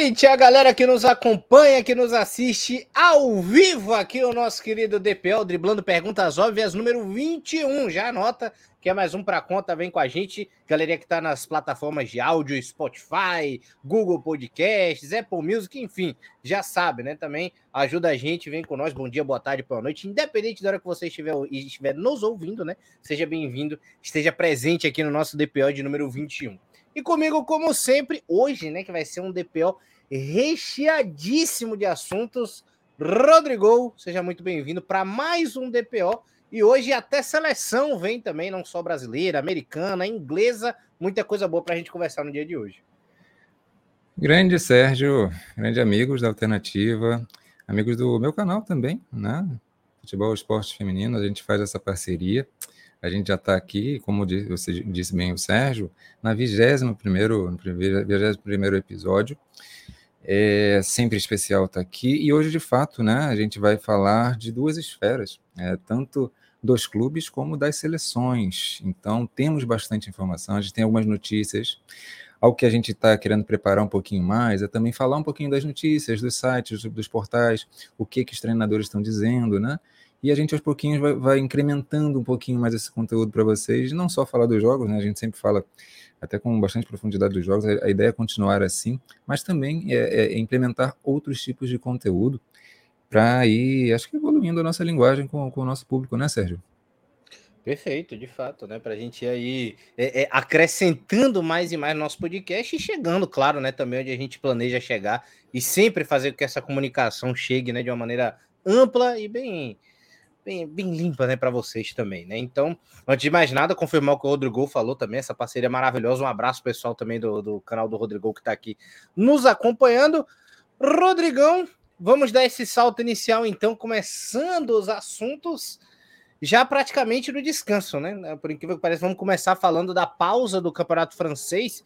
Noite, a galera que nos acompanha, que nos assiste ao vivo aqui, o nosso querido DPL, driblando perguntas óbvias, número 21. Já anota que é mais um para conta, vem com a gente. Galerinha que tá nas plataformas de áudio, Spotify, Google Podcasts, Apple Music, enfim, já sabe, né? Também ajuda a gente, vem com nós. Bom dia, boa tarde, boa noite. Independente da hora que você estiver, estiver nos ouvindo, né? Seja bem-vindo, esteja presente aqui no nosso DPO de número 21. E comigo, como sempre, hoje, né, que vai ser um DPO recheadíssimo de assuntos. Rodrigo, seja muito bem-vindo para mais um DPO. E hoje até seleção vem também, não só brasileira, americana, inglesa, muita coisa boa para a gente conversar no dia de hoje. Grande Sérgio, grande amigos da Alternativa, amigos do meu canal também, né? Futebol Esporte Feminino, a gente faz essa parceria. A gente já está aqui, como você disse bem o Sérgio, na 21 primeiro, 21 episódio. É sempre especial estar tá aqui. E hoje, de fato, né, a gente vai falar de duas esferas, é, tanto dos clubes como das seleções. Então, temos bastante informação, a gente tem algumas notícias. Algo que a gente está querendo preparar um pouquinho mais é também falar um pouquinho das notícias, dos sites, dos portais, o que, que os treinadores estão dizendo, né? E a gente aos pouquinhos vai, vai incrementando um pouquinho mais esse conteúdo para vocês, não só falar dos jogos, né? A gente sempre fala até com bastante profundidade dos jogos, a, ideia é continuar assim, mas também é, é implementar outros tipos de conteúdo para ir, acho que evoluindo a nossa linguagem com, com o nosso público, né, Sérgio? Perfeito, de fato, né? Para a gente ir aí é, é, acrescentando mais e mais no nosso podcast e chegando, claro, né? Também onde a gente planeja chegar e sempre fazer com que essa comunicação chegue, né? De uma maneira ampla e bem, bem, bem limpa, né, para vocês também, né? Então, antes de mais nada, confirmar o que o Rodrigo falou também, essa parceria maravilhosa. Um abraço pessoal também do, do canal do Rodrigo que está aqui nos acompanhando. Rodrigão, vamos dar esse salto inicial então, começando os assuntos já praticamente no descanso, né? Por incrível que pareça, vamos começar falando da pausa do Campeonato Francês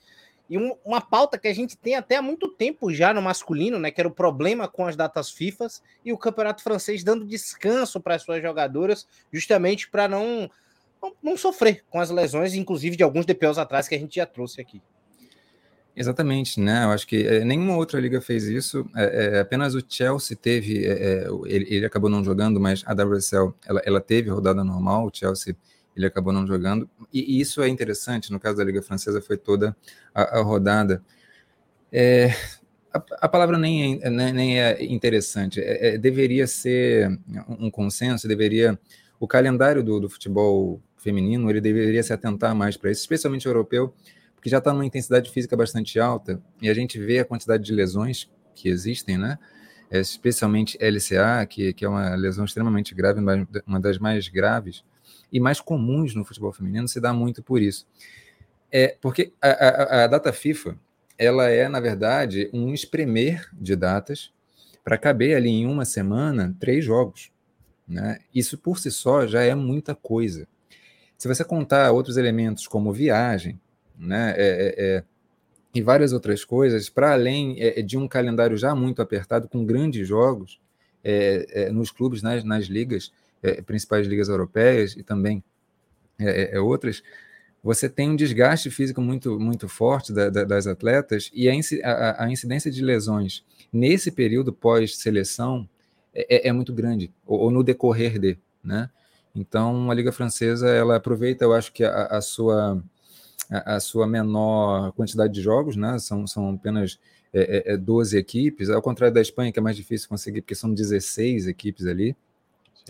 e um, uma pauta que a gente tem até há muito tempo já no masculino, né? Que era o problema com as datas FIFA e o campeonato francês dando descanso para as suas jogadoras, justamente para não, não, não, sofrer com as lesões, inclusive de alguns DPOs atrás que a gente já trouxe aqui. Exatamente, né? Eu acho que é, nenhuma outra liga fez isso. É, é, apenas o Chelsea teve, é, ele, ele, acabou não jogando, mas a WSL ela, ela teve rodada normal. O Chelsea ele acabou não jogando. E, e, isso é interessante, no caso da Liga Francesa, foi toda a, a rodada. É, a, a, palavra nem é, nem, nem é interessante, é, é, deveria ser um consenso, deveria. O calendário do, do futebol feminino ele deveria se atentar mais para isso, especialmente o europeu, porque já está numa intensidade física bastante alta e a gente vê a quantidade de lesões que existem, né? É, especialmente LCA, que, que é uma lesão extremamente grave, uma das mais graves e mais comuns no futebol feminino se dá muito por isso. É porque a, a, a data FIFA ela é, na verdade, um espremer de datas para caber ali em uma semana três jogos. Né? Isso por si só já é muita coisa. Se você contar outros elementos como viagem, né, é, é, é e várias outras coisas, para além é, de um calendário já muito apertado, com grandes jogos é, nos clubes, nas, nas ligas, é, principais ligas europeias e também é, é, é, outras, você tem um desgaste físico muito, muito forte da, da, das atletas e a, a, a, incidência de lesões nesse período pós-seleção é, é, muito grande, ou, ou, no decorrer de, né? Então, a Liga Francesa, ela aproveita, eu acho que a, a sua a, sua menor quantidade de jogos, né? São, são apenas é, é, 12 equipes, ao contrário da Espanha, que é mais difícil conseguir, porque são 16 equipes ali.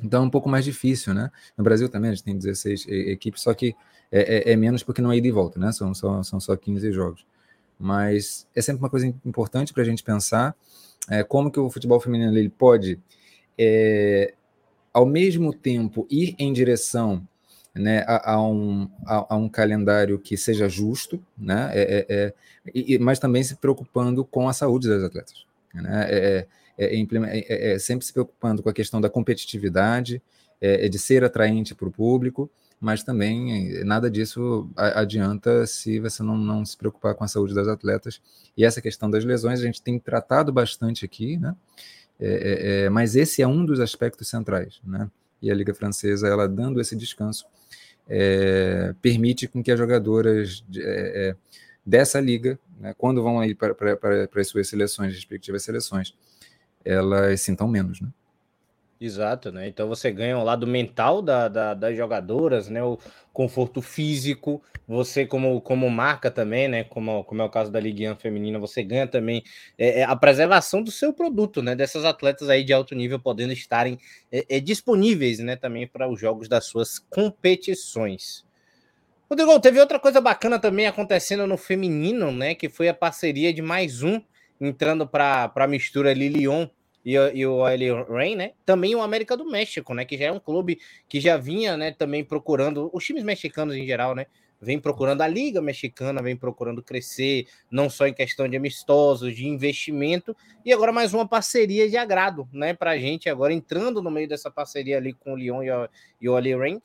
Então é um pouco mais difícil, né? No Brasil também a gente tem 16 equipes, só que é, é, é menos porque não é ida e volta, né? São, são, são só 15 jogos. Mas é sempre uma coisa importante para a gente pensar é, como que o futebol feminino ele pode, é, ao mesmo tempo, ir em direção né, a, a, um, a, a, um calendário que seja justo, né, é, é, é e, mas também se preocupando com a saúde das atletas. Né, é, é é, é, é, sempre se preocupando com a questão da competitividade, de ser atraente para o público, mas também nada disso adianta se você não, não se preocupar com a saúde das atletas. E essa questão das lesões a gente tem tratado bastante aqui, né? É, é, mas esse é um dos aspectos centrais, né? E a Liga Francesa, ela dando esse descanso, é, permite com que as jogadoras dessa liga, né, quando vão aí para as suas seleções, respectivas seleções, elas sintam menos, né? Exato, né? Então você ganha o lado mental da, da, das jogadoras, né? O conforto físico, você como, como marca também, né? Como, como é o caso da Ligue feminina, você ganha também é, é, a preservação do seu produto, né? Dessas atletas aí de alto nível podendo estarem é, é disponíveis, né? Também para os jogos das suas competições. Rodrigo, teve outra coisa bacana também acontecendo no feminino, né? Que foi a parceria de mais um entrando para a mistura ali Lyon e, e o L. Rain, né? Também o América do México, né? Que já é um clube que já vinha, né? Também procurando os times mexicanos em geral, né? Vem procurando a Liga Mexicana, vem procurando crescer, não só em questão de amistosos, de investimento, e agora mais uma parceria de agrado, né? Para a gente, agora entrando no meio dessa parceria ali com o Lyon e o, e o Rain,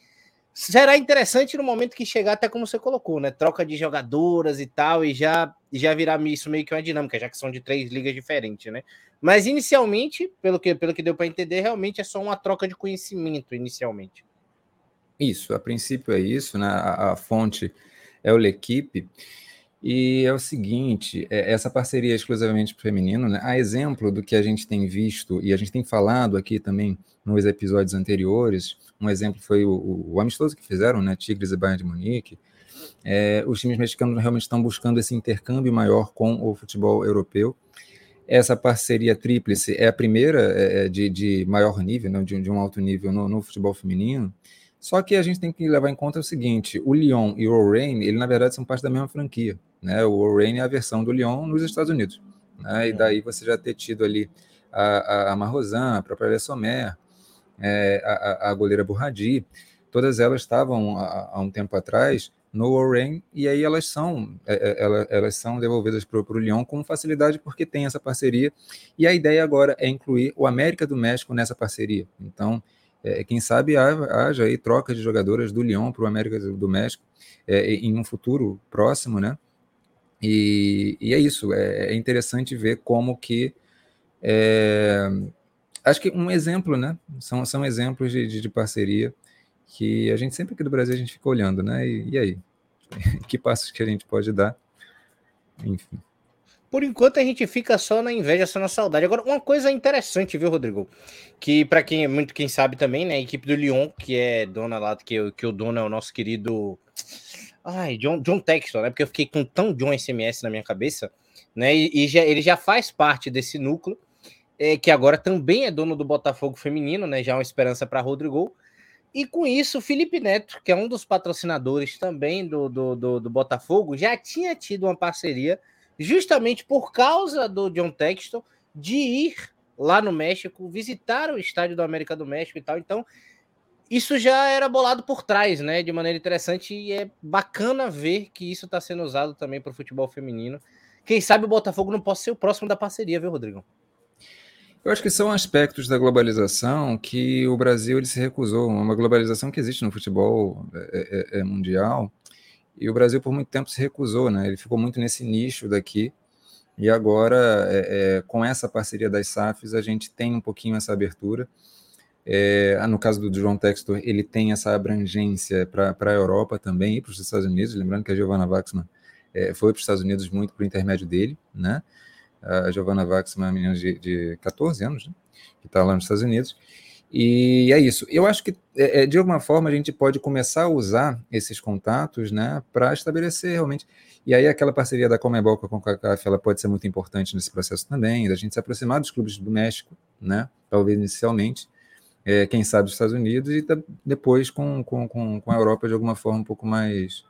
será interessante no momento que chegar, até como você colocou, né? Troca de jogadoras e tal, e já, já virar isso meio que uma dinâmica, já que são de três ligas diferentes, né? Mas inicialmente, pelo que, pelo que deu para entender, realmente é só uma troca de conhecimento inicialmente. Isso, a princípio é isso, né? A, a fonte é o L'Equipe. E é o seguinte, é, essa parceria exclusivamente feminino, né? A exemplo do que a gente tem visto e a gente tem falado aqui também nos episódios anteriores, um exemplo foi o, o amistoso que fizeram, né? Tigres e Bayern de Munique. É, os times mexicanos realmente estão buscando esse intercâmbio maior com o futebol europeu. Essa parceria tríplice é a primeira é, é, de, de, maior nível, né, de, de, um alto nível no, no, futebol feminino. Só que a gente tem que levar em conta o seguinte: o Lyon e o Lorraine, ele na verdade são parte da mesma franquia. Né? O Lorraine é a versão do Lyon nos Estados Unidos. Né? E daí você já ter tido ali a, a, a Marrosan, a própria Lessomer, é, a, a goleira Burradi, todas elas estavam há, um tempo atrás no Warren, e aí elas são, é, elas, é, elas são devolvidas para o Lyon com facilidade porque tem essa parceria, e a ideia agora é incluir o América do México nessa parceria. Então, é, quem sabe haja aí troca de jogadoras do Lyon para o América do México é, em um futuro próximo, né? E, e é isso, é, é interessante ver como que é, acho que um exemplo, né? São, são exemplos de, de, de parceria que a gente sempre aqui do Brasil a gente fica olhando, né? E, e aí? que passos que a gente pode dar? Enfim. Por enquanto a gente fica só na inveja, só na saudade. Agora, uma coisa interessante, viu, Rodrigo? Que para quem é muito quem sabe também, né, a equipe do Lyon, que é dona lá, que, que o dono é o nosso querido Ai, John, John Texton, né? Porque eu fiquei com tão John SMS na minha cabeça, né? E, e já, ele já faz parte desse núcleo, é, que agora também é dono do Botafogo feminino, né? Já é uma esperança para Rodrigo. E com isso, Felipe Neto, que é um dos patrocinadores também do, do, do, do, Botafogo, já tinha tido uma parceria, justamente por causa do John Texton, de ir lá no México, visitar o estádio do América do México e tal. Então, isso já era bolado por trás, né? De maneira interessante, e é bacana ver que isso está sendo usado também para o futebol feminino. Quem sabe o Botafogo não possa ser o próximo da parceria, viu, Rodrigo? Eu acho que são aspectos da globalização que o Brasil ele se recusou, uma globalização que existe no futebol é, é, é mundial, e o Brasil por muito tempo se recusou, né? Ele ficou muito nesse nicho daqui, e agora, é, é com essa parceria das SAFs, a gente tem um pouquinho essa abertura. É, no caso do João Textor, ele tem essa abrangência para a Europa também e para os Estados Unidos, lembrando que a Giovanna Waxman é, foi para os Estados Unidos muito por intermédio dele, né? A Giovanna Vax, uma menina de, de 14 anos, né? que está lá nos Estados Unidos. E é isso. Eu acho que, é, é, de alguma forma, a gente pode começar a usar esses contatos né, para estabelecer realmente. E aí, aquela parceria da Comebol com a CONCACAF ela pode ser muito importante nesse processo também, da gente se aproximar dos clubes do México, né, talvez inicialmente, é, quem sabe dos Estados Unidos, e depois com, com, com, com a Europa de alguma forma um pouco mais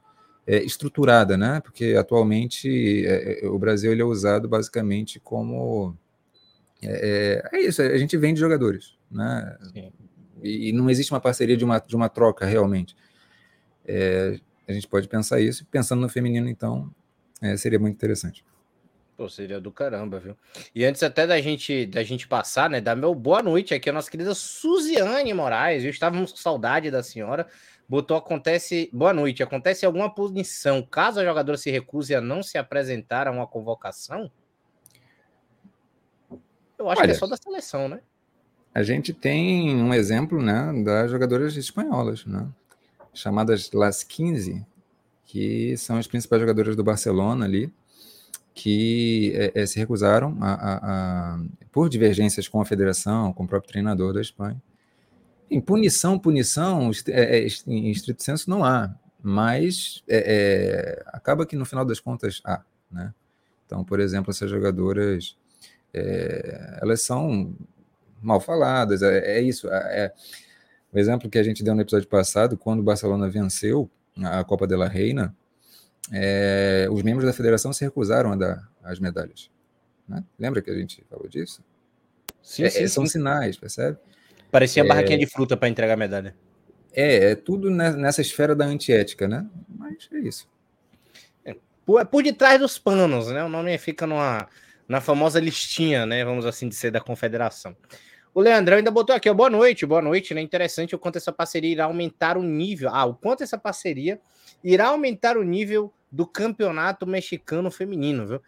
é, estruturada, né? Porque atualmente é, é, o Brasil ele é usado basicamente como é, isso, a gente vende jogadores, né? E, e, não existe uma parceria de uma, de uma troca realmente. É, a gente pode pensar isso, pensando no feminino, então, seria muito interessante. Pô, seria do caramba, viu? E antes até da gente da gente passar, né, dar meu boa noite aqui a nossa querida Suziane Moraes, viu? Estávamos com saudade da senhora botou acontece. Boa noite. Acontece alguma punição caso a jogadora se recuse a não se apresentar a uma convocação? Eu acho Olha, que é só da seleção, né? A gente tem um exemplo, né, das jogadoras espanholas, né? Chamadas Las 15, que são as principais jogadoras do Barcelona ali, que é, é, se recusaram a, a, a, por divergências com a federação, com o próprio treinador da Espanha. Em punição, punição, é, em estrito senso, não há, mas acaba que no final das contas há. Né? Então, por exemplo, essas jogadoras, elas são mal faladas, é, isso. É, o exemplo que a gente deu no episódio passado, quando o Barcelona venceu a Copa de la Reina, é, os membros da federação se recusaram a dar as medalhas. Né? Lembra que a gente falou disso? Sim, é, sim São sim. sinais, percebe? Parecia barraquinha de fruta para entregar a medalha. É, é tudo nessa esfera da antiética, né? Mas é isso. É, por, por detrás dos panos, né? O nome fica numa, na famosa listinha, né? Vamos assim dizer, da confederação. O Leandrão ainda botou aqui, boa noite, boa noite, né? Interessante o quanto essa parceria irá aumentar o nível. Ah, o quanto essa parceria irá aumentar o nível do campeonato mexicano feminino, viu?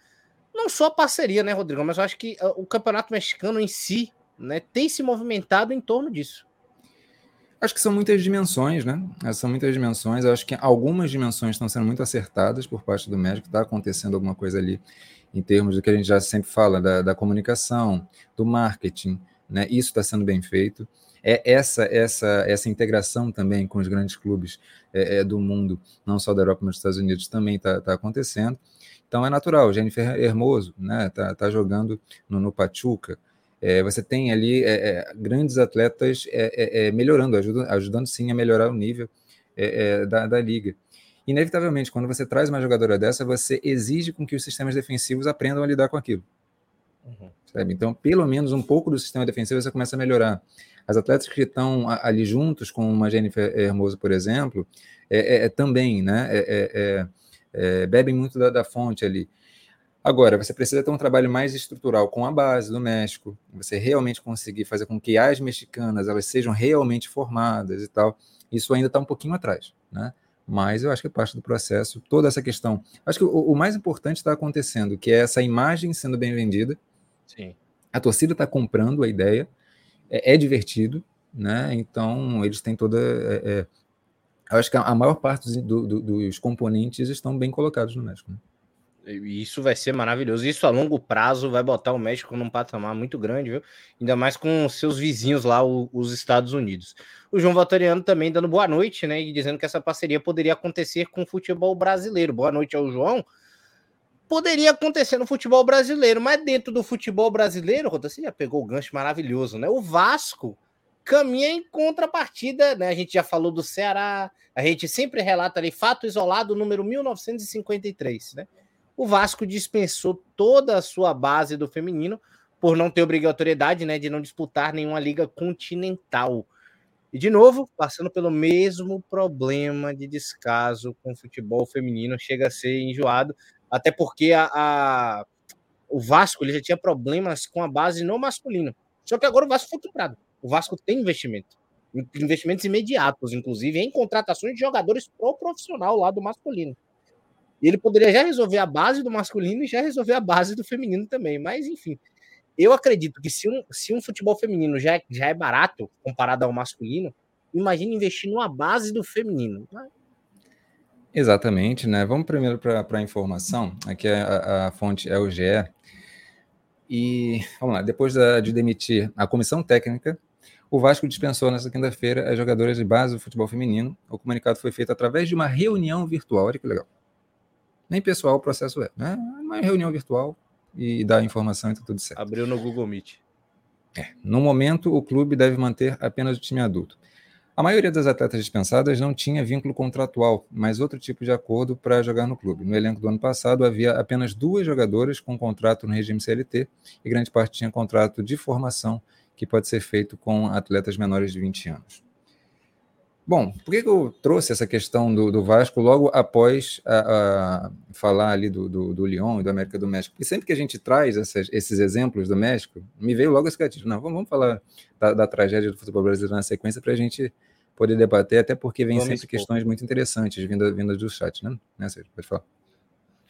Não só a parceria, né, Rodrigo? Mas eu acho que uh, o campeonato mexicano em si, né, tem se movimentado em torno disso. Acho que são muitas dimensões, né? São muitas dimensões. Eu acho que algumas dimensões estão sendo muito acertadas por parte do médico. Está acontecendo alguma coisa ali em termos do que a gente já sempre fala, da, da comunicação, do marketing, né? Isso está sendo bem feito. É essa essa essa integração também com os grandes clubes é, é, do mundo, não só da Europa, mas dos Estados Unidos, também está tá acontecendo. Então é natural. Jennifer Hermoso, né? Tá, tá jogando no, no Pachuca. É, você tem ali é, é, grandes atletas é, melhorando, ajudando, ajudando sim a melhorar o nível da, da liga inevitavelmente, quando você traz uma jogadora dessa, você exige com que os sistemas defensivos aprendam a lidar com aquilo. Uhum. Sabe? Então, pelo menos um pouco do sistema defensivo você começa a melhorar. As atletas que estão ali juntos, com uma Jennifer Hermoso, por exemplo, é, é, é também, né? É, é, é, bebem muito da, da, fonte ali. Agora, você precisa ter um trabalho mais estrutural com a base do México, você realmente conseguir fazer com que as mexicanas elas sejam realmente formadas e tal. Isso ainda está um pouquinho atrás, né? Mas eu acho que é parte do processo, toda essa questão. Acho que o, o mais importante está acontecendo, que é essa imagem sendo bem vendida, Sim. A torcida está comprando a ideia, é, é, divertido, né? Então eles têm toda. É, é, eu acho que a, maior parte do, do, dos componentes estão bem colocados no México. Né? Isso vai ser maravilhoso. Isso a longo prazo vai botar o México num patamar muito grande, viu? Ainda mais com seus vizinhos lá, o, os Estados Unidos. O João Valtoriano também dando boa noite, né? E dizendo que essa parceria poderia acontecer com o futebol brasileiro. Boa noite ao João poderia acontecer no futebol brasileiro, mas dentro do futebol brasileiro, Rota, você já pegou o gancho maravilhoso, né? O Vasco caminha em contrapartida, né? A gente já falou do Ceará, a gente sempre relata ali fato isolado número 1953, né? O Vasco dispensou toda a sua base do feminino por não ter obrigatoriedade, né, de não disputar nenhuma liga continental. E de novo, passando pelo mesmo problema de descaso com o futebol feminino, chega a ser enjoado até porque a, a, o Vasco ele já tinha problemas com a base no masculino. Só que agora o Vasco foi comprado. O Vasco tem investimento. Investimentos imediatos, inclusive, em contratações de jogadores pro profissional lá do masculino. E ele poderia já resolver a base do masculino e já resolver a base do feminino também. Mas, enfim, eu acredito que se um, se um futebol feminino já, é, já é barato comparado ao masculino, imagine investir numa base do feminino. Exatamente, né? Vamos primeiro para a informação. Aqui a, a, a, fonte é o GE. E vamos lá, depois da, de demitir a comissão técnica, o Vasco dispensou nesta quinta-feira as jogadoras de base do futebol feminino. O comunicado foi feito através de uma reunião virtual. Olha que legal. Nem pessoal o processo é, né? Uma reunião virtual e dá a informação e tá tudo certo. Abriu no Google Meet. É. No momento, o clube deve manter apenas o time adulto. A maioria das atletas dispensadas não tinha vínculo contratual, mas outro tipo de acordo para jogar no clube. No elenco do ano passado havia apenas duas jogadoras com contrato no regime CLT e grande parte tinha contrato de formação, que pode ser feito com atletas menores de 20 anos. Bom, por que, eu trouxe essa questão do, do Vasco logo após a, a falar ali do, do, do, Lyon e do América do México? Porque sempre que a gente traz essas, esses exemplos do México, me veio logo esse gatilho. Não, vamos, vamos falar da, da, tragédia do futebol brasileiro na sequência para a gente poder debater, até porque vem vamos sempre expor. questões muito interessantes vindas, vindas do chat, né? né Sérgio? Pode falar.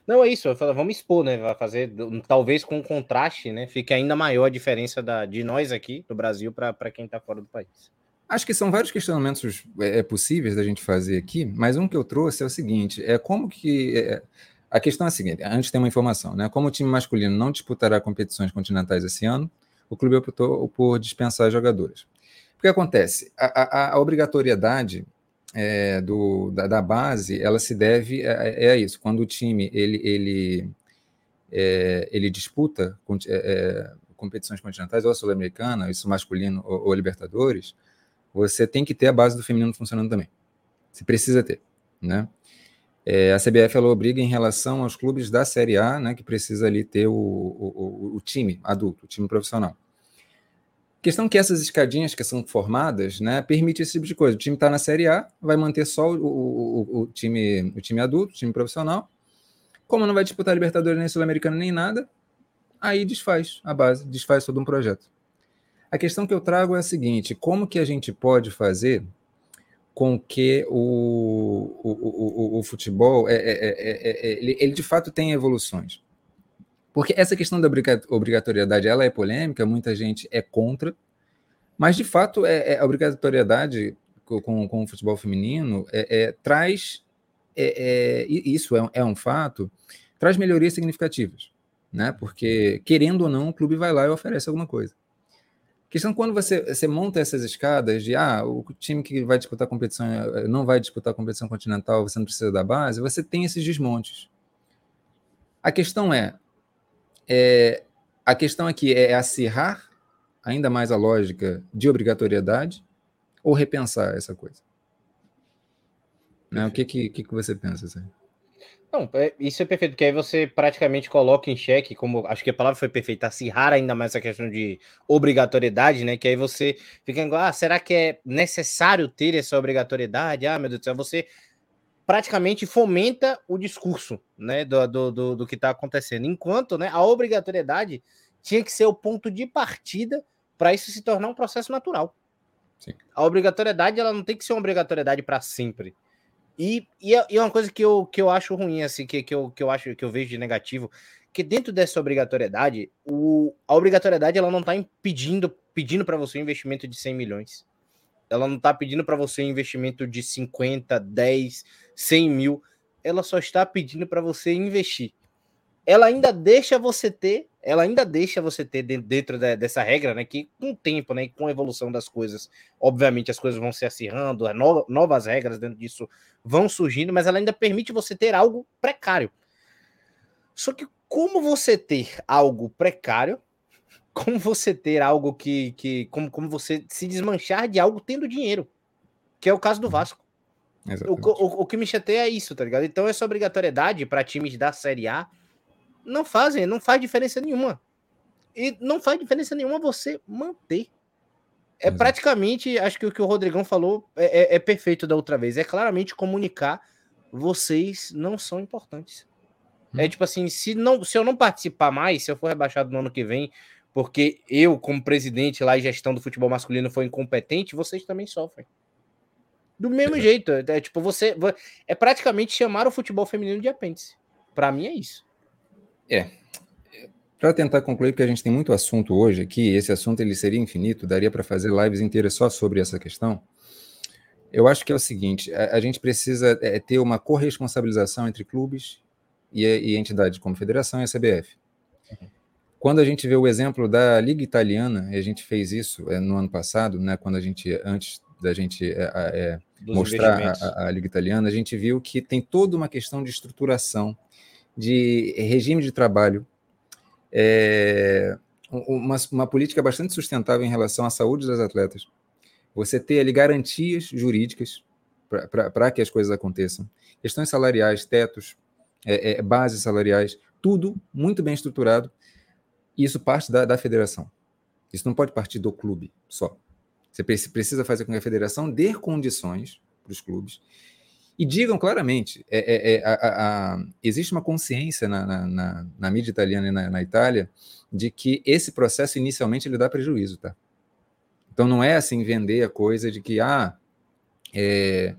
Não, é isso, vamos expor, né? Vai fazer, talvez com contraste, né? Fique ainda maior a diferença da, de nós aqui do Brasil para quem está fora do país. Acho que são vários questionamentos é, é, possíveis da gente fazer aqui, mas um que eu trouxe é o seguinte: é como que. É, a questão é a seguinte: antes tem uma informação, né? Como o time masculino não disputará competições continentais esse ano, o clube optou por dispensar jogadores. O que acontece? A, a, a obrigatoriedade é, do, da, da, base, ela se deve a, é a, isso. Quando o time ele, ele, é, ele disputa é, competições continentais, ou sul-americana, isso masculino ou, ou Libertadores, você tem que ter a base do feminino funcionando também. Você precisa ter, né? É, a CBF ela obriga em relação aos clubes da Série A, né, que precisa ali ter o, o, o time adulto, o time profissional. Questão que essas escadinhas que são formadas, né, permite esse tipo de coisa. O time está na Série A, vai manter só o, o, o, time, o time adulto, o time profissional. Como não vai disputar Libertadores nem Sul-Americana nem nada, aí desfaz a base, desfaz todo um projeto. A questão que eu trago é a seguinte: como que a gente pode fazer com que o, o, o, o futebol é, é, é, ele, ele, de fato tenha evoluções? Porque essa questão da obrigatoriedade ela é polêmica, muita gente é contra, mas de fato é, a obrigatoriedade com, com o futebol feminino traz isso é, um fato, traz melhorias significativas, né? Porque querendo ou não, o clube vai lá e oferece alguma coisa questão quando você, você monta essas escadas de ah, o time que vai disputar a competição eh, não vai disputar a competição continental, você não precisa da base, você tem esses desmontes. A questão é, é a questão aqui é acirrar ainda mais a lógica de obrigatoriedade ou repensar essa coisa? Né? O que, que, que você pensa? Não, é, isso é perfeito, porque aí você praticamente coloca em xeque, como acho que a palavra foi perfeita, acirrar ainda mais essa questão de obrigatoriedade, né? Que aí você fica, ah, será que é necessário ter essa obrigatoriedade? Ah, meu Deus do céu, você praticamente fomenta o discurso, né, do, do, do, do que está acontecendo. Enquanto, né, a obrigatoriedade tinha que ser o ponto de partida para isso se tornar um processo natural. Sim. A obrigatoriedade, ela não tem que ser uma obrigatoriedade para sempre e, e, é, e é uma coisa que eu, que eu acho ruim, assim, que, que, eu, que eu acho que eu vejo de negativo, que dentro dessa obrigatoriedade, o, a obrigatoriedade ela não está pedindo, pedindo para você um investimento de 100 milhões. Ela não está pedindo para você um investimento de 50, 10, 100 mil. Ela só está pedindo para você investir ela ainda deixa você ter, ela ainda deixa você ter dentro dessa regra, né? Que com o tempo, né? Com a evolução das coisas, obviamente as coisas vão se acirrando, novas regras dentro disso vão surgindo, mas ela ainda permite você ter algo precário. Só que como você ter algo precário, como você ter algo que, que como, como você se desmanchar de algo tendo dinheiro, que é o caso do. Vasco. O, o, o, que me chateia é isso, tá ligado? Então, essa obrigatoriedade para times da Série A não fazem, não faz diferença nenhuma. E não faz diferença nenhuma você manter. É Exato. praticamente, acho que o que o Rodrigão falou é, é, é, perfeito da outra vez. É claramente comunicar vocês não são importantes. É hum. É tipo assim, se, não, se eu não participar mais, se eu for rebaixado no ano que vem, porque eu, como presidente lá e gestão do futebol masculino, foi incompetente, vocês também sofrem. Do mesmo é. jeito. É, é tipo, você. É praticamente chamar o futebol feminino de apêndice. Para mim é isso. É. Para tentar concluir, porque a gente tem muito assunto hoje aqui, esse assunto ele seria infinito, daria para fazer lives inteiras só sobre essa questão. Eu acho que é o seguinte: a, a gente precisa é, ter uma corresponsabilização entre clubes e, e entidades como federação e a CBF. Quando a gente vê o exemplo da Liga Italiana, e a gente fez isso é, no ano passado, né, quando a gente, antes da gente é, é mostrar a, a, Liga Italiana, a gente viu que tem toda uma questão de estruturação de regime de trabalho, é, uma, uma política bastante sustentável em relação à saúde das atletas. Você ter ali garantias jurídicas para que as coisas aconteçam. Questões salariais, tetos, é, é, bases salariais, tudo muito bem estruturado. E isso parte da, da federação. Isso não pode partir do clube só. Você precisa fazer com que a federação dê condições para os clubes e digam claramente: é, é, é, a, a, a, existe uma consciência na, na, na, na mídia italiana e na, Itália de que esse processo inicialmente ele dá prejuízo, tá? Então não é assim vender a coisa de que ah, é,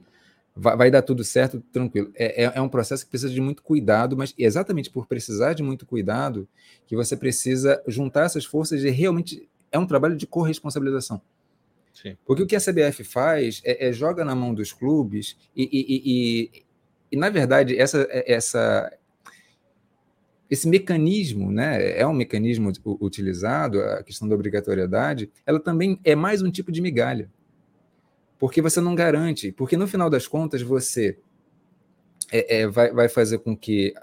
vai, vai, dar tudo certo, tranquilo. É, é, é, um processo que precisa de muito cuidado, mas exatamente por precisar de muito cuidado que você precisa juntar essas forças e realmente é um trabalho de corresponsabilização. Sim. Porque o que a CBF faz é, é joga na mão dos clubes e, e, e, e, na verdade, essa, essa, esse mecanismo, né, é um mecanismo utilizado, a questão da obrigatoriedade, ela também é mais um tipo de migalha. Porque você não garante, porque no final das contas você é, é, vai, vai fazer com que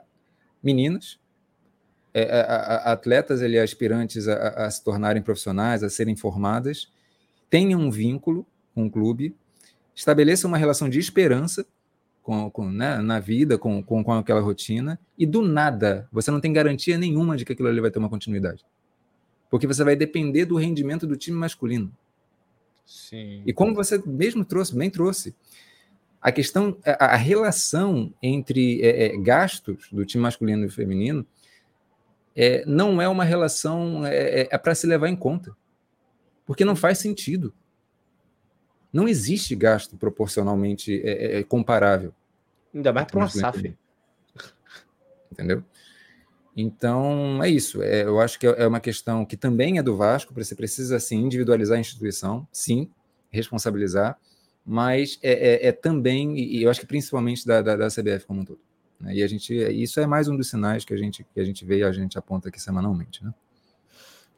meninas, é, a, a, atletas ali, aspirantes a, a, se tornarem profissionais, a serem formadas, tenham um vínculo com o clube, estabeleçam uma relação de esperança com, com né, na vida, com, com, com, aquela rotina, e do nada você não tem garantia nenhuma de que aquilo ali vai ter uma continuidade. Porque você vai depender do rendimento do time masculino. Sim. E como você mesmo trouxe, bem trouxe, a questão, a, a relação entre é, é, gastos do time masculino e feminino é, não é uma relação é, é, é para se levar em conta, porque não faz sentido. Não existe gasto proporcionalmente é, comparável. Ainda mais para uma SAF. Entendeu? Então, é isso. É, eu acho que é uma questão que também é do Vasco, você precisa, assim, individualizar a instituição, sim, responsabilizar, mas é, é, é, também, e eu acho que principalmente da, da, da CBF como um todo. Né? E a gente, isso é mais um dos sinais que a gente, que a gente vê e a gente aponta aqui semanalmente, né?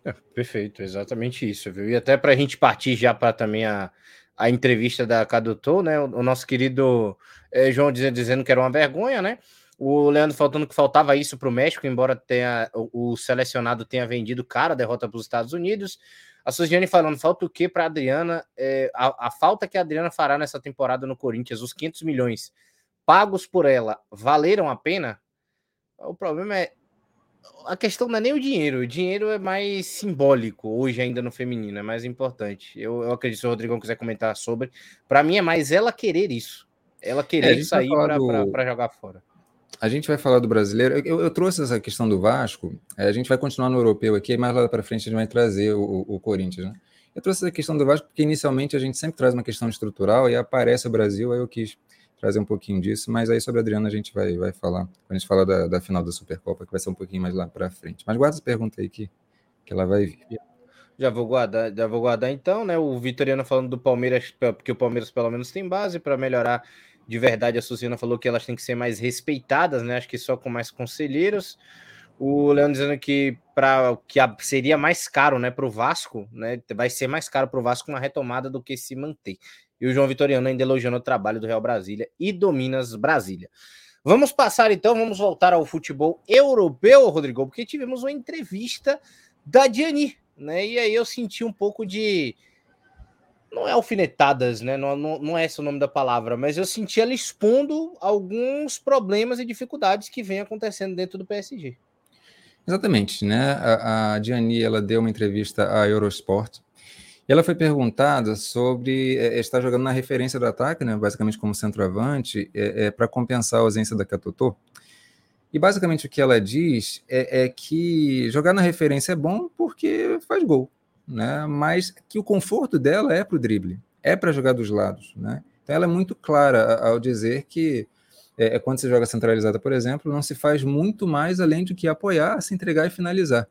É, perfeito, exatamente isso, viu? E até para a gente partir já para também a, a entrevista da Cadutou, né? O, o nosso querido é, João dizendo, dizendo que era uma vergonha, né? O Leandro faltando que faltava isso para o México, embora tenha, o, o, selecionado tenha vendido cara a derrota para os Estados Unidos. A Suziane falando, falta o que para Adriana? É, a, a, falta que a Adriana fará nessa temporada no Corinthians, os 500 milhões pagos por ela, valeram a pena? O problema é. A questão não é nem o dinheiro, o dinheiro é mais simbólico hoje, ainda no feminino, é mais importante. Eu, eu acredito, se o Rodrigão quiser comentar sobre. Para mim é mais ela querer isso, ela querer é, sair para do... jogar fora. A gente vai falar do brasileiro. Eu, eu, trouxe essa questão do Vasco. É, a gente vai continuar no europeu aqui, mas lá para frente a gente vai trazer o, o, Corinthians. Né? Eu trouxe essa questão do Vasco porque inicialmente a gente sempre traz uma questão estrutural e aparece o Brasil, aí eu quis trazer um pouquinho disso, mas aí sobre a Adriana a gente vai, vai falar, quando a gente falar da, da final da Supercopa, que vai ser um pouquinho mais lá para frente. Mas guarda essa pergunta aí que, que ela vai vir. Já vou guardar, já vou guardar então, né? O Vitoriano falando do Palmeiras, porque o Palmeiras pelo menos tem base para melhorar de verdade, a Suzina falou que elas têm que ser mais respeitadas, né? Acho que só com mais conselheiros. O Leandro dizendo que para que seria mais caro, né, para o Vasco, né? Vai ser mais caro para o Vasco uma retomada do que se manter. E o João Vitoriano ainda elogiando o trabalho do Real Brasília e do Minas Brasília. Vamos passar então, vamos voltar ao futebol europeu, Rodrigo, porque tivemos uma entrevista da Diani, né? E aí eu senti um pouco de não é alfinetadas, né? Não, não, não é esse o nome da palavra, mas eu senti ela expondo alguns problemas e dificuldades que vem acontecendo dentro do PSG. Exatamente, né? A, a ela deu uma entrevista à Eurosport ela foi perguntada sobre é, estar jogando na referência do ataque, né? Basicamente como centroavante, é, é para compensar a ausência da Catotô. E basicamente o que ela diz é, é que jogar na referência é bom porque faz gol né? Mas que o conforto dela é para o drible, é para jogar dos lados, né? Então ela é muito clara ao dizer que é, é, quando você joga centralizada, por exemplo, não se faz muito mais além do que apoiar, se entregar e finalizar.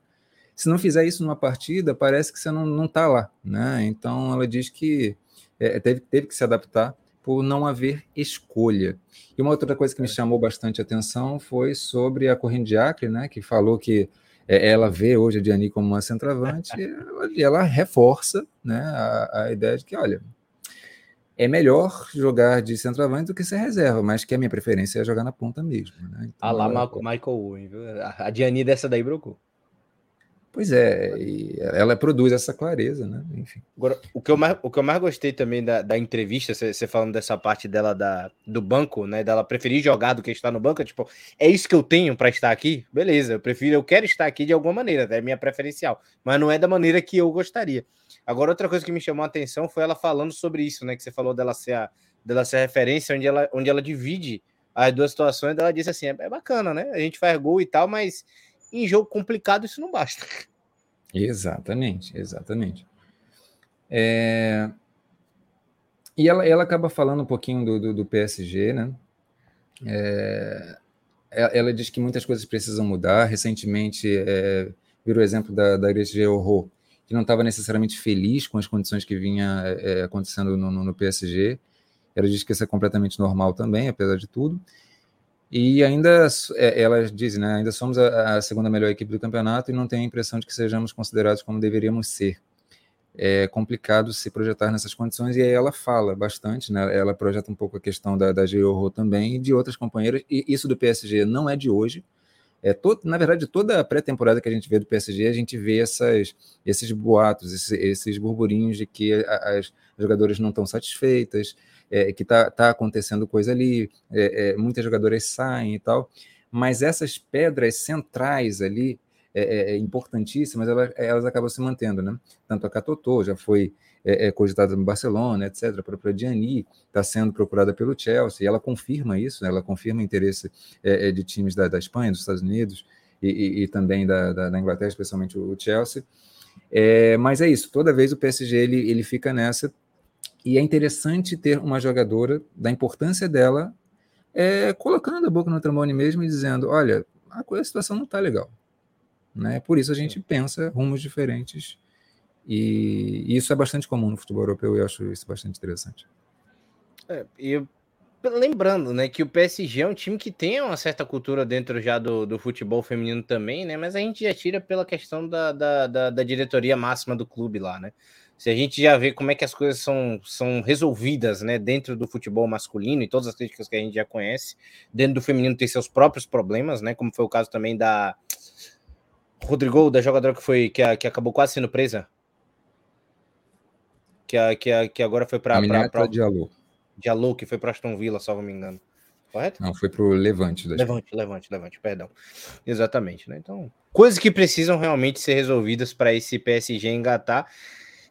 Se não fizer isso numa partida, parece que você não está lá, né? Então ela diz que é, teve, teve que se adaptar por não haver escolha. E uma outra coisa que me é. chamou bastante atenção foi sobre a corrente de Acre, né? Que falou que é, ela vê hoje a Diani como uma centroavante e ela, ela, reforça né, a, a, ideia de que, olha, é melhor jogar de centroavante do que ser reserva, mas que a minha preferência é jogar na ponta mesmo. Né? Então, ah lá, ela... Michael Owen, viu? A Diani dessa daí brocou. Pois é, ela produz essa clareza, né? Enfim. Agora, o que eu mais, o que eu mais gostei também da, da entrevista, você falando dessa parte dela da, do banco, né? Dela preferir jogar do que estar no banco, é tipo, é isso que eu tenho para estar aqui? Beleza, eu prefiro, eu quero estar aqui de alguma maneira, é minha preferencial, mas não é da maneira que eu gostaria. Agora, outra coisa que me chamou a atenção foi ela falando sobre isso, né? Que você falou dela ser a, dela ser a referência, onde ela, onde ela divide as duas situações, ela disse assim: é, é bacana, né? A gente faz gol e tal, mas em jogo complicado isso não basta. Exatamente, exatamente. É... E ela, ela acaba falando um pouquinho do, do, do PSG, né? É... Ela diz que muitas coisas precisam mudar. Recentemente, é... virou exemplo da, da igreja Horror, que não estava necessariamente feliz com as condições que vinha é, acontecendo no, no, no, PSG. Ela diz que isso é completamente normal também, apesar de tudo. E ainda, é, ela diz, né, ainda somos a, a, segunda melhor equipe do campeonato e não tem a impressão de que sejamos considerados como deveríamos ser. É complicado se projetar nessas condições, e aí ela fala bastante, né, ela projeta um pouco a questão da, da também e de outras companheiras, e isso do PSG não é de hoje, é todo, na verdade, toda a pré-temporada que a gente vê do PSG, a gente vê essas, esses boatos, esses, esses burburinhos de que as, jogadoras não estão satisfeitas, é, que está tá acontecendo coisa ali, é, é, muitas jogadoras saem e tal, mas essas pedras centrais ali, é, é, é importantíssimas, elas, elas acabam se mantendo, né? Tanto a Catotô já foi é, é cogitada no Barcelona, etc. A própria Diani está sendo procurada pelo Chelsea, e ela confirma isso, né? ela confirma o interesse é, de times da, da, Espanha, dos Estados Unidos e, e, e também da, da, da, Inglaterra, especialmente o, Chelsea. Mas é isso, toda vez o PSG ele, ele fica nessa, e é interessante ter uma jogadora da importância dela é, colocando a boca no trombone mesmo e dizendo: olha, a, a situação não está legal. Né? Por isso a gente pensa rumos diferentes e, e, isso é bastante comum no futebol europeu e eu acho isso bastante interessante. É, e lembrando, né, que o PSG é um time que tem uma certa cultura dentro já do, do futebol feminino também, né, mas a gente já tira pela questão da, da, da, da diretoria máxima do clube lá, né. Se a gente já vê como é que as coisas são, são resolvidas, né, dentro do futebol masculino e todas as críticas que a gente já conhece, dentro do feminino tem seus próprios problemas, né, como foi o caso também da Rodrigo, da jogadora que foi que, que acabou quase sendo presa que, que, que agora foi para. A Diallo. Diallo, que foi para Aston Villa, não me engano. Correto? Não, foi para o Levante. Levante, Levante, Levante, perdão. Exatamente, né? Então, coisas que precisam realmente ser resolvidas para esse PSG engatar.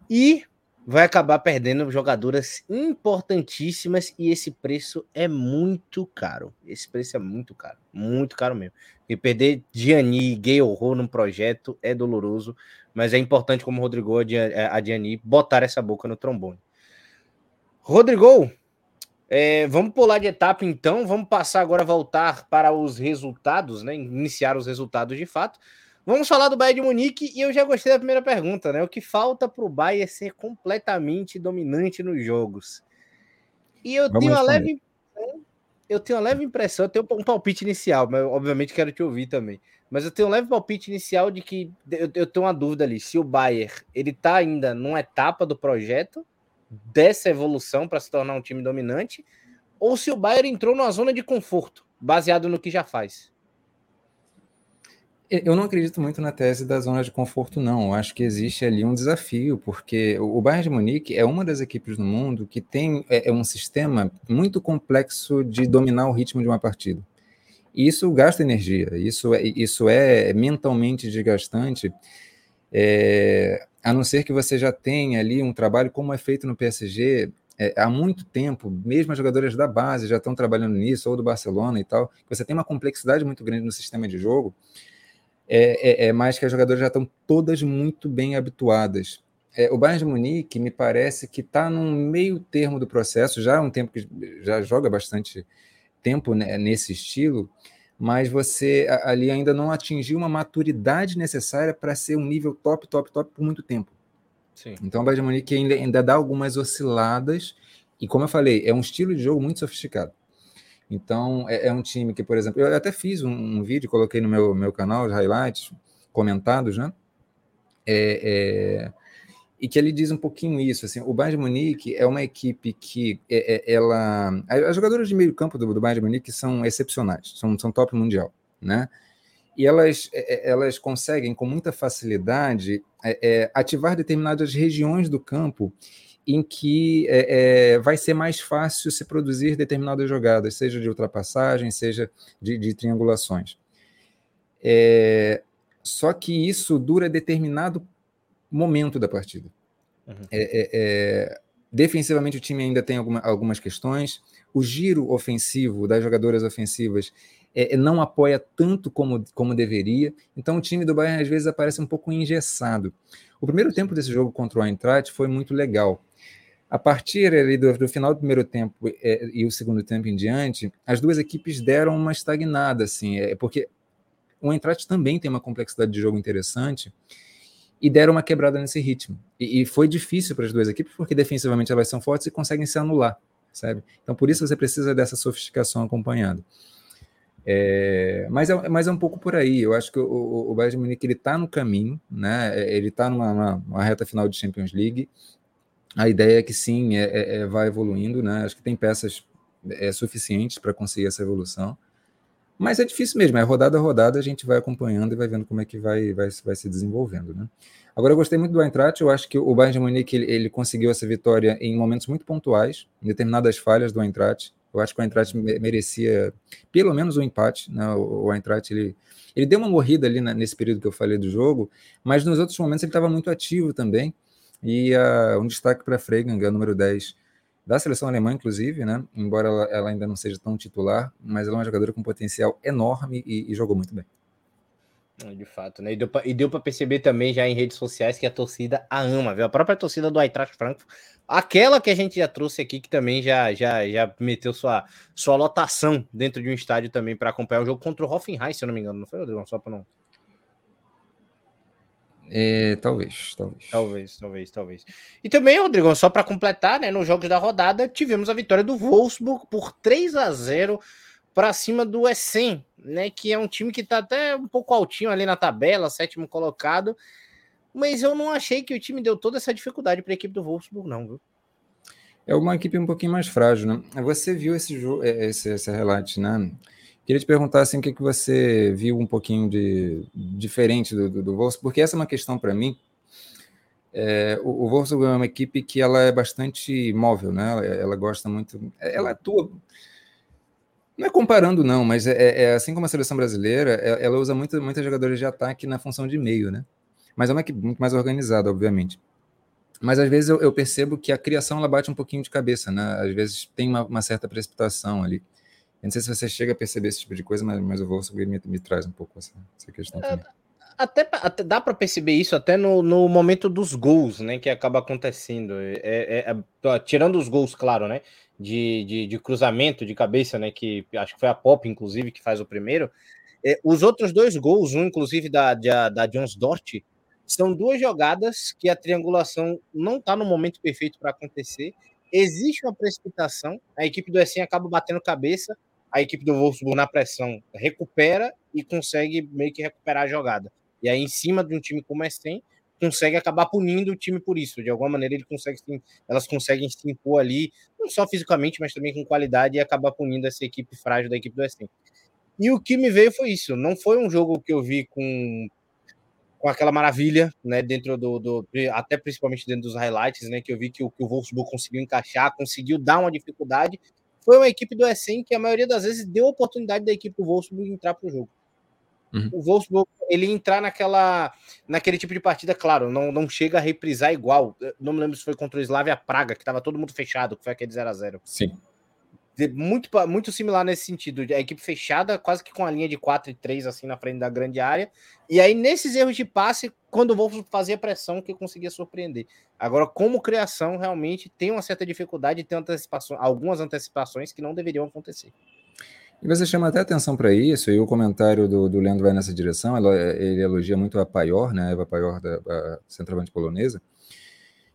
E vai acabar perdendo jogadoras importantíssimas e esse preço é muito caro. Esse preço é muito caro, muito caro mesmo. E perder Gianni e Gay Horror num projeto é doloroso, mas é importante, como Rodrigo, a Diani, botar essa boca no trombone. Rodrigo, é, vamos pular de etapa então, vamos passar agora, voltar para os resultados, né? Iniciar os resultados de fato. Vamos falar do Bayern de Munique e eu já gostei da primeira pergunta, né? O que falta para o Bayern é ser completamente dominante nos jogos? E eu vamos tenho uma leve eu tenho uma leve impressão, eu tenho um palpite inicial, mas obviamente quero te ouvir também. Mas eu tenho um leve palpite inicial de que eu, eu tenho uma dúvida ali, se o Bayern ele tá ainda numa etapa do projeto dessa evolução para se tornar um time dominante, ou se o Bayern entrou numa zona de conforto, baseado no que já faz. Eu não acredito muito na tese da zona de conforto, não. Eu acho que existe ali um desafio, porque o Bayern de Munique é uma das equipes no mundo que tem é, é um sistema muito complexo de dominar o ritmo de uma partida. E isso gasta energia, isso é, isso é mentalmente desgastante, é, a não ser que você já tenha ali um trabalho como é feito no PSG é, há muito tempo, mesmo as jogadoras da base já estão trabalhando nisso, ou do Barcelona e tal, você tem uma complexidade muito grande no sistema de jogo, é, é, é mais que as jogadoras já estão todas muito bem habituadas. É, o Bayern de Munique me parece que está num meio termo do processo, já há um tempo que já joga bastante tempo né, nesse estilo, mas você ali ainda não atingiu uma maturidade necessária para ser um nível top, top, top por muito tempo. Sim. Então o Bayern de Munique ainda, ainda dá algumas osciladas, e como eu falei, é um estilo de jogo muito sofisticado. Então, é, é, um time que, por exemplo, eu até fiz um, um, vídeo, coloquei no meu, meu canal, os highlights, comentados, né? É, é, e que ele diz um pouquinho isso, assim, o Bayern de Munique é uma equipe que é, é, ela... As jogadoras de meio campo do, do Bayern de Munique são excepcionais, são, são top mundial, né? E elas, é, elas conseguem, com muita facilidade, ativar determinadas regiões do campo em que é, é, vai ser mais fácil se produzir determinadas jogadas, seja de ultrapassagem, seja de, de triangulações. É, só que isso dura determinado momento da partida. Uhum. É, é, é, defensivamente, o time ainda tem alguma, algumas questões. O giro ofensivo das jogadoras ofensivas não apoia tanto como, como deveria. Então, o time do Bayern às vezes aparece um pouco engessado. O primeiro tempo desse jogo contra o Eintracht foi muito legal a partir do, do final do primeiro tempo é, e o segundo tempo em diante, as duas equipes deram uma estagnada, assim, é, porque o Eintracht também tem uma complexidade de jogo interessante e deram uma quebrada nesse ritmo. E, e foi difícil para as duas equipes, porque defensivamente elas são fortes e conseguem se anular, sabe? Então, por isso você precisa dessa sofisticação acompanhada. É, mas, é, mas é um pouco por aí. Eu acho que o, o Bayern de Munique está no caminho, né? É, ele está numa, numa, reta final de Champions League. A ideia é que sim, é, é, é vai evoluindo, né? Acho que tem peças é, suficientes para conseguir essa evolução. Mas é difícil mesmo, é rodada a rodada, a gente vai acompanhando e vai vendo como é que vai, vai, vai se desenvolvendo, né? Agora, eu gostei muito do Eintracht, eu acho que o Bayern de Munique, ele, ele, conseguiu essa vitória em momentos muito pontuais, em determinadas falhas do Eintracht, eu acho que o Eintracht merecia pelo menos um empate, né? o, o Eintracht, ele, ele deu uma morrida ali na, nesse período que eu falei do jogo, mas nos outros momentos ele estava muito ativo também, e uh, um destaque para a Freigang, número 10, da seleção alemã, inclusive, né? Embora ela, ela, ainda não seja tão titular, mas ela é uma jogadora com potencial enorme e, e jogou muito bem. De fato, né? E deu para perceber também já em redes sociais que a torcida a ama, viu? A própria torcida do Eintracht Frankfurt, aquela que a gente já trouxe aqui, que também já já, já meteu sua, sua lotação dentro de um estádio também para acompanhar o jogo contra o Hoffenheim, se eu não me engano, não foi, Rodrigo? Só para não é, talvez, talvez. Talvez, talvez, talvez. E também, Rodrigo, só para completar, né, nos jogos da rodada, tivemos a vitória do Wolfsburg por 3 a 0 para cima do Essen, né, que é um time que está até um pouco altinho ali na tabela, sétimo colocado, mas eu não achei que o time deu toda essa dificuldade para a equipe do Wolfsburg, não, viu? É uma equipe um pouquinho mais frágil, né? Você viu esse jogo, é, esse, esse relate, né? Queria te perguntar assim, o que, que você viu um pouquinho de diferente do, do, do Wolfsburg, porque essa é uma questão para mim. É, o, o Wolfsburg é uma equipe que ela é bastante móvel, né? Ela, ela gosta muito, ela atua. Não é comparando, não, mas é, é, é assim como a seleção brasileira, é, ela usa muito, muitos jogadores de ataque na função de meio, né? Mas é uma equipe muito mais organizada, obviamente. Mas às vezes eu, eu percebo que a criação ela bate um pouquinho de cabeça, né? Às vezes tem uma, uma certa precipitação ali. Eu não sei se você chega a perceber esse tipo de coisa, mas, mas o Wolfsburg me, me traz um pouco essa, essa questão é, Até, até, dá para perceber isso até no, no momento dos gols, né? Que acaba acontecendo. É, é, é, tirando os gols, claro, né? De, de, de, cruzamento de cabeça, né? Que acho que foi a Pop, inclusive, que faz o primeiro. É, os outros dois gols, um inclusive da, da, da Jones Dort, são duas jogadas que a triangulação não está no momento perfeito para acontecer. Existe uma precipitação, a equipe do Essen acaba batendo cabeça, a equipe do Wolfsburg na pressão recupera e consegue meio que recuperar a jogada. E aí, em cima de um time como o Essen, consegue acabar punindo o time por isso. De alguma maneira, ele consegue, elas conseguem se impor ali, não só fisicamente, mas também com qualidade, e acabar punindo essa equipe frágil da equipe do Essen. E o que me veio foi isso. Não foi um jogo que eu vi com, com aquela maravilha, né? Dentro do, do. Até principalmente dentro dos highlights, né? Que eu vi que o, que o Wolfsburg conseguiu encaixar, conseguiu dar uma dificuldade, foi uma equipe do Essen que a maioria das vezes deu oportunidade da equipe do Wolfsburg entrar para o jogo. Uhum. O Wolfsburg, ele entrar naquela, naquele tipo de partida, claro, não, não chega a reprisar igual. não me lembro se foi contra o Slavia Praga, que estava todo mundo fechado, que foi aquele 0 a 0 Sim muito, muito similar nesse sentido. A equipe fechada, quase que com a linha de 4 e 3 assim na frente da grande área. E aí, nesses erros de passe, quando o Wolves fazia pressão, que conseguia surpreender. Agora, como criação, realmente tem uma certa dificuldade, tem antecipações, algumas antecipações que não deveriam acontecer. E você chama até atenção para isso, e o comentário do, do Leandro vai nessa direção, ele elogia muito a Paior, né, Eva Paior, da, da centroavante polonesa,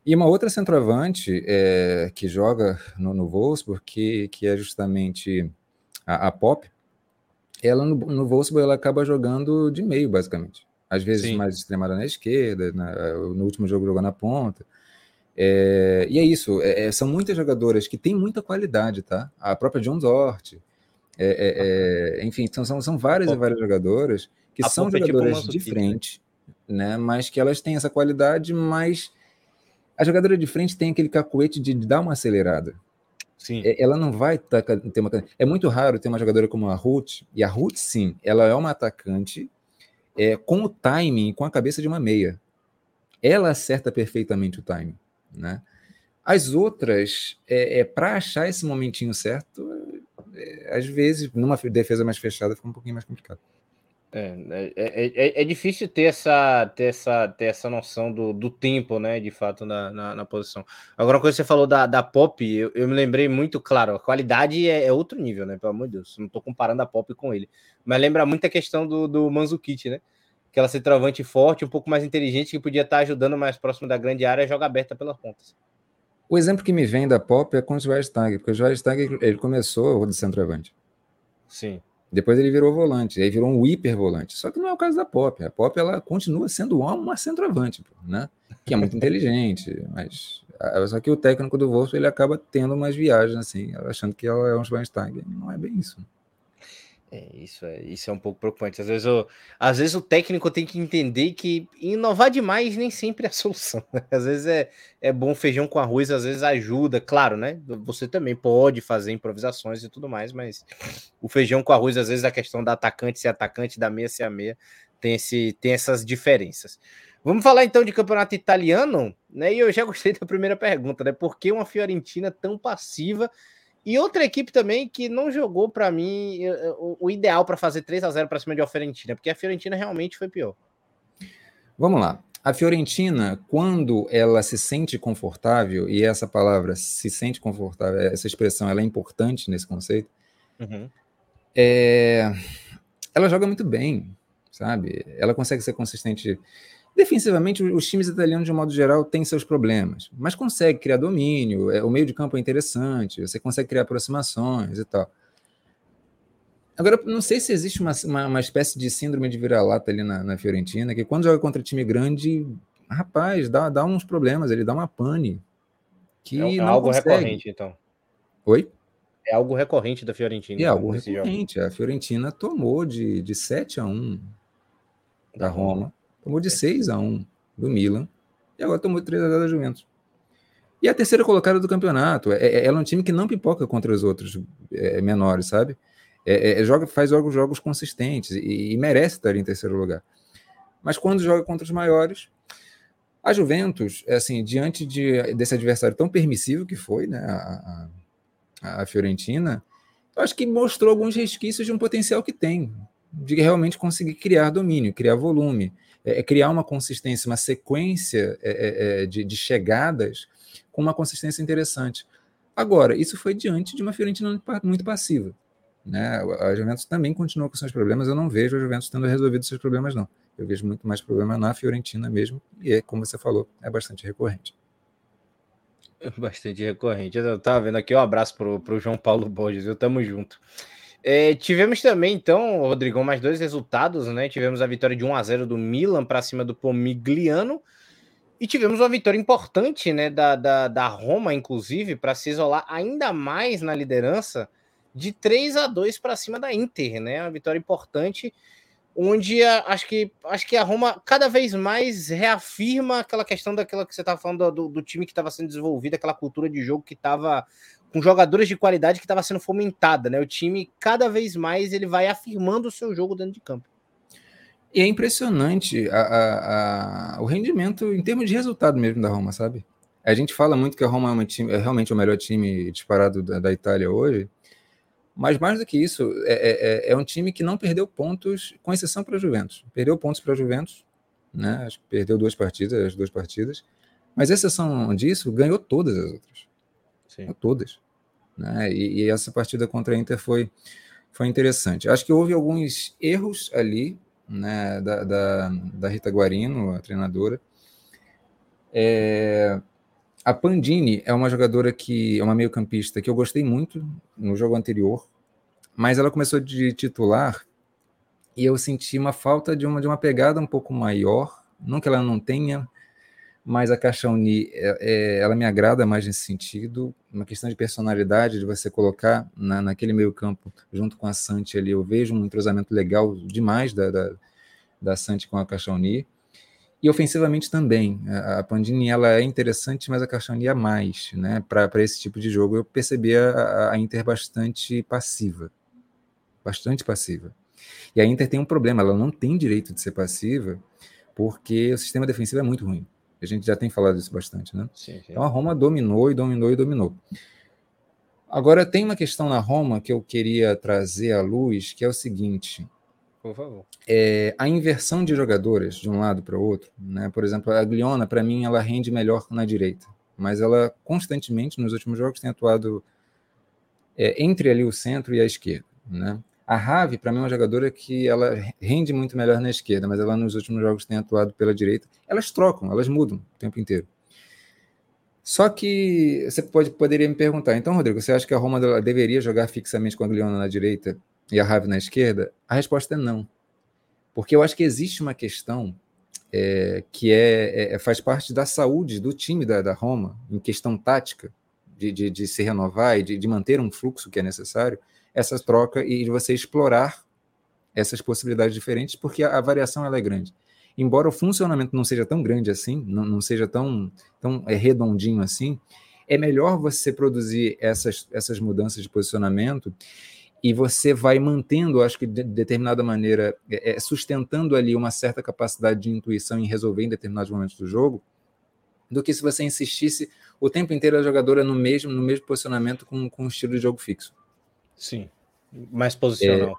e uma outra centroavante é, que joga no, no Wolfsburg, que, que é justamente a, a Pop, ela no, no Wolfsburg ela acaba jogando de meio, basicamente. Às vezes Sim. mais extremada na esquerda, na, no último jogo jogou na ponta. É, e é isso, é, é, são muitas jogadoras que têm muita qualidade, tá? A própria John Dort, é, é, enfim, são, são, são várias e várias jogadoras que a são jogadoras tipo de frente, né? Mas que elas têm essa qualidade, mas a jogadora de frente tem aquele cacuete de dar uma acelerada. Sim. É, ela não vai ter uma. É muito raro ter uma jogadora como a Ruth, e a Ruth, sim, ela é uma atacante é, com o timing, com a cabeça de uma meia. Ela acerta perfeitamente o timing. Né? As outras, é, é para achar esse momentinho certo, é, às vezes, numa defesa mais fechada, fica um pouquinho mais complicado. É, é, é, é, é, difícil ter essa, ter essa, ter essa noção do, do tempo, né? De fato, na, na, na posição. Agora, quando você falou da, da Pop, eu, eu me lembrei muito, claro, a qualidade é, é, outro nível, né? Pelo amor de Deus, não estou comparando a Pop com ele. Mas lembra muito a questão do, do Manzukic, né? aquela centroavante forte, um pouco mais inteligente, que podia estar ajudando mais próximo da grande área, joga aberta pelas pontas. O exemplo que me vem da Pop é com o Schweinsteiger, porque o Schweinsteiger ele começou de centroavante. Sim. Depois ele virou volante, aí virou um hiper volante. Só que não é o caso da Pop. A Pop ela continua sendo uma centroavante, né? Que é muito inteligente, mas só que o técnico do Wolfsburg ele acaba tendo umas viagens assim, achando que ela é um Schweinsteiger. Não é bem isso. É, isso, é, isso é um pouco preocupante. Às vezes, o, às vezes o técnico tem que entender que inovar demais nem sempre é a solução. Né? Às vezes é, é bom feijão com arroz, às vezes ajuda, claro, né? Você também pode fazer improvisações e tudo mais, mas o feijão com arroz, às vezes, a questão da atacante ser atacante, da meia ser a meia, tem, esse, tem essas diferenças. Vamos falar então de campeonato italiano, né? E eu já gostei da primeira pergunta, né? Por que uma Fiorentina tão passiva? E outra equipe também que não jogou para mim o, ideal para fazer 3 a 0 para cima de Fiorentina, porque a Fiorentina realmente foi pior. Vamos lá. A Fiorentina, quando ela se sente confortável, e essa palavra se sente confortável, essa expressão ela é importante nesse conceito, uhum. é... ela joga muito bem, sabe? Ela consegue ser consistente Defensivamente, os times italianos, de um modo geral, têm seus problemas, mas consegue criar domínio, é, o meio de campo é interessante, você consegue criar aproximações e tal. Agora, não sei se existe uma, uma, uma espécie de síndrome de vira-lata ali na, na, Fiorentina, que quando joga contra time grande, rapaz, dá, dá uns problemas, ele dá uma pane. Que é, é algo consegue. recorrente, então. Oi? É algo recorrente da Fiorentina. É algo recorrente. Jogo. A Fiorentina tomou de, de 7 a 1 da Roma. Tomou de 6 a 1 do Milan e agora tomou de 3 a 0 da Juventus. E a terceira colocada do campeonato. É, é, ela é um time que não pipoca contra os outros é, menores, sabe? É, é, é joga, faz jogos, jogos consistentes e, e, merece estar em terceiro lugar. Mas quando joga contra os maiores, a Juventus, é assim, diante de, desse adversário tão permissivo que foi, né, a, a, a Fiorentina, eu acho que mostrou alguns resquícios de um potencial que tem, de realmente conseguir criar domínio, criar volume, é, é, criar uma consistência, uma sequência é, é, é, de, de, chegadas com uma consistência interessante. Agora, isso foi diante de uma Fiorentina muito passiva. Né? A Juventus também continua com seus problemas, eu não vejo a Juventus tendo resolvido seus problemas, não. Eu vejo muito mais problema na Fiorentina mesmo, e é, como você falou, é bastante recorrente. Bastante recorrente. Eu estava vendo aqui, um abraço para o João Paulo Borges, eu tamo junto. É, tivemos também, então, Rodrigão, mais dois resultados, né? Tivemos a vitória de 1 a 0 do Milan para cima do Pomigliano e tivemos uma vitória importante, né, da, da, da Roma, inclusive, para se isolar ainda mais na liderança de 3 a 2 para cima da Inter, né? Uma vitória importante onde a, acho que acho que a Roma cada vez mais reafirma aquela questão daquela que você estava falando do, do, time que estava sendo desenvolvido, aquela cultura de jogo que estava com jogadores de qualidade que estava sendo fomentada, né? O time cada vez mais ele vai afirmando o seu jogo dentro de campo. E é impressionante a, a, a, o rendimento em termos de resultado mesmo da Roma, sabe? A gente fala muito que a Roma é, time, é realmente o melhor time disparado da, da, Itália hoje, mas mais do que isso, é, é, é um time que não perdeu pontos, com exceção para a Juventus. Perdeu pontos para a Juventus, né? Acho que perdeu duas partidas, as duas partidas, mas exceção disso, ganhou todas as outras. Sim. Todas. Né? E, e, essa partida contra a Inter foi, foi interessante. Acho que houve alguns erros ali né, da, da, da Rita Guarino, a treinadora. É, a Pandini é uma jogadora que é uma meio-campista que eu gostei muito no jogo anterior, mas ela começou de titular e eu senti uma falta de uma, de uma pegada um pouco maior. Não que ela não tenha, mas a Caixauni, é, é, ela me agrada mais nesse sentido, uma questão de personalidade, de você colocar na, naquele meio campo, junto com a Santi ali, eu vejo um entrosamento legal demais da, da, da Santi com a Caixauni, e ofensivamente também, a, a Pandini, ela é interessante, mas a Caixauni é mais, né, para esse tipo de jogo, eu percebi a, a Inter bastante passiva, bastante passiva, e a Inter tem um problema, ela não tem direito de ser passiva, porque o sistema defensivo é muito ruim, a gente já tem falado isso bastante, né? Sim, sim. Então a Roma dominou e dominou e dominou. Agora tem uma questão na Roma que eu queria trazer à luz, que é o seguinte. Por favor. É, a inversão de jogadores de um lado para o outro, né? Por exemplo, a Gliona, para mim, ela rende melhor na direita, mas ela constantemente nos últimos jogos tem atuado é, entre ali o centro e a esquerda, né? A Rave, para mim, é uma jogadora que ela rende muito melhor na esquerda, mas ela nos últimos jogos tem atuado pela direita. Elas trocam, elas mudam o tempo inteiro. Só que você pode, poderia me perguntar, então, Rodrigo, você acha que a Roma deveria jogar fixamente com a Leona na direita e a Rave na esquerda? A resposta é não. Porque eu acho que existe uma questão é, que é, é, faz parte da saúde do time da, da Roma, em questão tática, de, de, de se renovar e de, de manter um fluxo que é necessário, essa troca e de você explorar essas possibilidades diferentes, porque a, a variação ela é grande. Embora o funcionamento não seja tão grande assim, não, não seja tão, tão é, redondinho assim, é melhor você produzir essas, essas mudanças de posicionamento e você vai mantendo, acho que de determinada maneira, é, é, sustentando ali uma certa capacidade de intuição em resolver em determinados momentos do jogo, do que se você insistisse o tempo inteiro a jogadora no mesmo, no mesmo posicionamento com, com um estilo de jogo fixo. Sim, mais posicional.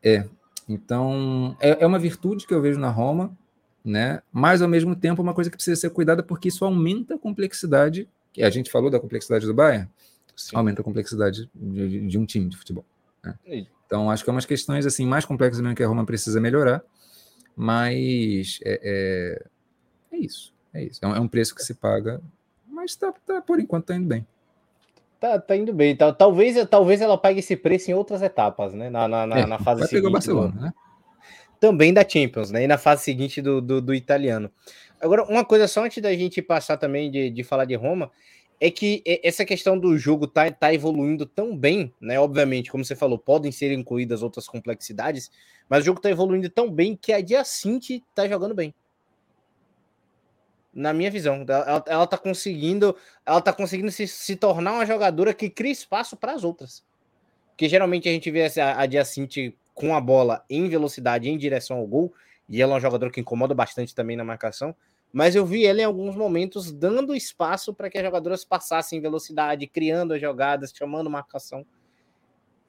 É, é. então é, é uma virtude que eu vejo na Roma, né? Mas ao mesmo tempo é uma coisa que precisa ser cuidada porque isso aumenta a complexidade. Que a gente falou da complexidade do Bayern, Sim. aumenta a complexidade de, de, um time de futebol. Né? Então acho que é umas questões assim mais complexas mesmo que a Roma precisa melhorar, mas é, é, é isso, é isso. É um, é um preço que se paga, mas tá, tá por enquanto está indo bem. Tá, tá indo bem. Tá, talvez, talvez ela pague esse preço em outras etapas, né? Na, na, na, é, na fase vai seguinte. o Barcelona, né? Também da Champions, né? E na fase seguinte do, do, do, italiano. Agora, uma coisa só antes da gente passar também de, de falar de Roma, é que essa questão do jogo tá, tá evoluindo tão bem, né? Obviamente, como você falou, podem ser incluídas outras complexidades, mas o jogo tá evoluindo tão bem que a Diacinte tá jogando bem na minha visão. Ela, ela tá conseguindo, ela tá conseguindo se, se tornar uma jogadora que cria espaço para as outras. Porque geralmente a gente vê a, a Diacinte com a bola em velocidade em direção ao gol, e ela é uma jogadora que incomoda bastante também na marcação. Mas eu vi ela em alguns momentos dando espaço para que as jogadoras passassem em velocidade, criando as jogadas, chamando marcação.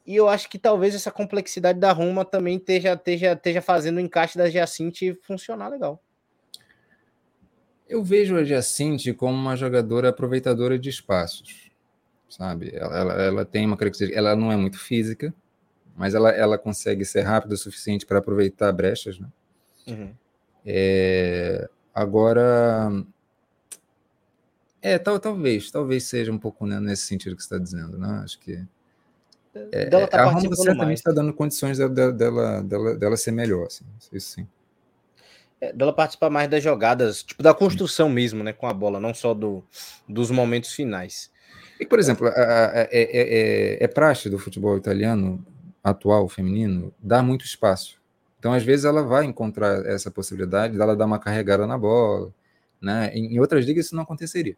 E eu acho que talvez essa complexidade da Roma também esteja, esteja, esteja fazendo o encaixe da Giacinte funcionar legal. Eu vejo a Jacinte como uma jogadora aproveitadora de espaços, sabe? Ela, ela, ela, tem uma característica, ela não é muito física, mas ela, ela consegue ser rápida o suficiente para aproveitar brechas, né? Uhum. É, agora, é, tal, talvez, talvez seja um pouco né, nesse sentido que você está dizendo, né? Acho que é, tá a Roma certamente está dando condições dela, dela, dela, dela ser melhor, assim, isso sim. É, dela participar mais das jogadas, tipo da construção mesmo, né, com a bola, não só do, dos momentos finais. E, por exemplo, é, é, é, é praxe do futebol italiano atual, feminino, dar muito espaço. Então, às vezes, ela vai encontrar essa possibilidade dela dar uma carregada na bola. Né? Em, outras ligas isso não aconteceria.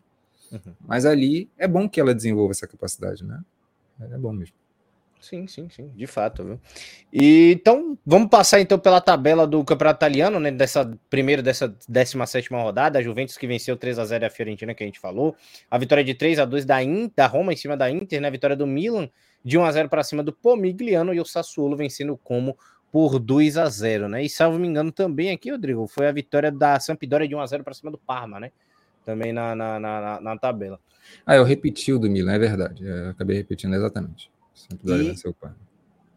Uhum. Mas ali é bom que ela desenvolva essa capacidade, né? É bom mesmo. Sim, sim, sim, de fato, viu? E, então, vamos passar então pela tabela do Campeonato Italiano, né, dessa primeira, dessa 17 rodada, a Juventus que venceu 3 a 0 a Fiorentina, que a gente falou, a vitória de 3 a 2 da, da Roma em cima da Inter, né, a vitória do Milan de 1 a 0 para cima do Pomigliano e o Sassuolo vencendo Como por 2 a 0, né? E salvo me engano também aqui, Rodrigo, foi a vitória da Sampdoria de 1 a 0 para cima do Parma, né? Também na, na, na, na tabela. Ah, eu repeti o do Milan, é verdade. Eu acabei repetindo exatamente. Sampdoria e, pai.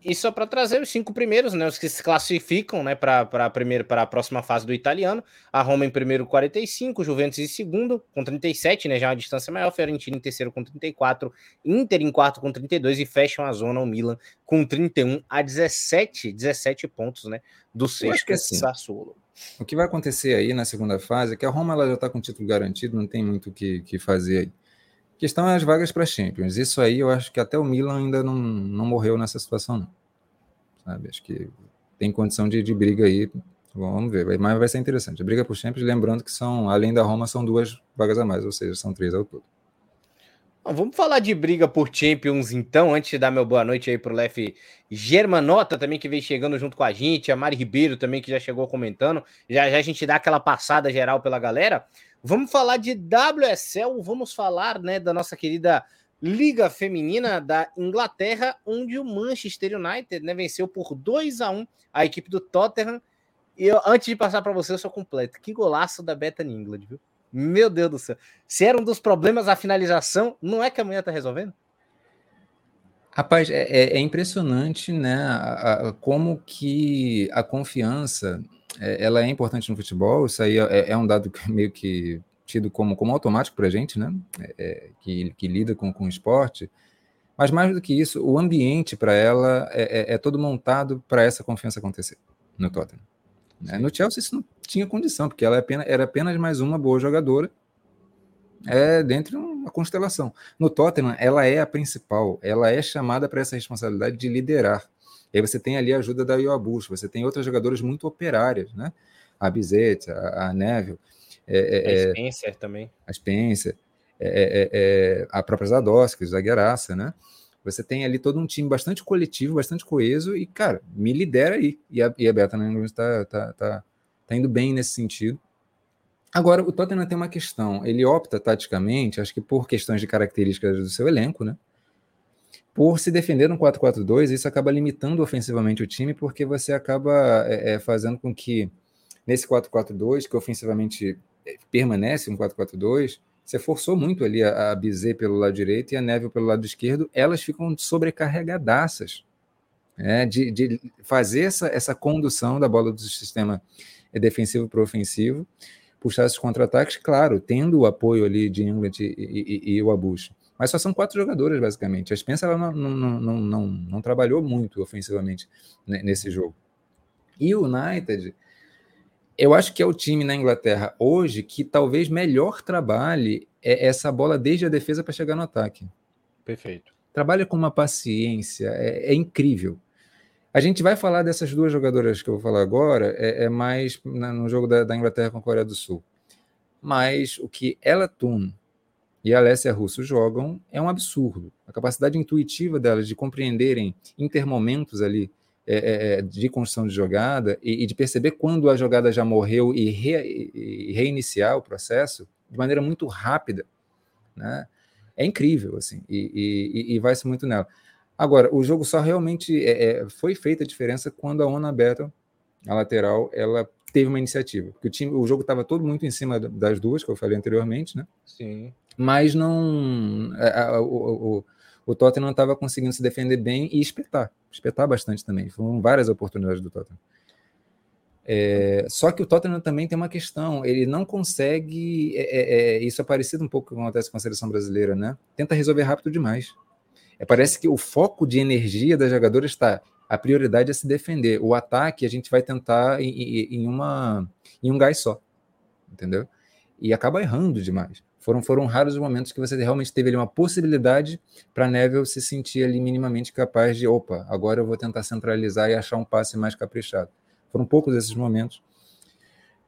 E só para trazer os cinco primeiros, né, os que se classificam, né, para a primeira para a próxima fase do italiano. A Roma em primeiro 45, Juventus em segundo com 37, né, já uma distância maior, Fiorentina em terceiro com 34, Inter em quarto com 32 e fecham a zona o Milan com 31 a 17, 17 pontos, né, do sexto assim, Sassuolo. O que vai acontecer aí na segunda fase é que a Roma ela já está com o título garantido, não tem muito o que, que fazer aí questão é as vagas para Champions. Isso aí eu acho que até o Milan ainda não, não morreu nessa situação, não. Sabe? Acho que tem condição de, de briga aí. Vamos ver, mas vai ser interessante. A briga por Champions, lembrando que são, além da Roma, são duas vagas a mais, ou seja, são três ao todo. Vamos falar de briga por Champions, então, antes de dar meu boa noite aí pro Lef Germanota também, que vem chegando junto com a gente, a Mari Ribeiro também, que já chegou comentando. Já já a gente dá aquela passada geral pela galera. Vamos falar de WSL, vamos falar né, da nossa querida Liga Feminina da Inglaterra, onde o Manchester United né, venceu por 2 a 1 a equipe do Tottenham. E eu, antes de passar para você, eu sou completo. Que golaço da Bethany England, viu? Meu Deus do céu. Se era um dos problemas a finalização, não é que amanhã tá resolvendo? Rapaz, é, é, é impressionante, né, a, a, como que a confiança, é, ela é importante no futebol, isso aí é, é um dado que meio que tido como, como automático para a gente, né, é, é, que, que lida com, com o esporte, mas mais do que isso, o ambiente para ela é, todo montado para essa confiança acontecer no Tottenham. Né? No Chelsea isso não tinha condição, porque ela apenas, era apenas mais uma boa jogadora, é dentro de uma constelação. No Tottenham, ela é a principal, ela é chamada para essa responsabilidade de liderar. E aí você tem ali a ajuda da Ioabush, você tem outras jogadoras muito operárias, né? A Bizet, a, a Neville. É, é, a é, Spencer também. A Spencer, é, é, é a própria Zadowski, zagueiraça, né? Você tem ali todo um time bastante coletivo, bastante coeso, e, cara, me lidera aí. E a, e a Beta está tá, tá, tá indo bem nesse sentido. Agora, o Tottenham tem uma questão. Ele opta taticamente, acho que por questões de características do seu elenco, né? Por se defender no 4-4-2, isso acaba limitando ofensivamente o time, porque você acaba é, é, fazendo com que nesse 4-4-2, que ofensivamente é, permanece um 4-4-2, você forçou muito ali a, a Bizet pelo lado direito e a Neville pelo lado esquerdo, elas ficam sobrecarregadaças né, de, de fazer essa, essa condução da bola do sistema defensivo para ofensivo puxar esses contra-ataques, claro, tendo o apoio ali de England e, e, e o Abush. Mas só são quatro jogadores, basicamente. A Spencer ela não, não, não, não, não trabalhou muito ofensivamente nesse jogo. E o United, eu acho que é o time na Inglaterra hoje que talvez melhor trabalhe é essa bola desde a defesa para chegar no ataque. Perfeito. Trabalha com uma paciência, é, é incrível. A gente vai falar dessas duas jogadoras que eu vou falar agora, é, é mais na, no jogo da, da, Inglaterra com a Coreia do Sul. Mas o que ela Thun e a Alessia Russo jogam é um absurdo. A capacidade intuitiva delas de compreenderem intermomentos ali é, é, é, de construção de jogada e, e, de perceber quando a jogada já morreu e, re, e reiniciar o processo de maneira muito rápida, né? É incrível, assim, e, e, vai-se muito nela. Agora, o jogo só realmente é, é, foi feita a diferença quando a Ona Battle, a lateral, ela teve uma iniciativa. Porque o, time, o jogo estava todo muito em cima das duas, que eu falei anteriormente, né? Sim. Mas não. A, a, o, o, o Tottenham estava conseguindo se defender bem e espetar. Espetar bastante também. Foram várias oportunidades do Tottenham. É, só que o Tottenham também tem uma questão, ele não consegue. É, é, é isso é parecido um pouco com o que acontece com a seleção brasileira, né? Tenta resolver rápido demais. É, parece que o foco de energia das jogadoras está. A prioridade é se defender. O ataque a gente vai tentar em, em, uma, em um gás só. Entendeu? E acaba errando demais. Foram, foram raros os momentos que você realmente teve ali uma possibilidade para Neville se sentir ali minimamente capaz de, opa, agora eu vou tentar centralizar e achar um passe mais caprichado. Foram poucos esses momentos.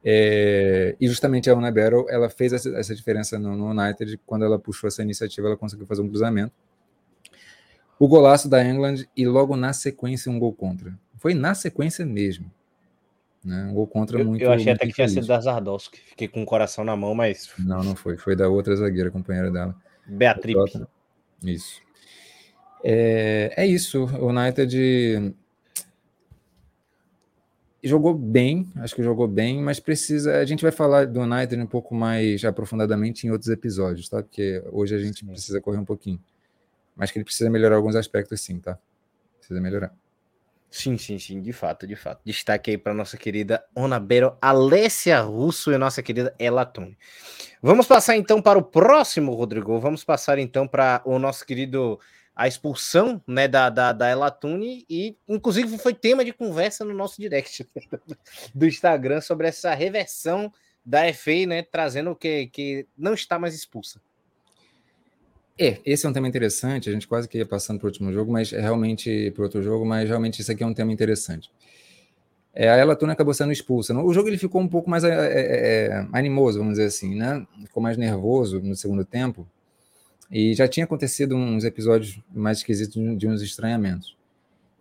É, e justamente a Una Battle, ela fez essa, essa diferença no, no, United, quando ela puxou essa iniciativa, ela conseguiu fazer um cruzamento o golaço da England e logo na sequência um gol contra. Foi na sequência mesmo. Né? Um gol contra eu, muito. Eu achei muito até que tinha sido da Zardowski, fiquei com o coração na mão, mas. Não, não foi. Foi da outra zagueira, companheira dela. Beatriz. Isso. É, é isso. O United jogou bem, acho que jogou bem, mas precisa. A gente vai falar do United um pouco mais aprofundadamente em outros episódios, tá? Porque hoje a gente Sim. precisa correr um pouquinho mas que ele precisa melhorar alguns aspectos sim, tá? Precisa melhorar. Sim, sim, sim, de fato, de fato. Destaque aí para nossa querida Onabero Alessia Russo e nossa querida Elatone. Vamos passar então para o próximo, Rodrigo. Vamos passar então para o nosso querido a expulsão né, da, da, da Elatune e inclusive foi tema de conversa no nosso direct do Instagram sobre essa reversão da FA, né, trazendo que, que não está mais expulsa. É, esse é um tema interessante. A gente quase que ia passando para o último jogo, mas é realmente para outro jogo, mas realmente isso aqui é um tema interessante. É, a Ela Tuna acabou sendo expulsa. O jogo ele ficou um pouco mais é, é, é, animoso, vamos dizer assim, né? Ficou mais nervoso no segundo tempo. E já tinha acontecido uns episódios mais esquisitos de, de uns estranhamentos.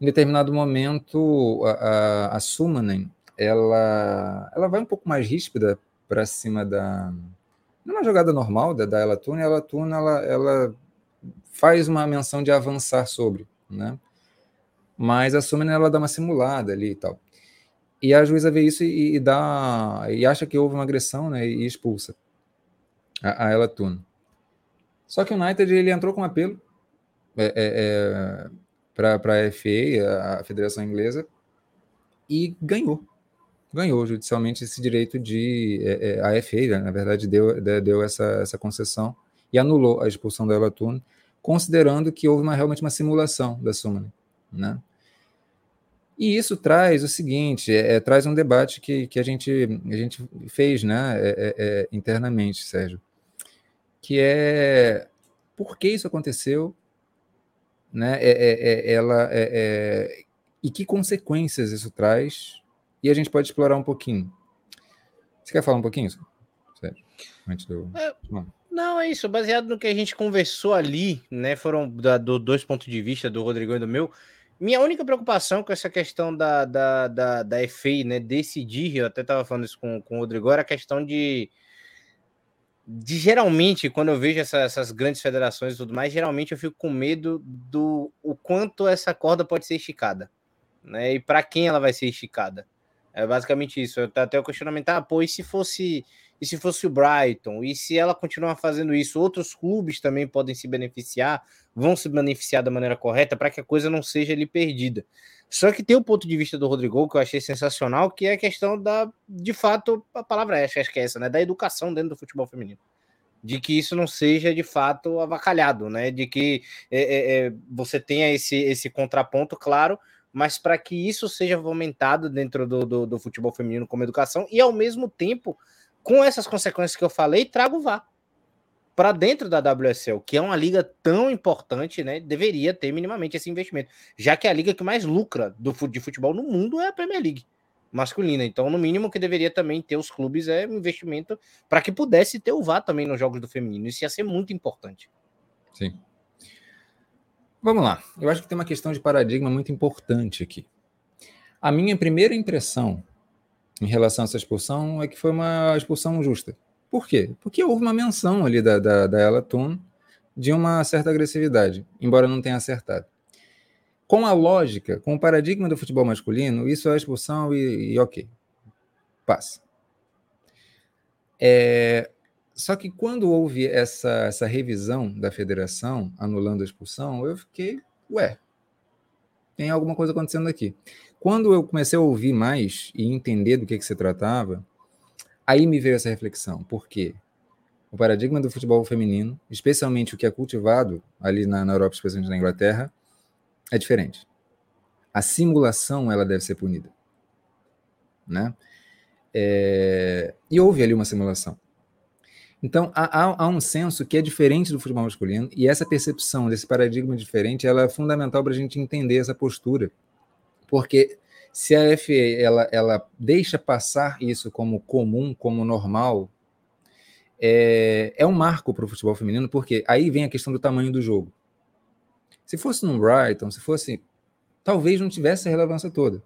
Em determinado momento, a, a, a Sumanen, ela, ela vai um pouco mais ríspida para cima da, numa jogada normal da, da ela Tuna, ela Tuna ela, ela faz uma menção de avançar sobre, né? Mas a Sumner ela dá uma simulada ali e tal. E a juíza vê isso e, e dá e acha que houve uma agressão, né? E expulsa a, a ela Tuna. Só que o United ele entrou com apelo é, é, é para a FA, a Federação Inglesa, e ganhou. Ganhou judicialmente esse direito de. É, é a FA, né, na verdade, deu, deu essa, essa concessão e anulou a expulsão da Ela considerando que houve uma, realmente uma simulação da Sumane. Né? E isso traz o seguinte, é, é, traz um debate que, que a, gente, a gente fez né, é, é, internamente, Sérgio, que é por que isso aconteceu, né, ela, e que consequências isso traz, e a gente pode explorar um pouquinho. Você quer falar um pouquinho, Sérgio? Antes do... Não, é isso. Baseado no que a gente conversou ali, né? Foram da, do, dois pontos de vista, do Rodrigo e do meu. Minha única preocupação com essa questão da, da, da, da FA, né, decidir, eu até estava falando isso com, com o Rodrigo, era a questão de, de geralmente, quando eu vejo essa, essas grandes federações e tudo mais, geralmente eu fico com medo do o quanto essa corda pode ser esticada, né, e para quem ela vai ser esticada. É basicamente isso. Até o questionamento, ah, pô, e se fosse e se fosse o Brighton? E se ela continuar fazendo isso, outros clubes também podem se beneficiar, vão se beneficiar da maneira correta para que a coisa não seja ali perdida. Só que tem o ponto de vista do Rodrigo que eu achei sensacional, que é a questão da, de fato, a palavra é, acho que é essa, né, da educação dentro do futebol feminino de que isso não seja de fato avacalhado, né? De que é, é, é você tenha esse, esse contraponto claro, mas para que isso seja fomentado dentro do, do, do, futebol feminino como educação e ao mesmo tempo com essas consequências que eu falei, trago o VAR para dentro da WSL, que é uma liga tão importante, né? Deveria ter minimamente esse investimento, já que é a liga que mais lucra do de futebol no mundo é a Premier League masculina. Então, no mínimo que deveria também ter os clubes é um investimento para que pudesse ter o VAR também nos jogos do feminino. Isso ia ser muito importante. Sim. Vamos lá. Eu acho que tem uma questão de paradigma muito importante aqui. A minha primeira impressão em relação a essa expulsão é que foi uma expulsão justa. Por quê? Porque houve uma menção ali da, da, da Ella Toon de uma certa agressividade, embora não tenha acertado. Com a lógica, com o paradigma do futebol masculino, isso é expulsão e, e ok, passa. É, só que quando houve essa, essa revisão da federação anulando a expulsão, eu fiquei, ué, tem alguma coisa acontecendo aqui. Quando eu comecei a ouvir mais e entender do que, que se tratava, aí me veio essa reflexão. Por quê? O paradigma do futebol feminino, especialmente o que é cultivado ali na, na Europa, especialmente na Inglaterra, é diferente. A simulação ela deve ser punida, né? É... E houve ali uma simulação. Então há, há, um senso que é diferente do futebol masculino e essa percepção desse paradigma diferente ela é fundamental para a gente entender essa postura porque se a FA ela, ela deixa passar isso como comum, como normal, é, é um marco para o futebol feminino, porque aí vem a questão do tamanho do jogo. Se fosse no Brighton, se fosse. Talvez não tivesse a relevância toda.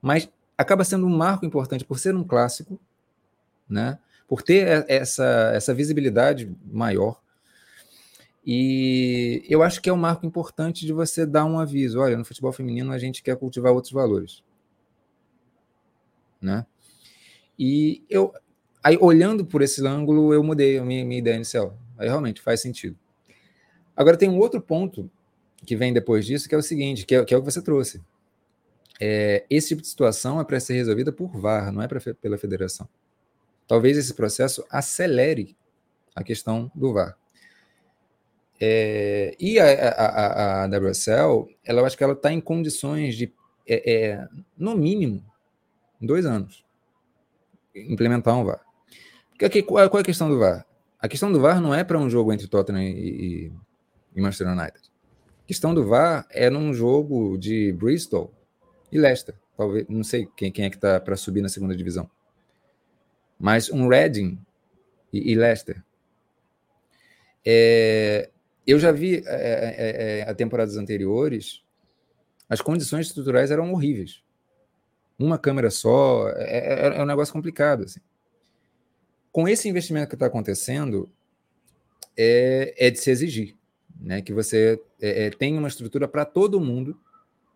Mas acaba sendo um marco importante por ser um clássico, né? Por ter essa, essa visibilidade maior e eu acho que é um marco importante de você dar um aviso. Olha, no futebol feminino a gente quer cultivar outros valores. Né? E eu, aí olhando por esse ângulo, eu mudei a minha, minha ideia inicial. Aí realmente faz sentido. Agora tem um outro ponto que vem depois disso, que é o seguinte, que é, que é o que você trouxe. É, esse tipo de situação é para ser resolvida por VAR, não é pra, pela federação. Talvez esse processo acelere a questão do VAR. É, e a, a, a, WSL, ela, eu acho que ela está em condições de, é, é, no mínimo, dois anos, implementar um VAR. Porque qual, qual, é a questão do VAR? A questão do VAR não é para um jogo entre Tottenham e, e, e Manchester United. A questão do VAR é num jogo de Bristol e Leicester. Talvez, não sei quem, quem é que está para subir na segunda divisão. Mas um Reading e, e Leicester. É, eu já vi é, é, é, a temporadas anteriores, as condições estruturais eram horríveis. Uma câmera só, é, é, é um negócio complicado. Assim. Com esse investimento que está acontecendo, é, é, de se exigir né, que você tenha uma estrutura para todo mundo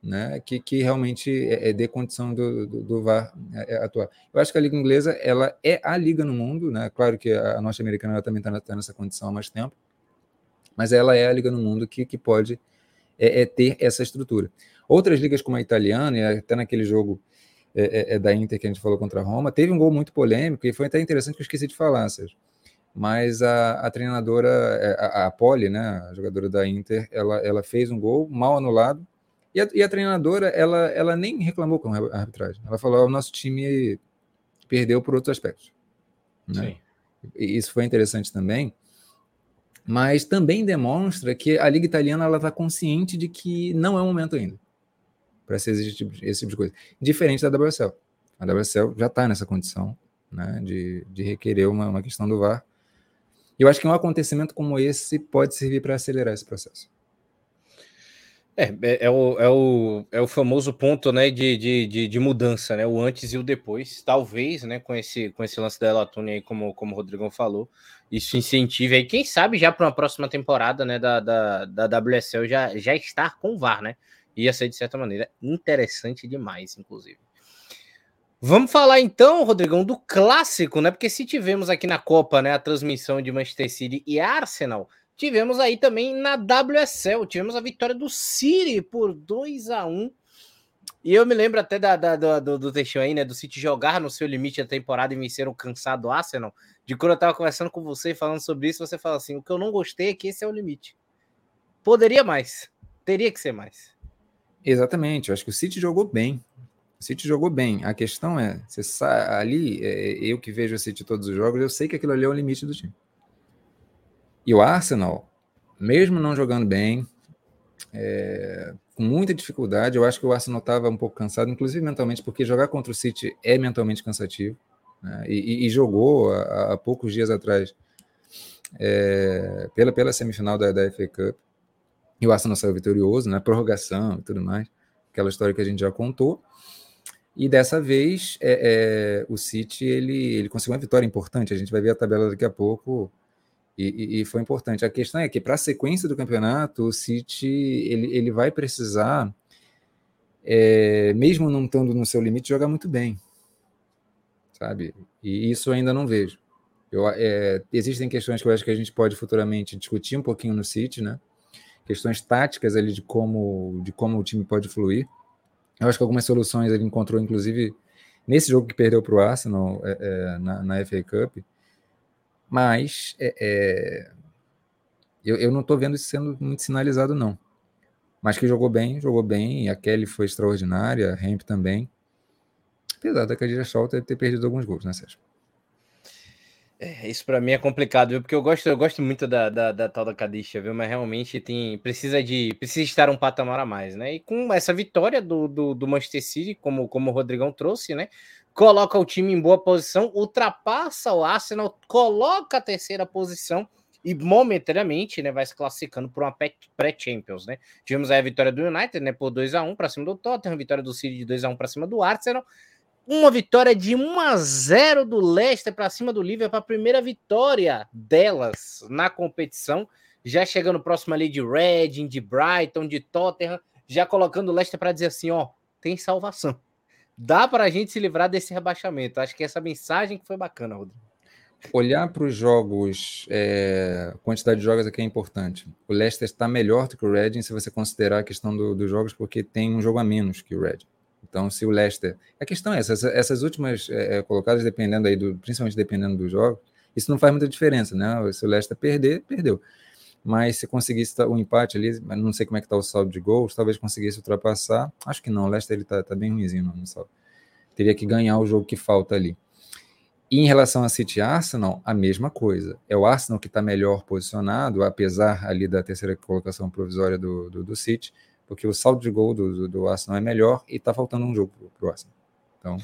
né, que, que realmente é, dê condição do, do, do VAR atuar. Eu acho que a Liga Inglesa ela é a liga no mundo, né? claro que a norte-americana também está tá nessa condição há mais tempo, Mas ela é a liga no mundo que, que pode é, é ter essa estrutura. Outras ligas como a italiana, e até naquele jogo é, é, é, da Inter que a gente falou contra a Roma, teve um gol muito polêmico e foi até interessante que eu esqueci de falar, Sérgio. Mas a, a treinadora, é, a, a Poli, né, a jogadora da Inter, ela, ela fez um gol mal anulado e a, e a treinadora, ela, ela nem reclamou com a arbitragem. Ela falou: o nosso time perdeu por outros aspectos. Né? E isso foi interessante também, mas também demonstra que a Liga Italiana está consciente de que não é o momento ainda para ser esse tipo, esse tipo de coisa. Diferente da WSL. A WSL já está nessa condição né, de, de requerer uma, uma questão do VAR. E eu acho que um acontecimento como esse pode servir para acelerar esse processo. É, é, é, o, é, o, é o famoso ponto né, de, de, de, de, mudança, né? O antes e o depois. Talvez, né, com esse, com esse lance da Elatune aí, como, como o Rodrigão falou, isso incentive aí, quem sabe já para uma próxima temporada né, da, da, da WSL já, já estar com o VAR, né? Ia ser, de certa maneira, interessante demais, inclusive. Vamos falar então, Rodrigão, do clássico, né? Porque se tivemos aqui na Copa, né, a transmissão de Manchester City e Arsenal, tivemos aí também na WSL, tivemos a vitória do City por 2 a 1 E eu me lembro até da, da, do, do texto aí, né? Do City jogar no seu limite da temporada e vencer o cansado Arsenal. De quando eu tava conversando com você falando sobre isso, você fala assim: o que eu não gostei é que esse é o limite. Poderia mais, teria que ser mais. Exatamente, eu acho que o City jogou bem. O City jogou bem. A questão é, sabe, ali, é, eu que vejo o City todos os jogos, eu sei que aquilo ali é o limite do time. E o Arsenal, mesmo não jogando bem, é, com muita dificuldade, eu acho que o Arsenal estava um pouco cansado, inclusive mentalmente, porque jogar contra o City é mentalmente cansativo. Né? E, e, jogou há, há, poucos dias atrás é, pela, pela semifinal da, da FA Cup. E o Arsenal saiu vitorioso, né? Prorrogação e tudo mais. Aquela história que a gente já contou. E dessa vez, é, é, o City ele, ele conseguiu uma vitória importante. A gente vai ver a tabela daqui a pouco. E, e, foi importante. A questão é que, para a sequência do campeonato, o City ele, ele vai precisar, é, mesmo não estando no seu limite, jogar muito bem. Sabe? E isso ainda não vejo. Eu, é, existem questões que eu acho que a gente pode futuramente discutir um pouquinho no City, né? questões táticas ali de como, de como o time pode fluir. Eu acho que algumas soluções ele encontrou, inclusive, nesse jogo que perdeu para o Arsenal é, é, na, na, FA Cup. Mas é, é, eu, eu não estou vendo isso sendo muito sinalizado, não. Mas que jogou bem, jogou bem. A Kelly foi extraordinária, a Hemp também. Apesar da Cadira Shaw ter, ter perdido alguns gols, né, Sérgio? É, isso para mim é complicado, viu? Porque eu gosto, eu gosto muito da, da, da tal da Cadisha, viu? Mas realmente tem, precisa de precisa estar um patamar a mais, né? E com essa vitória do, do, do Manchester City, como, como o Rodrigão trouxe, né? Coloca o time em boa posição, ultrapassa o Arsenal, coloca a terceira posição e momentaneamente, né, vai se classificando por uma pré-Champions, né? Tivemos a vitória do United, né, por 2 a 1 para cima do Tottenham, vitória do City de 2 a 1 para cima do Arsenal uma vitória de 1 a 0 do Leicester para cima do Liverpool, para a primeira vitória delas na competição, já chegando próximo ali de Reading, de Brighton, de Tottenham, já colocando o Leicester para dizer assim, ó, tem salvação. Dá para a gente se livrar desse rebaixamento. Acho que essa mensagem que foi bacana, Rodrigo. Olhar para os jogos, é, quantidade de jogos aqui é importante. O Leicester está melhor do que o Reading se você considerar a questão do, dos jogos, porque tem um jogo a menos que o Reading. Então, se o Leicester. A questão é essa: essas últimas é, colocadas, dependendo aí, do, principalmente dependendo do jogo, isso não faz muita diferença, né? Se o Leicester perder, perdeu. Mas se conseguisse o um empate ali, não sei como é que está o saldo de gols, talvez conseguisse ultrapassar. Acho que não, o Leicester está tá bem ruimzinho no saldo. Teria que ganhar o jogo que falta ali. E em relação a City Arsenal, a mesma coisa. É o Arsenal que está melhor posicionado, apesar ali da terceira colocação provisória do, do, do City porque o saldo de gol do, do, do Arsenal é melhor e está faltando um jogo para o Arsenal. Então,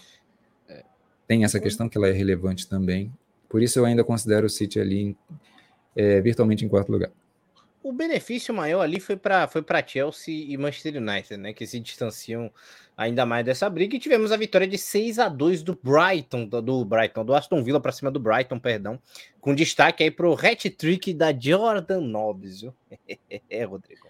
é, tem essa questão que ela é relevante também. Por isso eu ainda considero o City ali é, virtualmente em quarto lugar. O benefício maior ali foi para foi Chelsea e Manchester United, né? Que se distanciam ainda mais dessa briga. E tivemos a vitória de 6 a 2 do Brighton, do, do Brighton, do Aston Villa para cima do Brighton, perdão. Com destaque aí para o hat-trick da Jordan Nobbs, viu? é, Rodrigo.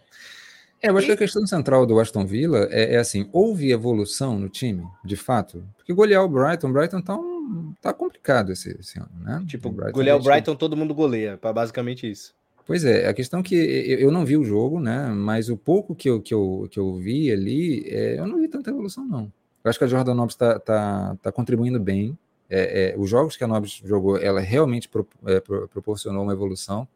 É, eu acho que a questão central do Aston Villa é, é, assim: houve evolução no time, de fato? Porque golear o Brighton, o Brighton tá, um, tá complicado esse, esse, ano, né? Tipo, o Brighton, golear o Brighton, todo mundo goleia, basicamente isso. Pois é, a questão é que eu não vi o jogo, né? Mas o pouco que eu, que eu, que eu vi ali, é, eu não vi tanta evolução, não. Eu acho que a Jordan Nobbs está tá, tá contribuindo bem. É, é, os jogos que a Nobbs jogou, ela realmente pro, é, pro, proporcionou uma evolução,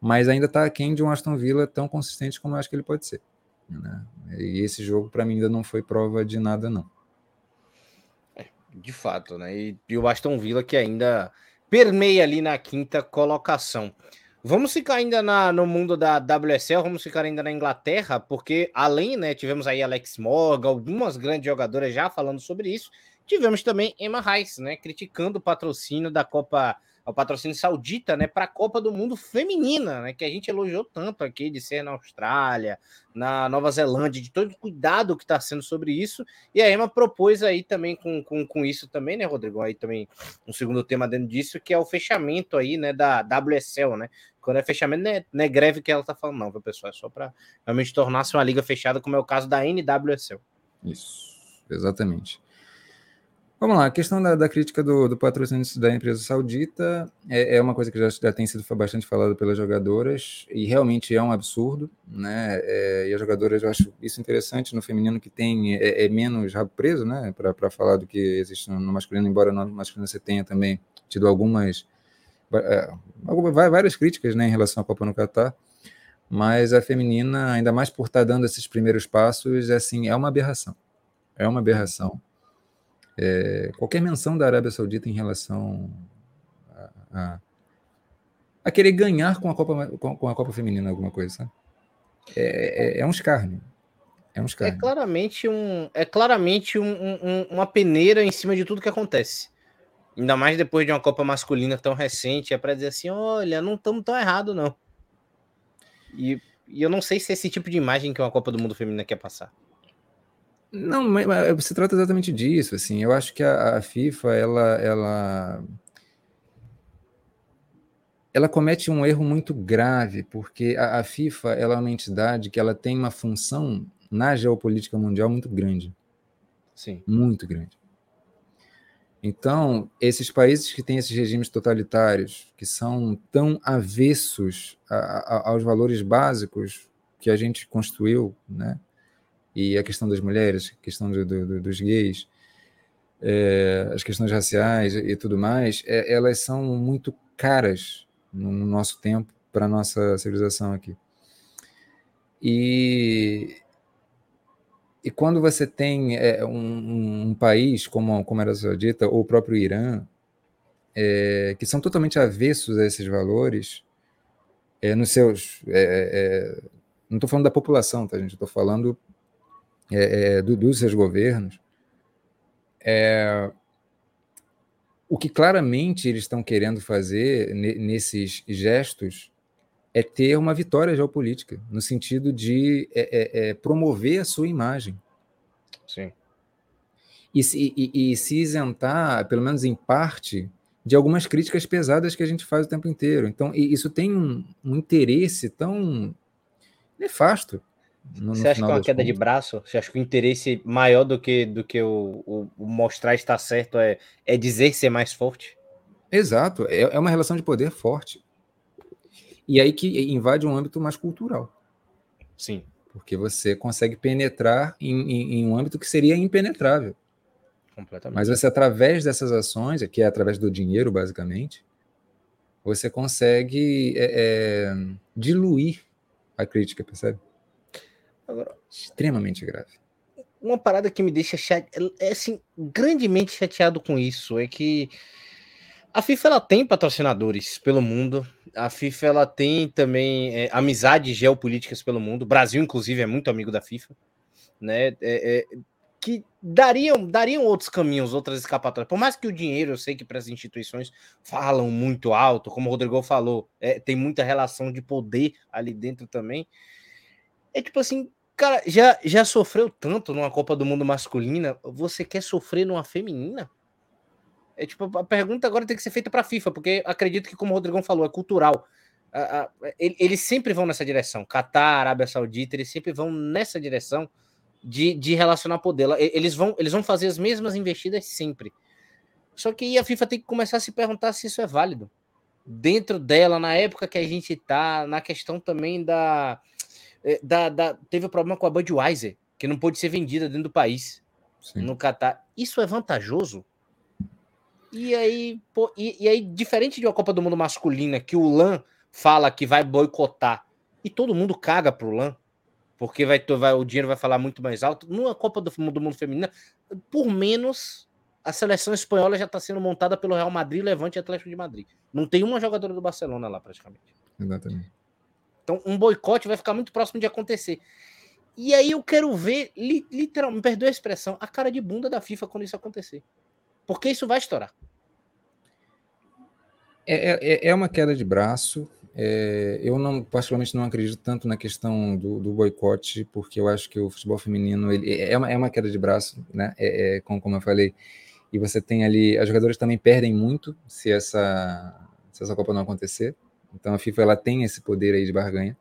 mas ainda está aquém de um Aston Villa tão consistente como eu acho que ele pode ser. Né? E esse jogo, para mim, ainda não foi prova de nada, não. É, de fato, né? E, e o Aston Villa que ainda permeia ali na quinta colocação. Vamos ficar ainda na, no mundo da WSL, vamos ficar ainda na Inglaterra, porque além, né, tivemos aí Alex Morgan, algumas grandes jogadoras já falando sobre isso, tivemos também Emma Rice, né, criticando o patrocínio da Copa ao patrocínio saudita, né, para a Copa do Mundo feminina, né, que a gente elogiou tanto aqui de ser na Austrália, na Nova Zelândia, de todo o cuidado que está sendo sobre isso. E a Emma propôs aí também com, com, com isso também, né, Rodrigo? Aí também um segundo tema dentro disso, que é o fechamento aí, né, da WSL, né? Quando é fechamento, não é, não é greve que ela está falando, não, viu, pessoal? É só para realmente tornar-se uma liga fechada, como é o caso da NWSL. Isso, exatamente. Vamos lá, a questão da, da crítica do, do, patrocínio da empresa saudita é, é uma coisa que já, já, tem sido bastante falada pelas jogadoras e realmente é um absurdo, né? É, e as jogadoras, eu acho isso interessante no feminino que tem é, é menos rabo preso, né? Para falar do que existe no, no, masculino, embora no masculino você tenha também tido algumas, é, algumas várias críticas, né, em relação à Copa no Catar. Mas a feminina, ainda mais por estar dando esses primeiros passos, é assim, é uma aberração. É uma aberração é, qualquer menção da Arábia Saudita em relação a, a, a, querer ganhar com a Copa com, a Copa Feminina alguma coisa, sabe? É, é, é um escárnio. É um escárnio. É claramente, um, é claramente um, um, uma peneira em cima de tudo que acontece. Ainda mais depois de uma Copa masculina tão recente, é para dizer assim: olha, não estamos tão errado, não. E, e eu não sei se é esse tipo de imagem que uma Copa do Mundo Feminina quer passar. Não, mas, mas se trata exatamente disso, assim. Eu acho que a, a FIFA, ela, ela, ela comete um erro muito grave, porque a, a, FIFA ela é uma entidade que ela tem uma função na geopolítica mundial muito grande. Sim. Muito grande. Então, esses países que têm esses regimes totalitários, que são tão avessos a, a, aos valores básicos que a gente construiu, né? E a questão das mulheres, a questão do, do, dos gays, é, as questões raciais e tudo mais, é, elas são muito caras no, no nosso tempo para a nossa civilização aqui. E, e quando você tem é, um, um, país como, como era Saudita, ou o próprio Irã, que são totalmente avessos a esses valores, nos seus. Não estou falando da população, tá, gente? Estou falando é, é, do, dos seus governos, é, o que claramente eles estão querendo fazer nesses gestos é ter uma vitória geopolítica, no sentido de é, é, é promover a sua imagem. Sim. E, e, e, se isentar, pelo menos em parte, de algumas críticas pesadas que a gente faz o tempo inteiro. Então, isso tem um, um interesse tão nefasto no, você acha que é uma queda contas. de braço? Você acha que o interesse maior do que, do que o, o, o mostrar estar certo é, é dizer ser mais forte? Exato, é, é uma relação de poder forte. E aí que invade um âmbito mais cultural. Sim. Porque você consegue penetrar em, em, em um âmbito que seria impenetrável. Completamente. Mas você, através dessas ações, que é através do dinheiro, basicamente, você consegue é, é, diluir a crítica, percebe? Agora, extremamente grave. Uma parada que me deixa chateado, é assim, grandemente chateado com isso, é que a FIFA ela tem patrocinadores pelo mundo, a FIFA ela tem também é, amizades geopolíticas pelo mundo, o Brasil, inclusive, é muito amigo da FIFA, né? É, é, que dariam, dariam outros caminhos, outras escapatórias. Por mais que o dinheiro, eu sei que para as instituições falam muito alto, como o Rodrigo falou, é, tem muita relação de poder ali dentro também. É tipo assim, cara, já, já sofreu tanto numa Copa do Mundo masculina, você quer sofrer numa feminina? É tipo, a pergunta agora tem que ser feita para a FIFA, porque acredito que, como o Rodrigão falou, é cultural. eles sempre vão nessa direção. Catar, Arábia Saudita, eles sempre vão nessa direção de, de relacionar poder. Eles vão, eles vão fazer as mesmas investidas sempre. Só que a FIFA tem que começar a se perguntar se isso é válido. dentro dela, na época que a gente tá, na questão também da. Eh, da, da teve o um problema com a Budweiser, que não pôde ser vendida dentro do país, Sim. no Catar. Isso é vantajoso? E aí, pô, e, e, aí, diferente de uma Copa do Mundo masculina, que o LAN fala que vai boicotar e todo mundo caga pro LAN, porque vai, vai, o dinheiro vai falar muito mais alto. Numa Copa do, do Mundo Feminina, por menos a seleção espanhola já está sendo montada pelo Real Madrid, Levante e Atlético de Madrid. Não tem uma jogadora do Barcelona lá, praticamente. Exatamente. Então, um boicote vai ficar muito próximo de acontecer. E aí eu quero ver, literalmente, me perdoe a expressão, a cara de bunda da FIFA quando isso acontecer. Porque isso vai estourar. É, é, é uma queda de braço. É, eu não, particularmente, não acredito tanto na questão do, do boicote, porque eu acho que o futebol feminino ele, é, uma, é uma queda de braço, né? É, é, como, como eu falei, e você tem ali, as jogadoras também perdem muito se essa, se essa Copa não acontecer. Então a FIFA ela tem esse poder aí de barganha.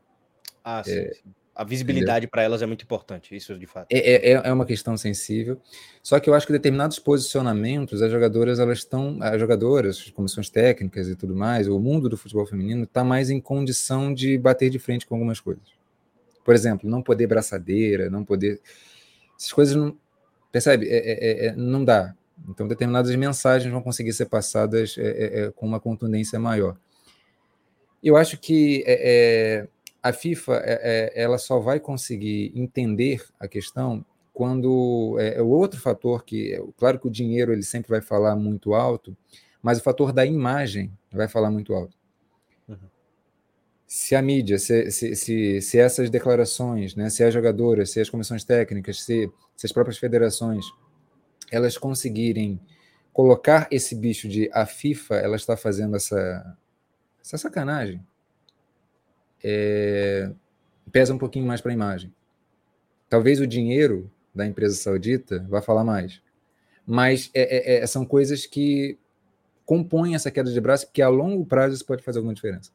Ah, sim. É, sim. A visibilidade para elas é muito importante, isso de fato. É, é, é, é, uma questão sensível. Só que eu acho que determinados posicionamentos, as jogadoras, elas estão, as jogadoras, as comissões técnicas e tudo mais, o mundo do futebol feminino está mais em condição de bater de frente com algumas coisas. Por exemplo, não poder braçadeira, não poder. Essas coisas não. Percebe? É, é, é não dá. Então, determinadas mensagens vão conseguir ser passadas com uma contundência maior. Eu acho que é, é a FIFA ela só vai conseguir entender a questão quando é, o outro fator que, claro que o dinheiro ele sempre vai falar muito alto, mas o fator da imagem vai falar muito alto. Uhum. Se a mídia, se, se, se, se, essas declarações, né, se as jogadoras, se as comissões técnicas, se, se as próprias federações elas conseguirem colocar esse bicho de a FIFA ela está fazendo essa, essa sacanagem, é, pesa um pouquinho mais para a imagem. Talvez o dinheiro da empresa saudita vá falar mais. Mas é, é, é, são coisas que compõem essa queda de braço, porque a longo prazo isso pode fazer alguma diferença.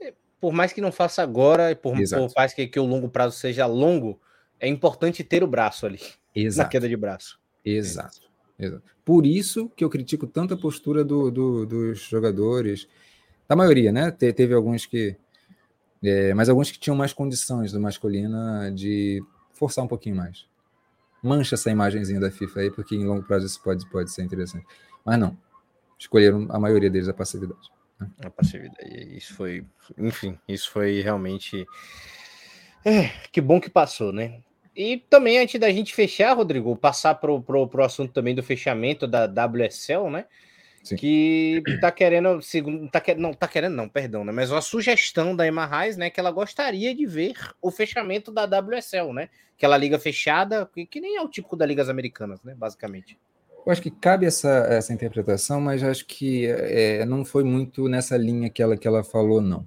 É, por mais que não faça agora, e por, por mais que, que, o longo prazo seja longo, é importante ter o braço ali Exato. na queda de braço. Exato. Exato. Por isso que eu critico tanto a postura do, do, dos jogadores, da maioria, né? Te, teve alguns que. É, mas alguns que tinham mais condições do masculina de forçar um pouquinho mais. Mancha essa imagenzinha da FIFA aí, porque em longo prazo isso pode, pode ser interessante. Mas não. Escolheram a maioria deles a passividade. Né? A passividade. Isso foi. Enfim, isso foi realmente. É, que bom que passou, né? E também, antes da gente fechar, Rodrigo, passar para o assunto também do fechamento da WSL, né? Sim. Que tá querendo, segundo, tá, não, tá querendo, não, perdão, né? Mas uma sugestão da Emma Reis, né? Que ela gostaria de ver o fechamento da WSL, né? Aquela liga fechada, que, que nem é o típico das ligas americanas, né? Basicamente. Eu acho que cabe essa, essa interpretação, mas acho que é, não foi muito nessa linha que ela, que ela falou, não.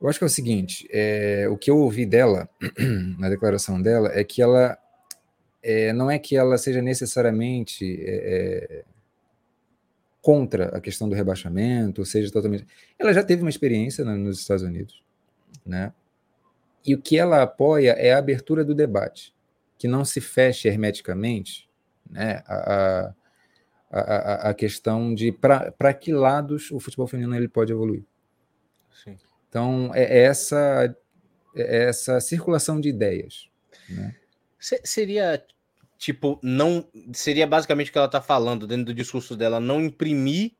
Eu acho que é o seguinte: é, o que eu ouvi dela, na declaração dela, é que ela é, não é que ela seja necessariamente é, contra a questão do rebaixamento, seja totalmente. Ela já teve uma experiência nos Estados Unidos, né? E o que ela apoia é a abertura do debate, que não se feche hermeticamente, né? A, a, a, a questão de para que lados o futebol feminino ele pode evoluir. Então, é, é essa, é essa circulação de ideias. Né? Seria, tipo, não. Seria basicamente o que ela está falando dentro do discurso dela, não imprimir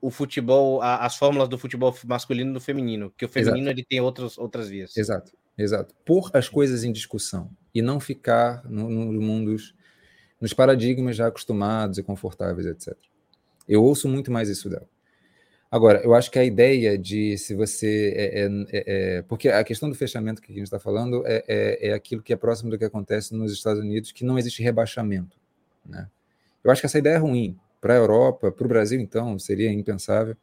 o futebol, a, as fórmulas do futebol masculino e do feminino, que o feminino ele tem outras, outras vias. Exato, exato. Pôr as coisas em discussão e não ficar nos no mundos, nos paradigmas já acostumados e confortáveis, etc. Eu ouço muito mais isso dela. Agora, eu acho que a ideia de se você. É, é, é, é porque a questão do fechamento que a gente está falando é, é, é, aquilo que é próximo do que acontece nos Estados Unidos, que não existe rebaixamento. Né? Eu acho que essa ideia é ruim. Para a Europa, para o Brasil, então, seria impensável.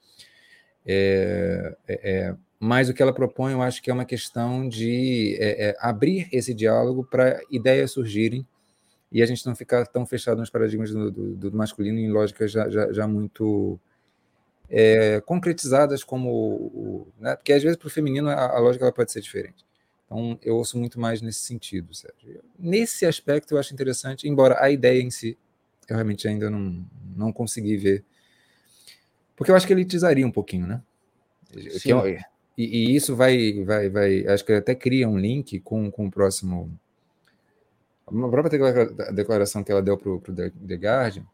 mas o que ela propõe, eu acho que é uma questão de abrir esse diálogo para ideias surgirem e a gente não ficar tão fechado nos paradigmas do, do, do masculino em lógicas já, já, já muito é, concretizadas como. Né? Porque às vezes para o feminino a, a, lógica ela pode ser diferente. Então eu ouço muito mais nesse sentido, Sérgio. Nesse aspecto eu acho interessante, embora a ideia em si eu realmente ainda não, não consegui ver Porque eu acho que elitizaria um pouquinho, né? Sim. E, e, isso vai, vai, vai, acho que até cria um link com, com o próximo. Uma própria declaração que ela deu para o The Guardian,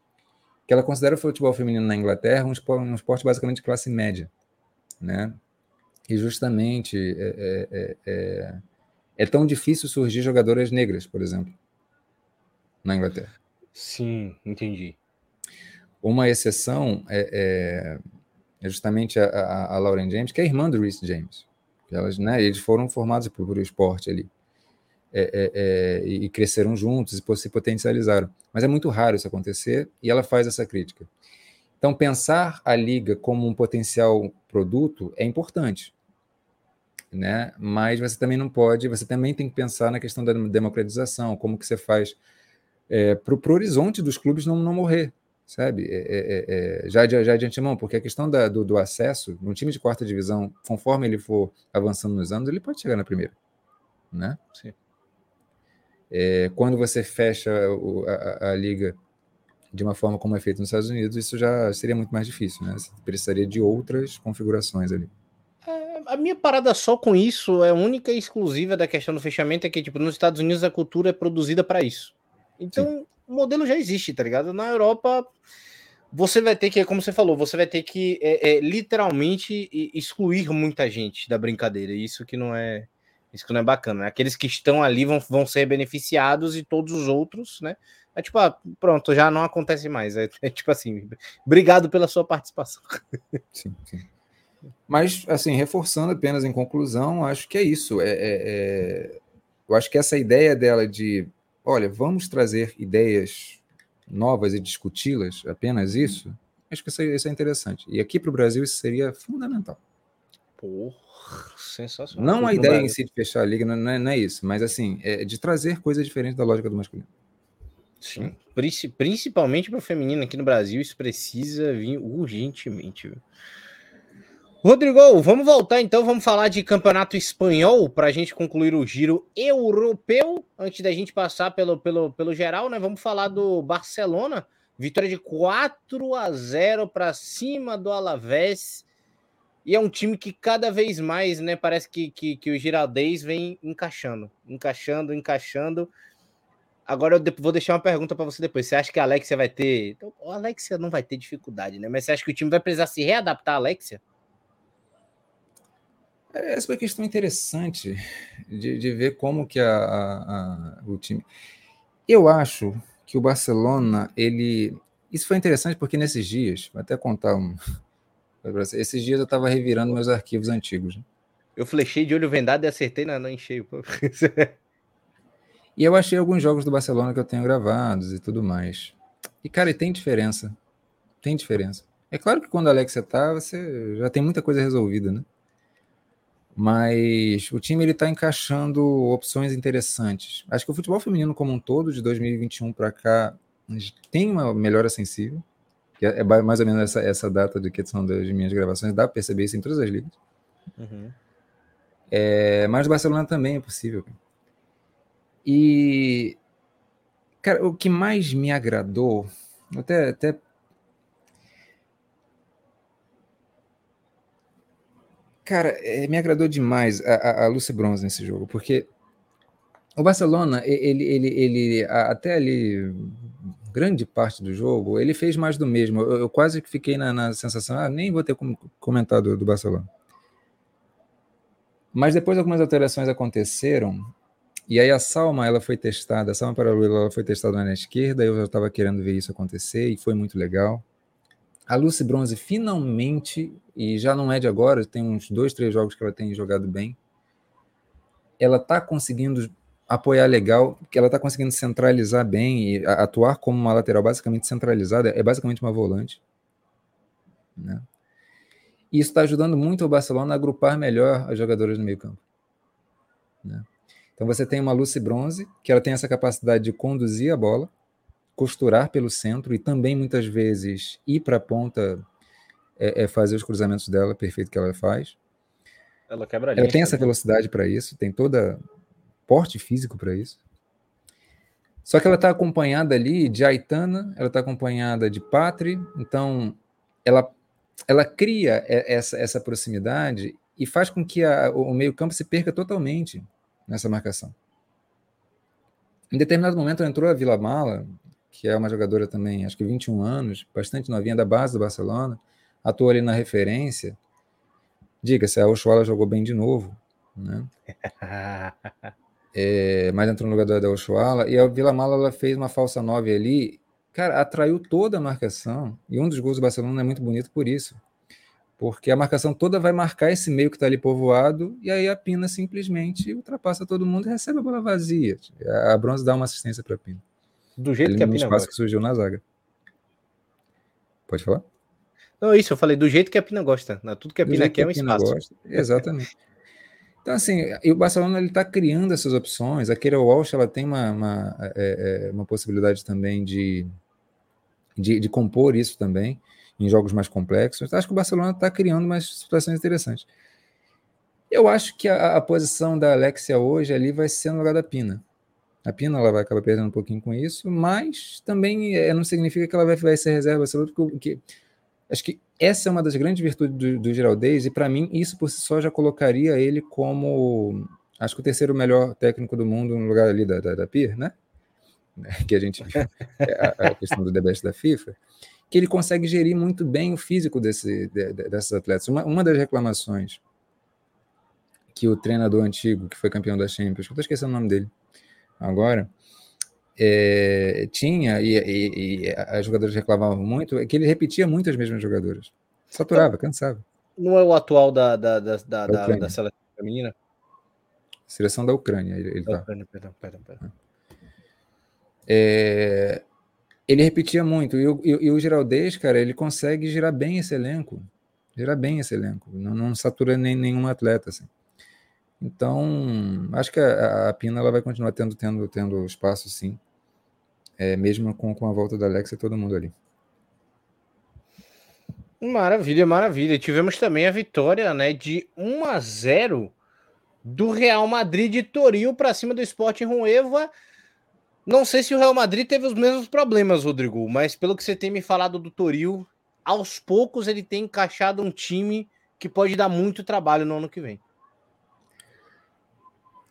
que ela considera o futebol feminino na Inglaterra um esporte, um esporte basicamente de classe média, né? E justamente é, é, é, é, é tão difícil surgir jogadoras negras, por exemplo, na Inglaterra. Sim, entendi. Uma exceção é, é, é justamente a, a, a, Lauren James, que é irmã do Reece James. Elas, né, eles foram formados por, por esporte ali. É, é, é, e cresceram juntos e se potencializaram. Mas é muito raro isso acontecer e ela faz essa crítica. Então, pensar a liga como um potencial produto é importante, né? Mas você também não pode, você também tem que pensar na questão da democratização, como que você faz é, para o horizonte dos clubes não, não morrer, sabe? É, é, é, já, de, já de antemão, porque a questão da, do, do, acesso, num time de quarta divisão, conforme ele for avançando nos anos, ele pode chegar na primeira, né? Sim. É, quando você fecha a, a, a, liga de uma forma como é feito nos Estados Unidos, isso já seria muito mais difícil, né? Você precisaria de outras configurações ali. É, a minha parada só com isso é única e exclusiva da questão do fechamento, é que, tipo, nos Estados Unidos a cultura é produzida para isso. Então, Sim. o modelo já existe, tá ligado? Na Europa, você vai ter que, como você falou, você vai ter que é, é, literalmente excluir muita gente da brincadeira. Isso que não é isso que não é bacana, né? Aqueles que estão ali vão, vão ser beneficiados e todos os outros, né? É tipo, ah, pronto, já não acontece mais. É, é, tipo assim, obrigado pela sua participação. Sim, sim. Mas, assim, reforçando apenas em conclusão, acho que é isso. É, é, é, eu acho que essa ideia dela de, olha, vamos trazer ideias novas e discuti-las, apenas isso, acho que isso é, isso é interessante. E aqui para o Brasil isso seria fundamental. Porra sensacional. Não a ideia em si de fechar a liga, não é, não é isso, mas assim, é de trazer coisas diferentes da lógica do masculino. Sim, principalmente para o feminino aqui no Brasil, isso precisa vir urgentemente. Viu? Rodrigo, vamos voltar então, vamos falar de campeonato espanhol para a gente concluir o giro europeu, antes da gente passar pelo, pelo, pelo geral, né? Vamos falar do Barcelona, vitória de 4 a 0 para cima do Alavés. E é um time que cada vez mais, né, parece que, que, que o Giraldez vem encaixando, encaixando, encaixando. Agora eu vou deixar uma pergunta para você depois. Você acha que a Alexia vai ter. Então, a Alexia não vai ter dificuldade, né? Mas você acha que o time vai precisar se readaptar à Alexia? É, essa é uma questão interessante de, de ver como que a, a, a, o time. Eu acho que o Barcelona, ele. Isso foi interessante porque nesses dias, vou até contar um, esses dias eu estava revirando meus arquivos antigos. Né? Eu flechei de olho vendado e acertei na, em cheio. e eu achei alguns jogos do Barcelona que eu tenho gravados e tudo mais. E, cara, tem diferença. Tem diferença. É claro que quando a Alexia tá, você já tem muita coisa resolvida, né? Mas o time ele tá encaixando opções interessantes. Acho que o futebol feminino como um todo, de 2021 para cá, tem uma melhora sensível que é, mais ou menos essa, essa data de que são das minhas gravações, dá para perceber isso em todas as ligas. Uhum. É, mas o Barcelona também é possível. E, cara, o que mais me agradou, até, até Cara, é, me agradou demais a, a, a Lucy Bronze nesse jogo, porque o Barcelona, ele, ele, ele até ali grande parte do jogo, ele fez mais do mesmo. Eu, eu quase que fiquei na, na, sensação, ah, nem vou ter como comentar do, do Barcelona. Mas depois algumas alterações aconteceram, e aí a Salma ela foi testada, a Salma Paralula ela foi testada na esquerda, eu já estava querendo ver isso acontecer, e foi muito legal. A Lucy Bronze finalmente, e já não é de agora, tem uns dois, três jogos que ela tem jogado bem, ela está conseguindo apoiar legal, que ela está conseguindo centralizar bem e atuar como uma lateral basicamente centralizada, é basicamente uma volante. Né? E isso está ajudando muito o Barcelona a agrupar melhor as jogadoras no meio campo. Né? Então você tem uma Lucy Bronze, que ela tem essa capacidade de conduzir a bola, costurar pelo centro e também muitas vezes ir para a ponta, é, é, fazer os cruzamentos dela, perfeito que ela faz. Ela quebra Ela tem essa velocidade para isso, tem toda porte físico para isso. Só que ela está acompanhada ali de Aitana, ela está acompanhada de Patri, então ela ela cria essa, essa proximidade e faz com que a, o meio-campo se perca totalmente nessa marcação. Em determinado momento entrou a Vila Mala, que é uma jogadora também, acho que 21 anos, bastante novinha da base do Barcelona, atuou ali na referência. Diga-se, a Oshuala jogou bem de novo, né? é, mas entrou no lugar da Oshuala, e a Vila Mala ela fez uma falsa 9 ali, cara, atraiu toda a marcação, e um dos gols do Barcelona é muito bonito por isso, porque a marcação toda vai marcar esse meio que está ali povoado, e aí a Pina simplesmente ultrapassa todo mundo e recebe a bola vazia. A Bronze dá uma assistência para a Pina. Do jeito que a Pina espaço gosta. que surgiu na zaga. Pode falar? Não, isso, eu falei do jeito que a Pina gosta. Né? Tudo que a Pina quer é um espaço. Gosta. Exatamente. Então, assim, o Barcelona ele está criando essas opções. A Keira Walsh ela tem uma, uma, é, é, uma possibilidade também de, de, de, compor isso também em jogos mais complexos. Acho que o Barcelona está criando umas situações interessantes. Eu acho que a, a, posição da Alexia hoje ali vai ser no lugar da Pina. A Pina ela vai acabar perdendo um pouquinho com isso, mas também é, não significa que ela vai, vai ser reserva absoluta, porque Acho que essa é uma das grandes virtudes do, do e para mim isso por si só já colocaria ele como, acho que o terceiro melhor técnico do mundo no lugar ali da, da, da PIR, né? Que a gente é a, a, questão do debate da FIFA, que ele consegue gerir muito bem o físico desse, de, de, desses atletas. Uma, uma das reclamações que o treinador antigo, que foi campeão da Champions, eu estou esquecendo o nome dele agora, é, tinha, e, e, e as jogadoras reclamavam muito, é que ele repetia muito as mesmas jogadoras. Saturava, cansava. Não é o atual da, da, da, da, da, da seleção feminina? Seleção da Ucrânia, ele, ele tá. Ucrânia, perdão, perdão, perdão. É, ele repetia muito, e o, e, e o Giraldez, cara, ele consegue girar bem esse elenco, girar bem esse elenco, não, não satura nem nenhum atleta, assim. Então, acho que a, a, Pina ela vai continuar tendo, tendo, tendo espaço, sim. É, mesmo com, com a volta da Alexa todo mundo ali. Maravilha, maravilha. Tivemos também a vitória né, de 1 a 0 do Real Madrid de Toril para cima do Sport Rueva. Não sei se o Real Madrid teve os mesmos problemas, Rodrigo, mas pelo que você tem me falado do Toril, aos poucos ele tem encaixado um time que pode dar muito trabalho no ano que vem.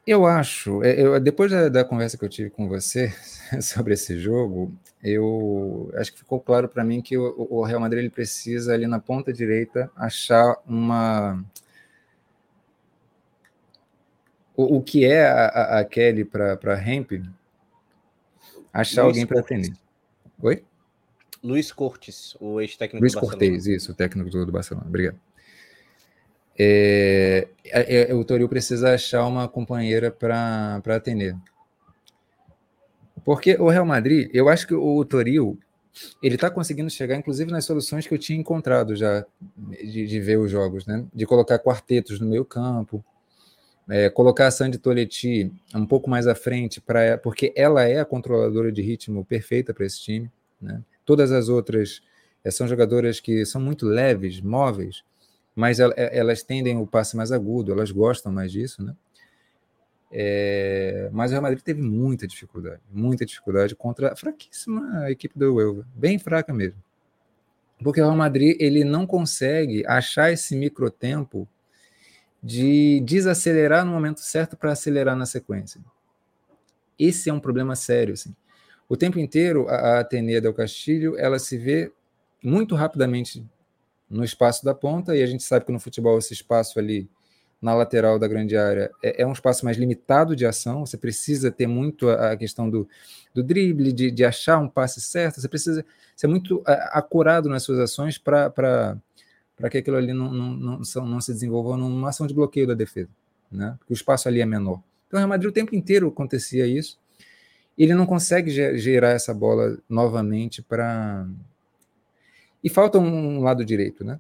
Eu acho, é, eu, depois da, da, conversa que eu tive com você sobre esse jogo, eu acho que ficou claro para mim que o, o, Real Madrid ele precisa ali na ponta direita achar uma o, o que é a, a Kelly para Hemp, achar Luiz alguém para atender. Oi? Luiz Cortes, o ex-técnico do Barcelona. Luiz Cortes, isso, o técnico do, do Barcelona. Obrigado. É, é, é, o Toril precisa achar uma companheira para atender. Porque o Real Madrid, eu acho que o Toril, ele está conseguindo chegar, inclusive, nas soluções que eu tinha encontrado já de, de ver os jogos, né? De colocar quartetos no meio campo, é, colocar a Sandy Toletti um pouco mais à frente, pra, porque ela é a controladora de ritmo perfeita para esse time. Né? Todas as outras é, são jogadoras que são muito leves, móveis, mas é, elas tendem o passe mais agudo, elas gostam mais disso, né? É, mas o Real Madrid teve muita dificuldade, muita dificuldade contra a fraquíssima equipe do Huelva, bem fraca mesmo. Porque o Real Madrid ele não consegue achar esse microtempo de desacelerar no momento certo para acelerar na sequência. Esse é um problema sério. Assim. O tempo inteiro, a Atenea del Castilho ela se vê muito rapidamente no espaço da ponta, e a gente sabe que no futebol esse espaço ali na lateral da grande área é, é um espaço mais limitado de ação, você precisa ter muito a, a questão do, do drible, de, de, achar um passe certo, você precisa ser muito acurado nas suas ações para que aquilo ali não, não, não, não se desenvolva numa ação de bloqueio da defesa, né? porque o espaço ali é menor. Então, o Real Madrid o tempo inteiro acontecia isso, ele não consegue gerar essa bola novamente para e falta um lado direito, né?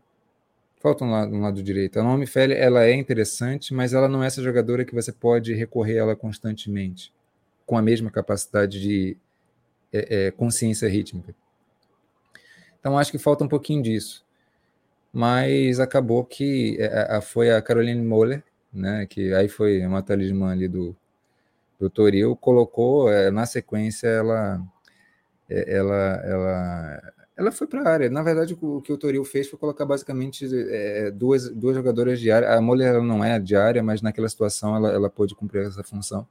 Falta um lado, um lado direito. A Naomi Feli, ela é interessante, mas ela não é essa jogadora que você pode recorrer a ela constantemente, com a mesma capacidade de é, é, consciência rítmica. Então, acho que falta um pouquinho disso. Mas acabou que é, a, foi a Caroline Moller, né, que aí foi uma talismã ali do, do Toril, colocou, é, na sequência, ela, é, ela, ela Ela foi para a área. Na verdade, o que o Toril fez foi colocar basicamente é, duas, duas jogadoras de área. A Moller não é de área, mas naquela situação ela, ela pôde cumprir essa função.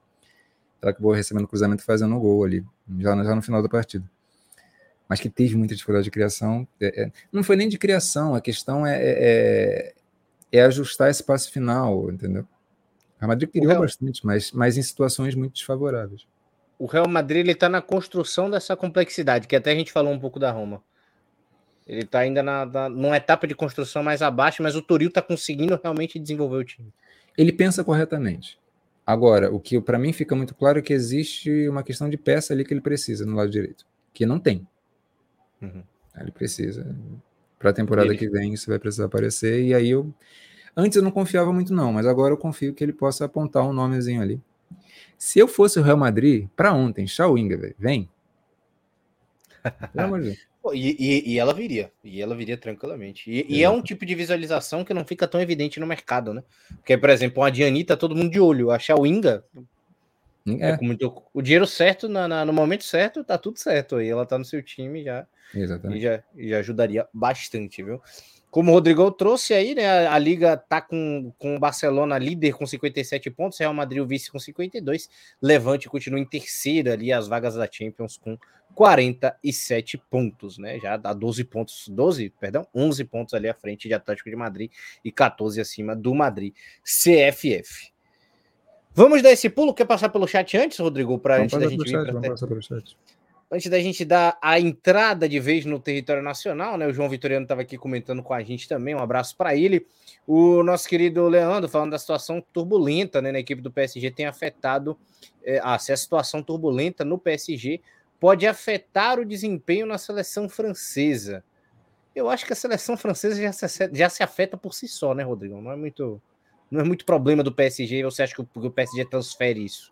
Ela acabou recebendo cruzamento e fazendo o gol ali, já, já no final da partida. Mas que teve muita dificuldade de criação. É, é, não foi nem de criação, a questão é, é, é, é ajustar esse passe final, entendeu? A Madrid criou Real... bastante, mas, mas em situações muito desfavoráveis. O Real Madrid está na construção dessa complexidade, que até a gente falou um pouco da Roma. Ele está ainda na, na, numa etapa de construção mais abaixo, mas o Toril está conseguindo realmente desenvolver o time. Ele pensa corretamente. Agora, o que para mim fica muito claro é que existe uma questão de peça ali que ele precisa no lado direito, que não tem. Uhum. Ele precisa. Para a temporada ele... que vem, isso vai precisar aparecer. E aí eu. Antes eu não confiava muito, não, mas agora eu confio que ele possa apontar um nomezinho ali. Se eu fosse o Real Madrid, para ontem, Schauinger, vem. Pelo amor de Deus. E, e, e, ela viria, e ela viria tranquilamente. E, e, é um tipo de visualização que não fica tão evidente no mercado, né? Porque, por exemplo, a Diani tá todo mundo de olho, a Xawinga, é. é muito, o dinheiro certo na, na, no momento certo, tá tudo certo. Aí ela tá no seu time já, Exatamente. E já, já ajudaria bastante, viu? Como o Rodrigo trouxe aí, né? A, a, Liga tá com, com o Barcelona líder com 57 pontos, Real Madrid o vice com 52, Levante continua em terceira ali, as vagas da Champions com 47 pontos, né? Já dá 12 pontos, 12, perdão, 11 pontos ali à frente de Atlético de Madrid e 14 acima do Madrid CFF. Vamos dar esse pulo? Quer passar pelo chat antes, Rodrigo? Para antes da gente vir chat, pelo chat antes da gente dar a entrada de vez no território nacional, né? O João Vitoriano estava aqui comentando com a gente também. Um abraço para ele. O nosso querido Leandro falando da situação turbulenta né, na equipe do PSG tem afetado. É, se a situação turbulenta no PSG pode afetar o desempenho na seleção francesa. Eu acho que a seleção francesa já se, já se afeta por si só, né, Rodrigo? Não é muito, não é muito problema do PSG. Você acha que o, PSG transfere isso?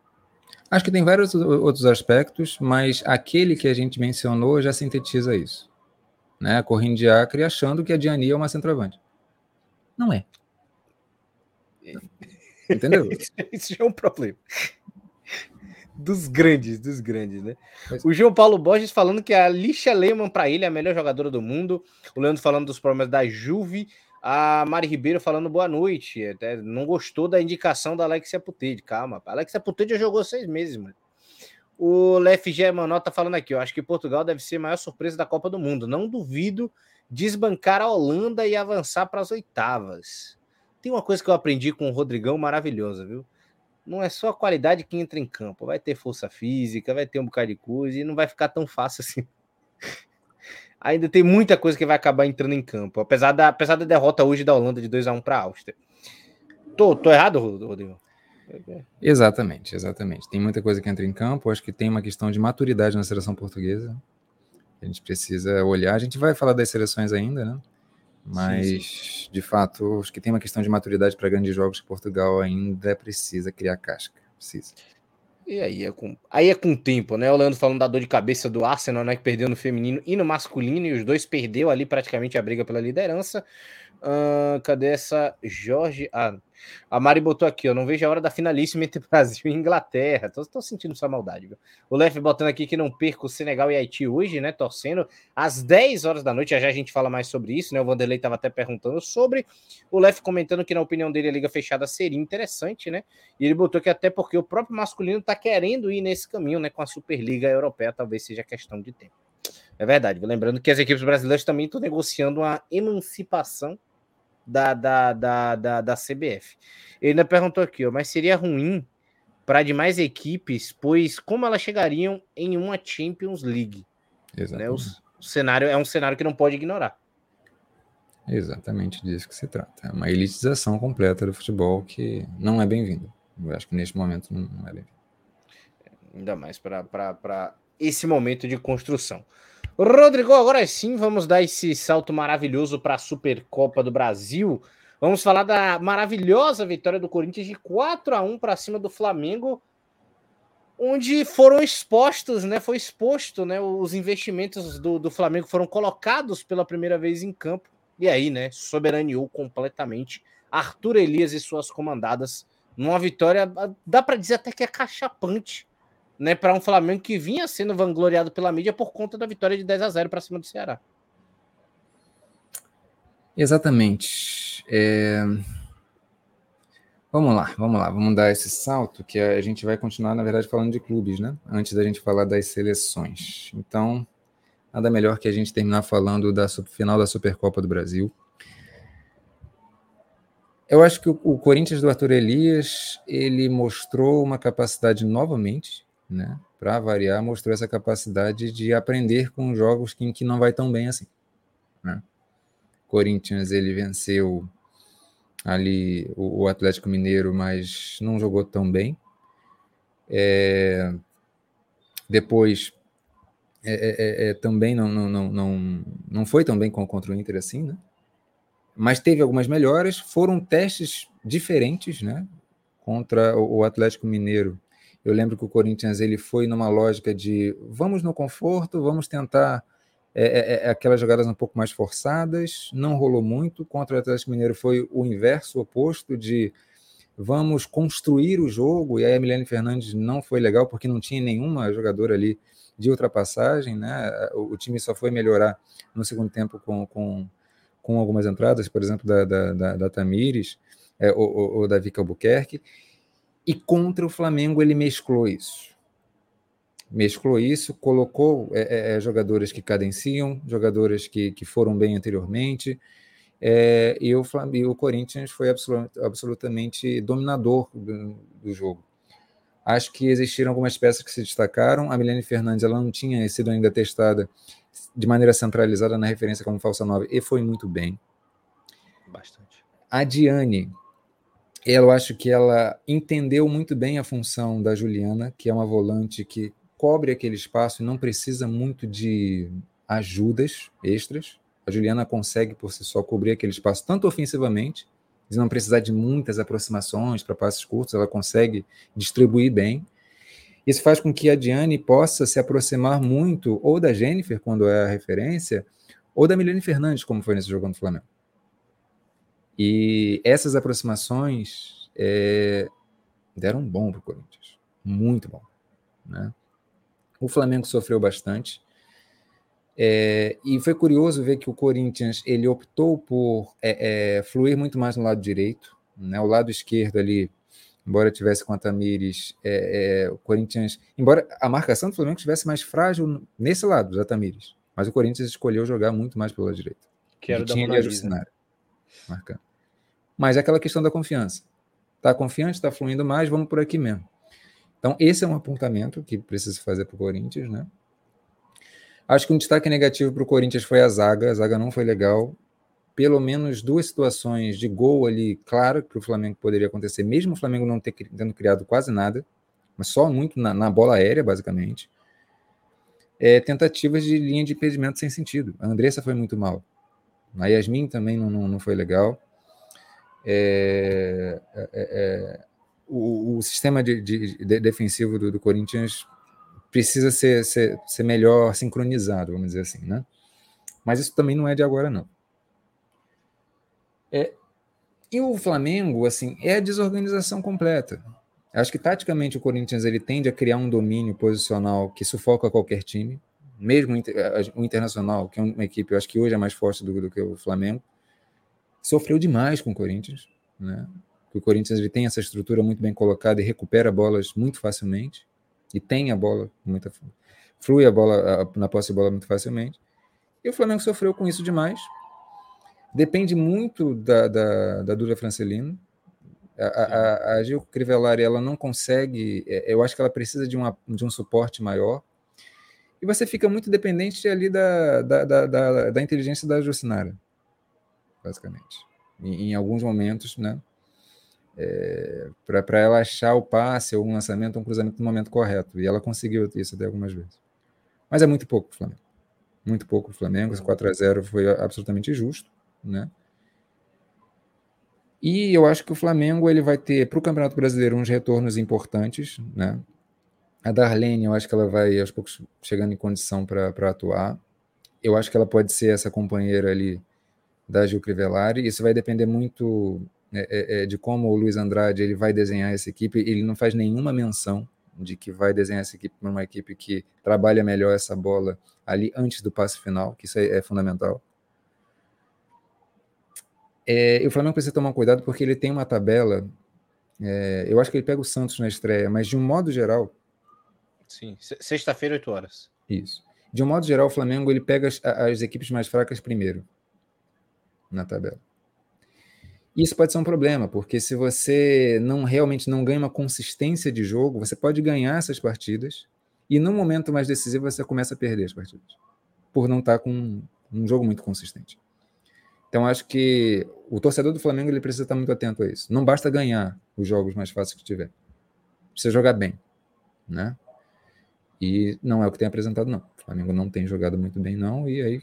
Acho que tem vários outros aspectos, mas aquele que a gente mencionou já sintetiza isso. Né? Correndo de Acre achando que a Diani é uma centroavante. Não é. Entendeu? Isso já é um problema. Dos grandes, dos grandes, né? O João Paulo Borges falando que a Lixa Lehmann para ele é a melhor jogadora do mundo. O Leandro falando dos problemas da Juve. A Mari Ribeiro falando boa noite. Até não gostou da indicação da Alexia Putede. Calma, a Alexia Putede já jogou seis meses, mano. O LFG Manó tá falando aqui. Eu acho que Portugal deve ser a maior surpresa da Copa do Mundo. Não duvido desbancar a Holanda e avançar para as oitavas. Tem uma coisa que eu aprendi com o Rodrigão maravilhosa, viu? Não é só a qualidade que entra em campo. Vai ter força física, vai ter um bocado de coisa e não vai ficar tão fácil assim ainda tem muita coisa que vai acabar entrando em campo, apesar da, apesar da derrota hoje da Holanda de 2 a 1 para a Áustria. Tô, tô errado, Rodrigo? Exatamente, exatamente. Tem muita coisa que entra em campo. Acho que tem uma questão de maturidade na seleção portuguesa. A gente precisa olhar. A gente vai falar das seleções ainda, né? Mas, sim, sim. de fato, acho que tem uma questão de maturidade para grandes jogos que Portugal ainda precisa criar casca. Precisa. E aí é com, aí é com o tempo, né? O Leandro falando da dor de cabeça do Arsenal, né? Que perdeu no feminino e no masculino, e os dois perdeu ali praticamente a briga pela liderança. Cadê essa Jorge? Ah, a Mari botou aqui, eu não vejo a hora da finalíssima entre Brasil e Inglaterra. Tô, tô sentindo sua maldade, viu? O Lef botando aqui que não perca o Senegal e Haiti hoje, né? Torcendo às 10 horas da noite. Já, já a gente fala mais sobre isso, né? O Vanderlei tava até perguntando sobre. O Lef comentando que, na opinião dele, a Liga Fechada seria interessante, né? E ele botou que até porque o próprio masculino tá querendo ir nesse caminho, né? Com a Superliga Europeia, talvez seja questão de tempo. É verdade. Lembrando que as equipes brasileiras também estão negociando uma emancipação da, da, da, da, da CBF. Ele ainda perguntou aqui, ó, mas seria ruim para demais equipes, pois como elas chegariam em uma Champions League? Né? O, o, cenário é um cenário que não pode ignorar. Exatamente disso que se trata. É uma elitização completa do futebol que não é bem-vinda. Eu acho que neste momento não, não é bem-vindo. Ainda mais para esse momento de construção. Rodrigo, agora sim, vamos dar esse salto maravilhoso para a Supercopa do Brasil. Vamos falar da maravilhosa vitória do Corinthians de 4 a 1 para cima do Flamengo, onde foram expostos, né? Foi exposto, né? Os investimentos do, do Flamengo foram colocados pela primeira vez em campo. E aí, né? Soberaneou completamente Arthur Elias e suas comandadas numa vitória, dá para dizer até que é cachapante né, para um Flamengo que vinha sendo vangloriado pela mídia por conta da vitória de 10 a 0 para cima do Ceará. Exatamente. É... Vamos lá, vamos lá, vamos dar esse salto que a gente vai continuar, na verdade, falando de clubes, né? Antes da gente falar das seleções. Então, nada melhor que a gente terminar falando da final da Supercopa do Brasil. Eu acho que o, Corinthians do Arthur Elias, ele mostrou uma capacidade novamente, né? Para variar, mostrou essa capacidade de aprender com jogos que, que não vai tão bem assim. Né? Corinthians, ele venceu ali o, o Atlético Mineiro, mas não jogou tão bem. É, depois é, é, é, é também não, não, não, não, não foi tão bem contra o Inter assim, né? Mas teve algumas melhoras, foram testes diferentes, né? Contra o Atlético Mineiro. Eu lembro que o Corinthians ele foi numa lógica de vamos no conforto, vamos tentar é, é, é, aquelas jogadas um pouco mais forçadas, não rolou muito. Contra o Atlético Mineiro foi o inverso, o oposto de vamos construir o jogo, e aí a Milene Fernandes não foi legal porque não tinha nenhuma jogadora ali de ultrapassagem, né? O, o time só foi melhorar no segundo tempo com, com, com algumas entradas, por exemplo, da, da, da, da Tamires é, ou, ou da Vika Albuquerque. E contra o Flamengo ele mesclou isso mesclou isso, colocou é, é, é, jogadores que cadenciam, jogadores que, que foram bem anteriormente, é, e, o e o Corinthians foi absolut, absolutamente dominador do, do, jogo. Acho que existiram algumas peças que se destacaram. A Milene Fernandes ela não tinha sido ainda testada de maneira centralizada na referência como falsa nova e foi muito bem. Bastante. A Diane, eu acho que ela entendeu muito bem a função da Juliana, que é uma volante que cobre aquele espaço e não precisa muito de ajudas extras. A Juliana consegue por si só cobrir aquele espaço tanto ofensivamente, de não precisar de muitas aproximações para passes curtos, ela consegue distribuir bem. Isso faz com que a Diane possa se aproximar muito ou da Jennifer, quando é a referência, ou da Milene Fernandes, como foi nesse jogo no Flamengo. E essas aproximações é, deram bom para o Corinthians. Muito bom. Né? O Flamengo sofreu bastante. É, e foi curioso ver que o Corinthians ele optou por é, é, fluir muito mais no lado direito. Né? O lado esquerdo ali, embora tivesse com a Tamires, é, é, o Corinthians, embora a marcação do Flamengo estivesse mais frágil nesse lado da Tamires, mas o Corinthians escolheu jogar muito mais pelo lado direito. Quero dar tinha ali marcando. Mas é aquela questão da confiança. Tá confiante, tá fluindo mais, vamos por aqui mesmo. Então, esse é um apontamento que precisa fazer para o Corinthians, né? Acho que um destaque negativo para o Corinthians foi a zaga. A zaga não foi legal. Pelo menos duas situações de gol ali, claro, que o Flamengo poderia acontecer, mesmo o Flamengo não ter, tendo criado quase nada, mas só muito na, na bola aérea, basicamente. É, tentativas de linha de impedimento sem sentido. A Andressa foi muito mal. A Yasmin também não, não, não foi legal. É, é, é o, o sistema de, de, de defensivo do, do, Corinthians precisa ser, ser, ser melhor sincronizado, vamos dizer assim, né? Mas isso também não é de agora, não. É, e o Flamengo, assim, é a desorganização completa. Acho que taticamente o Corinthians ele tende a criar um domínio posicional que sufoca qualquer time, mesmo o Internacional, que é uma equipe, eu acho que hoje é mais forte do, do que o Flamengo, sofreu demais com o Corinthians, né? o Corinthians ele tem essa estrutura muito bem colocada e recupera bolas muito facilmente, e tem a bola muito flui a bola a, na posse de bola muito facilmente. E o Flamengo sofreu com isso demais. Depende muito da, da, da Duda Francelino. A, a, a Gil Crivellari ela não consegue, é, eu acho que ela precisa de, uma, de um suporte maior. E você fica muito dependente ali da, da, da, da, da inteligência da Jucinara, basicamente. Em, em alguns momentos, né? é, para ela achar o passe ou um lançamento, um cruzamento no momento correto. E ela conseguiu isso até algumas vezes. Mas é muito pouco o Flamengo. Muito pouco o Flamengo. Esse 4 a 0 foi absolutamente justo, né? E eu acho que o Flamengo ele vai ter para o Campeonato Brasileiro uns retornos importantes, né? A Darlene, eu acho que ela vai aos poucos chegando em condição para atuar. Eu acho que ela pode ser essa companheira ali da Gil Crivellari. Isso vai depender muito é, é, é, de como o Luiz Andrade ele vai desenhar essa equipe, ele não faz nenhuma menção de que vai desenhar essa equipe para uma equipe que trabalha melhor essa bola ali antes do passe final, que isso é, é fundamental. É, o Flamengo precisa tomar cuidado porque ele tem uma tabela. É, eu acho que ele pega o Santos na estreia, mas de um modo geral. Sim, sexta-feira, 8 horas. Isso. De um modo geral, o Flamengo ele pega as, as equipes mais fracas primeiro na tabela. Isso pode ser um problema, porque se você não realmente não ganha uma consistência de jogo, você pode ganhar essas partidas e no momento mais decisivo você começa a perder as partidas, por não estar com um jogo muito consistente. Então acho que o torcedor do Flamengo ele precisa estar muito atento a isso. Não basta ganhar os jogos mais fáceis que tiver. Precisa jogar bem, né? E não é o que tem apresentado não. O Flamengo não tem jogado muito bem não e aí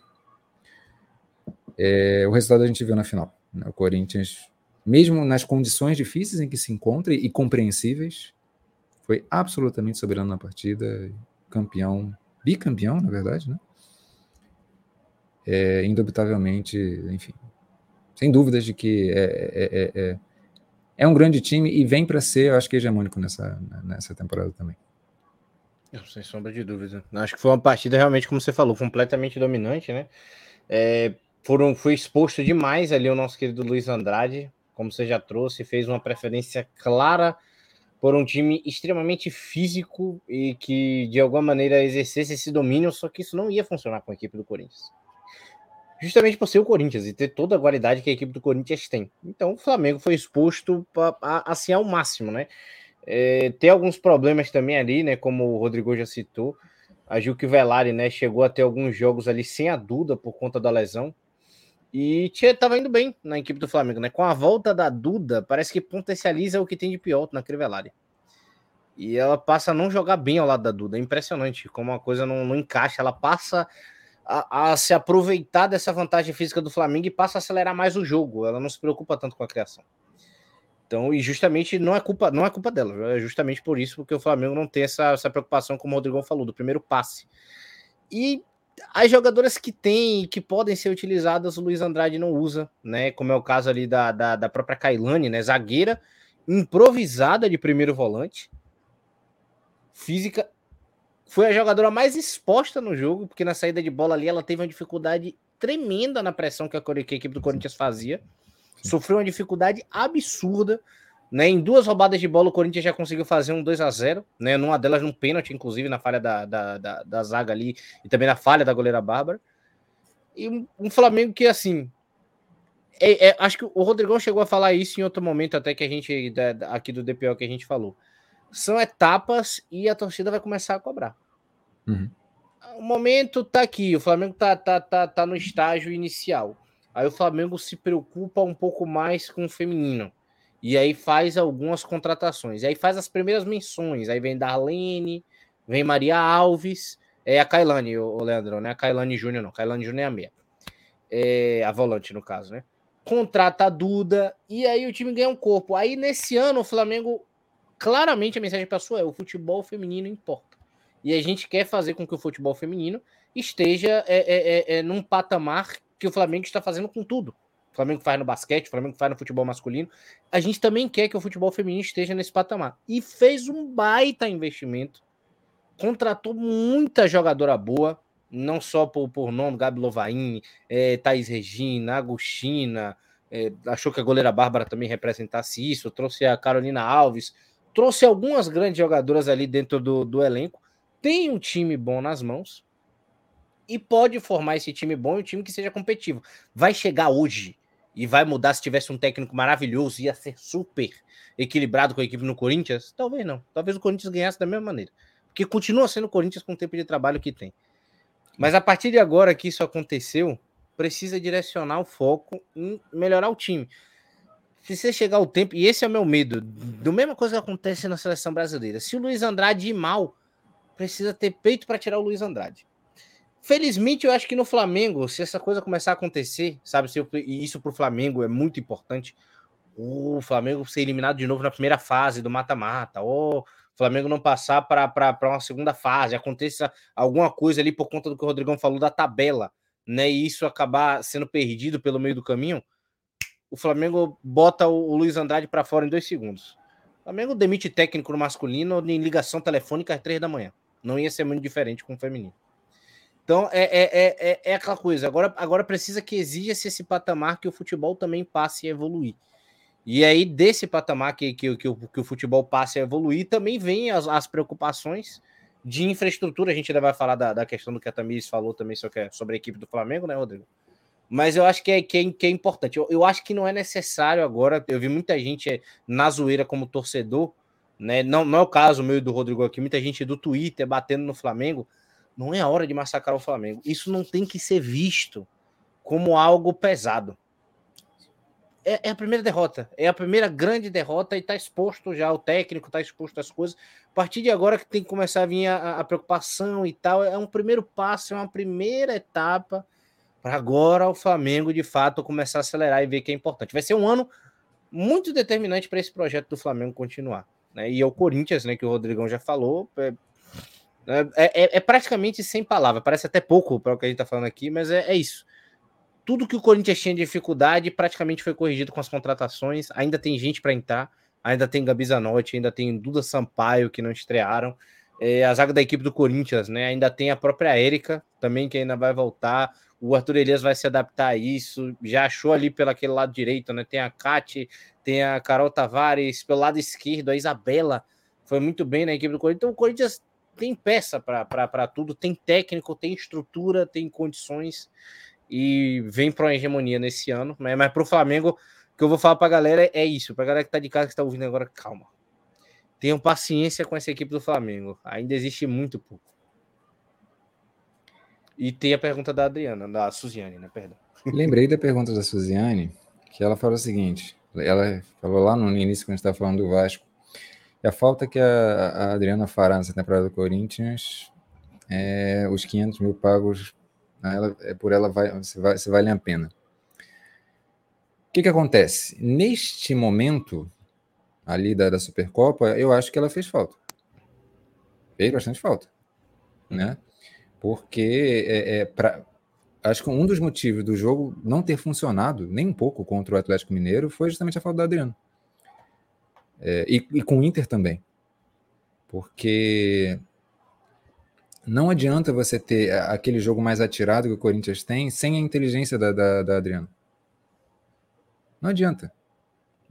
é, o resultado a gente viu na final. Né? O Corinthians, mesmo nas condições difíceis em que se encontra e compreensíveis, foi absolutamente soberano na partida, campeão, bicampeão, na verdade, né? É, indubitavelmente, enfim, sem dúvidas de que é, é, é, é um grande time e vem para ser, eu acho que hegemônico nessa, nessa temporada também. Sem sombra de dúvida. Acho que foi uma partida realmente, como você falou, completamente dominante, né? É, foram, foi exposto demais ali o nosso querido Luiz Andrade, como você já trouxe, fez uma preferência clara por um time extremamente físico e que de alguma maneira exercesse esse domínio, só que isso não ia funcionar com a equipe do Corinthians. Justamente por ser o Corinthians e ter toda a qualidade que a equipe do Corinthians tem. Então o Flamengo foi exposto a, a, assim ao máximo, né? É, tem alguns problemas também ali, né? Como o Rodrigo já citou. A Gil Velari, né? Chegou a ter alguns jogos ali sem a Duda por conta da lesão. E estava indo bem na equipe do Flamengo, né? Com a volta da Duda, parece que potencializa o que tem de pior na Crivellari. E ela passa a não jogar bem ao lado da Duda. É impressionante como a coisa não, não encaixa. Ela passa a, a, se aproveitar dessa vantagem física do Flamengo e passa a acelerar mais o jogo. Ela não se preocupa tanto com a criação. Então, e justamente não é culpa, não é culpa dela, é justamente por isso porque o Flamengo não tem essa, essa preocupação, como o Rodrigão falou, do primeiro passe. E as jogadoras que tem que podem ser utilizadas, o Luiz Andrade não usa, né? Como é o caso ali da, da, da própria Kailane, né? Zagueira improvisada de primeiro volante. Física. Foi a jogadora mais exposta no jogo, porque na saída de bola ali ela teve uma dificuldade tremenda na pressão que a, que a equipe do Corinthians fazia. Sofreu uma dificuldade absurda. Né, em duas roubadas de bola, o Corinthians já conseguiu fazer um 2 a 0 né, numa delas num pênalti, inclusive, na falha da, da, da, da zaga ali, e também na falha da goleira Bárbara. E um, um Flamengo que, assim, é, é, acho que o Rodrigão chegou a falar isso em outro momento, até que a gente, da, aqui do DPO que a gente falou. São etapas e a torcida vai começar a cobrar. Uhum. O momento tá aqui, o Flamengo tá, tá, tá, tá no estágio inicial. Aí o Flamengo se preocupa um pouco mais com o feminino. E aí faz algumas contratações. E aí faz as primeiras menções. Aí vem Darlene, vem Maria Alves, é a Kailane, o, Leandro, né? A Kailane Júnior, não. Kailane Júnior é a meia. É a volante, no caso, né? Contrata a Duda, e aí o time ganha um corpo. Aí nesse ano o Flamengo, claramente a mensagem passou é: o futebol feminino importa. E a gente quer fazer com que o futebol feminino esteja é, é, é, é num patamar que o Flamengo está fazendo com tudo. Flamengo faz no basquete, o Flamengo faz no futebol masculino. A gente também quer que o futebol feminino esteja nesse patamar. E fez um baita investimento. Contratou muita jogadora boa, não só por, por nome, Gabi Lovain, é, Thaís Regina, Agostina, é, achou que a goleira Bárbara também representasse isso, trouxe a Carolina Alves, trouxe algumas grandes jogadoras ali dentro do, do elenco. Tem um time bom nas mãos e pode formar esse time bom e um time que seja competitivo. Vai chegar hoje e vai mudar se tivesse um técnico maravilhoso, ia ser super equilibrado com a equipe no Corinthians? Talvez não. Talvez o Corinthians ganhasse da mesma maneira. Porque continua sendo o Corinthians com o tempo de trabalho que tem. Mas a partir de agora que isso aconteceu, precisa direcionar o foco em melhorar o time. Se você chegar o tempo, e esse é o meu medo, do mesma coisa que acontece na seleção brasileira. Se o Luiz Andrade ir mal, precisa ter peito para tirar o Luiz Andrade. Felizmente, eu acho que no Flamengo, se essa coisa começar a acontecer, sabe, se eu, e isso para o Flamengo é muito importante, o Flamengo ser eliminado de novo na primeira fase do mata-mata, ou o Flamengo não passar para uma segunda fase, aconteça alguma coisa ali por conta do que o Rodrigão falou da tabela, né, e isso acabar sendo perdido pelo meio do caminho, o Flamengo bota o, o Luiz Andrade para fora em dois segundos. O Flamengo demite técnico no masculino em ligação telefônica às três da manhã. Não ia ser muito diferente com o feminino. Então é, é, é, é, é aquela coisa. Agora, agora precisa que exija-se esse patamar que o futebol também passe a evoluir. E aí, desse patamar que, que, que, o, que o futebol passe a evoluir, também vem as, as preocupações de infraestrutura. A gente ainda vai falar da, da questão do que a Tamires falou também sobre, a equipe do Flamengo, né, Rodrigo? Mas eu acho que é, que é, que é importante. Eu, eu acho que não é necessário agora. Eu vi muita gente na zoeira como torcedor, né? Não, não é o caso meu e do Rodrigo aqui, muita gente do Twitter batendo no Flamengo. Não é hora de massacrar o Flamengo. Isso não tem que ser visto como algo pesado. É, é a primeira derrota. É a primeira grande derrota e está exposto já. O técnico está exposto às coisas. A partir de agora que tem que começar a vir a, a preocupação e tal. É um primeiro passo, é uma primeira etapa para agora o Flamengo de fato começar a acelerar e ver que é importante. Vai ser um ano muito determinante para esse projeto do Flamengo continuar. Né? E é o Corinthians, né, que o Rodrigão já falou, é, é, é, é praticamente sem palavra. Parece até pouco para o que a gente está falando aqui, mas é, é isso. Tudo que o Corinthians tinha de dificuldade praticamente foi corrigido com as contratações. Ainda tem gente para entrar, ainda tem Gabi Zanotti, ainda tem Duda Sampaio que não estrearam. É, a zaga da equipe do Corinthians, né? Ainda tem a própria Érica também que ainda vai voltar. O Arthur Elias vai se adaptar a isso. Já achou ali pelo aquele lado direito, né? Tem a Kate, tem a Carol Tavares, pelo lado esquerdo, a Isabela foi muito bem na equipe do Corinthians. Então o Corinthians tem peça para tudo, tem técnico, tem estrutura, tem condições e vem para uma hegemonia nesse ano. Né? Mas para o Flamengo, o que eu vou falar para a galera é isso. Para a galera que está de casa, que está ouvindo agora, calma. Tenham paciência com essa equipe do Flamengo. Ainda existe muito pouco. E tem a pergunta da Adriana, da Suziane, né? Perdão. Lembrei da pergunta da Suziane, que ela falou o seguinte: ela falou lá no início, quando a gente estava falando do Vasco, a falta que a, a, Adriana fará nessa temporada do Corinthians é os 500 mil pagos, ela, é, por ela vai, se, vai, se vale a pena. O que, que acontece? Neste momento, ali da, da Supercopa, eu acho que ela fez falta. Fez bastante falta. Né? porque é, é acho que um dos motivos do jogo não ter funcionado nem um pouco contra o Atlético Mineiro foi justamente a falta do Adriano. É, e, e, com o Inter também. Porque não adianta você ter aquele jogo mais atirado que o Corinthians tem sem a inteligência da, da, da Adriana. Não adianta.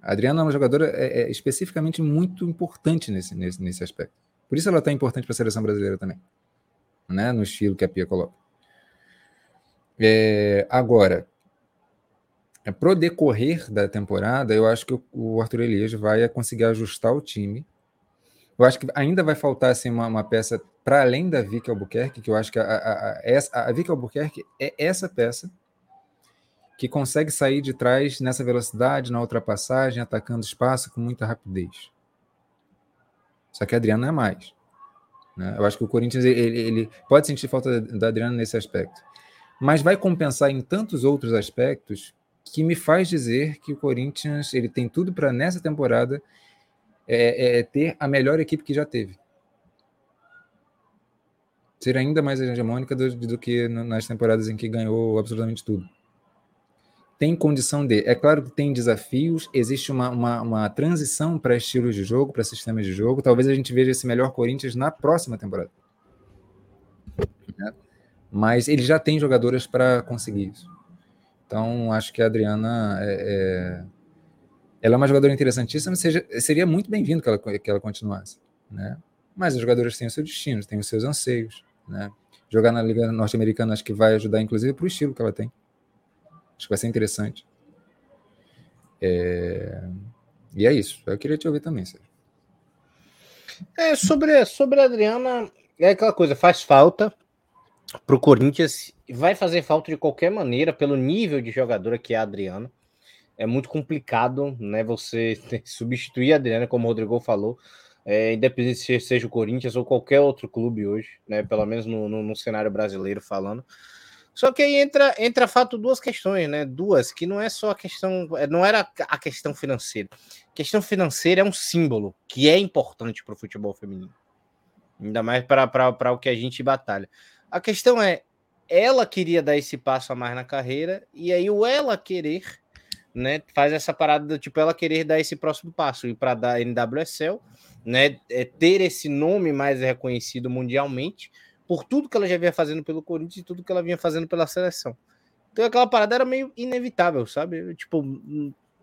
A Adriana é uma jogadora é, é especificamente muito importante nesse, nesse, nesse aspecto. Por isso ela está importante para a seleção brasileira também né, no estilo que a Pia coloca. É, agora, é, pro decorrer da temporada, eu acho que o Arthur Elias vai conseguir ajustar o time. Eu acho que ainda vai faltar assim, uma, uma peça para além da Vicky Albuquerque, que eu acho que a, a, a, essa, a Vicky Albuquerque é essa peça que consegue sair de trás nessa velocidade, na ultrapassagem, atacando espaço com muita rapidez. Só que a Adriana é mais. Né? Eu acho que o Corinthians ele, ele pode sentir falta da Adriana nesse aspecto, mas vai compensar em tantos outros aspectos que me faz dizer que o Corinthians ele tem tudo para nessa temporada é, é, ter a melhor equipe que já teve. Ser ainda mais hegemônica do, do que nas temporadas em que ganhou absolutamente tudo tem condição de. É claro que tem desafios, existe uma, uma, uma transição para estilos de jogo, para sistemas de jogo. Talvez a gente veja esse melhor Corinthians na próxima temporada. Né? Mas ele já tem jogadoras para conseguir isso. Então, acho que a Adriana é, é... ela é uma jogadora interessantíssima, seja, seria muito bem-vindo que ela, que ela continuasse. Né? Mas os jogadores têm o seu destino, têm os seus anseios. Né? Jogar na Liga Norte-Americana acho que vai ajudar, inclusive, para o estilo que ela tem. Acho que vai ser interessante. É... E é isso. Eu queria te ouvir também, Sérgio. É, sobre, sobre a Adriana, é aquela coisa, faz falta para o Corinthians, vai fazer falta de qualquer maneira, pelo nível de jogadora que é a Adriana. É muito complicado, né? Você substituir a Adriana, como o Rodrigo falou, é, independente se seja o Corinthians ou qualquer outro clube hoje, né? Pelo menos no, no, no cenário brasileiro falando. Só que aí entra, entra fato duas questões, né? Duas, que não é só a questão, é, não era a questão financeira. A questão financeira é um símbolo que é importante para o futebol feminino. Ainda mais para o que a gente batalha. A questão é, ela queria dar esse passo a mais na carreira, e aí o ela querer, né, faz essa parada do tipo, ela querer dar esse próximo passo, e para dar NWSL, né, é ter esse nome mais reconhecido mundialmente, por tudo que ela já vinha fazendo pelo Corinthians e tudo que ela vinha fazendo pela seleção. Então aquela parada era meio inevitável, sabe? Tipo,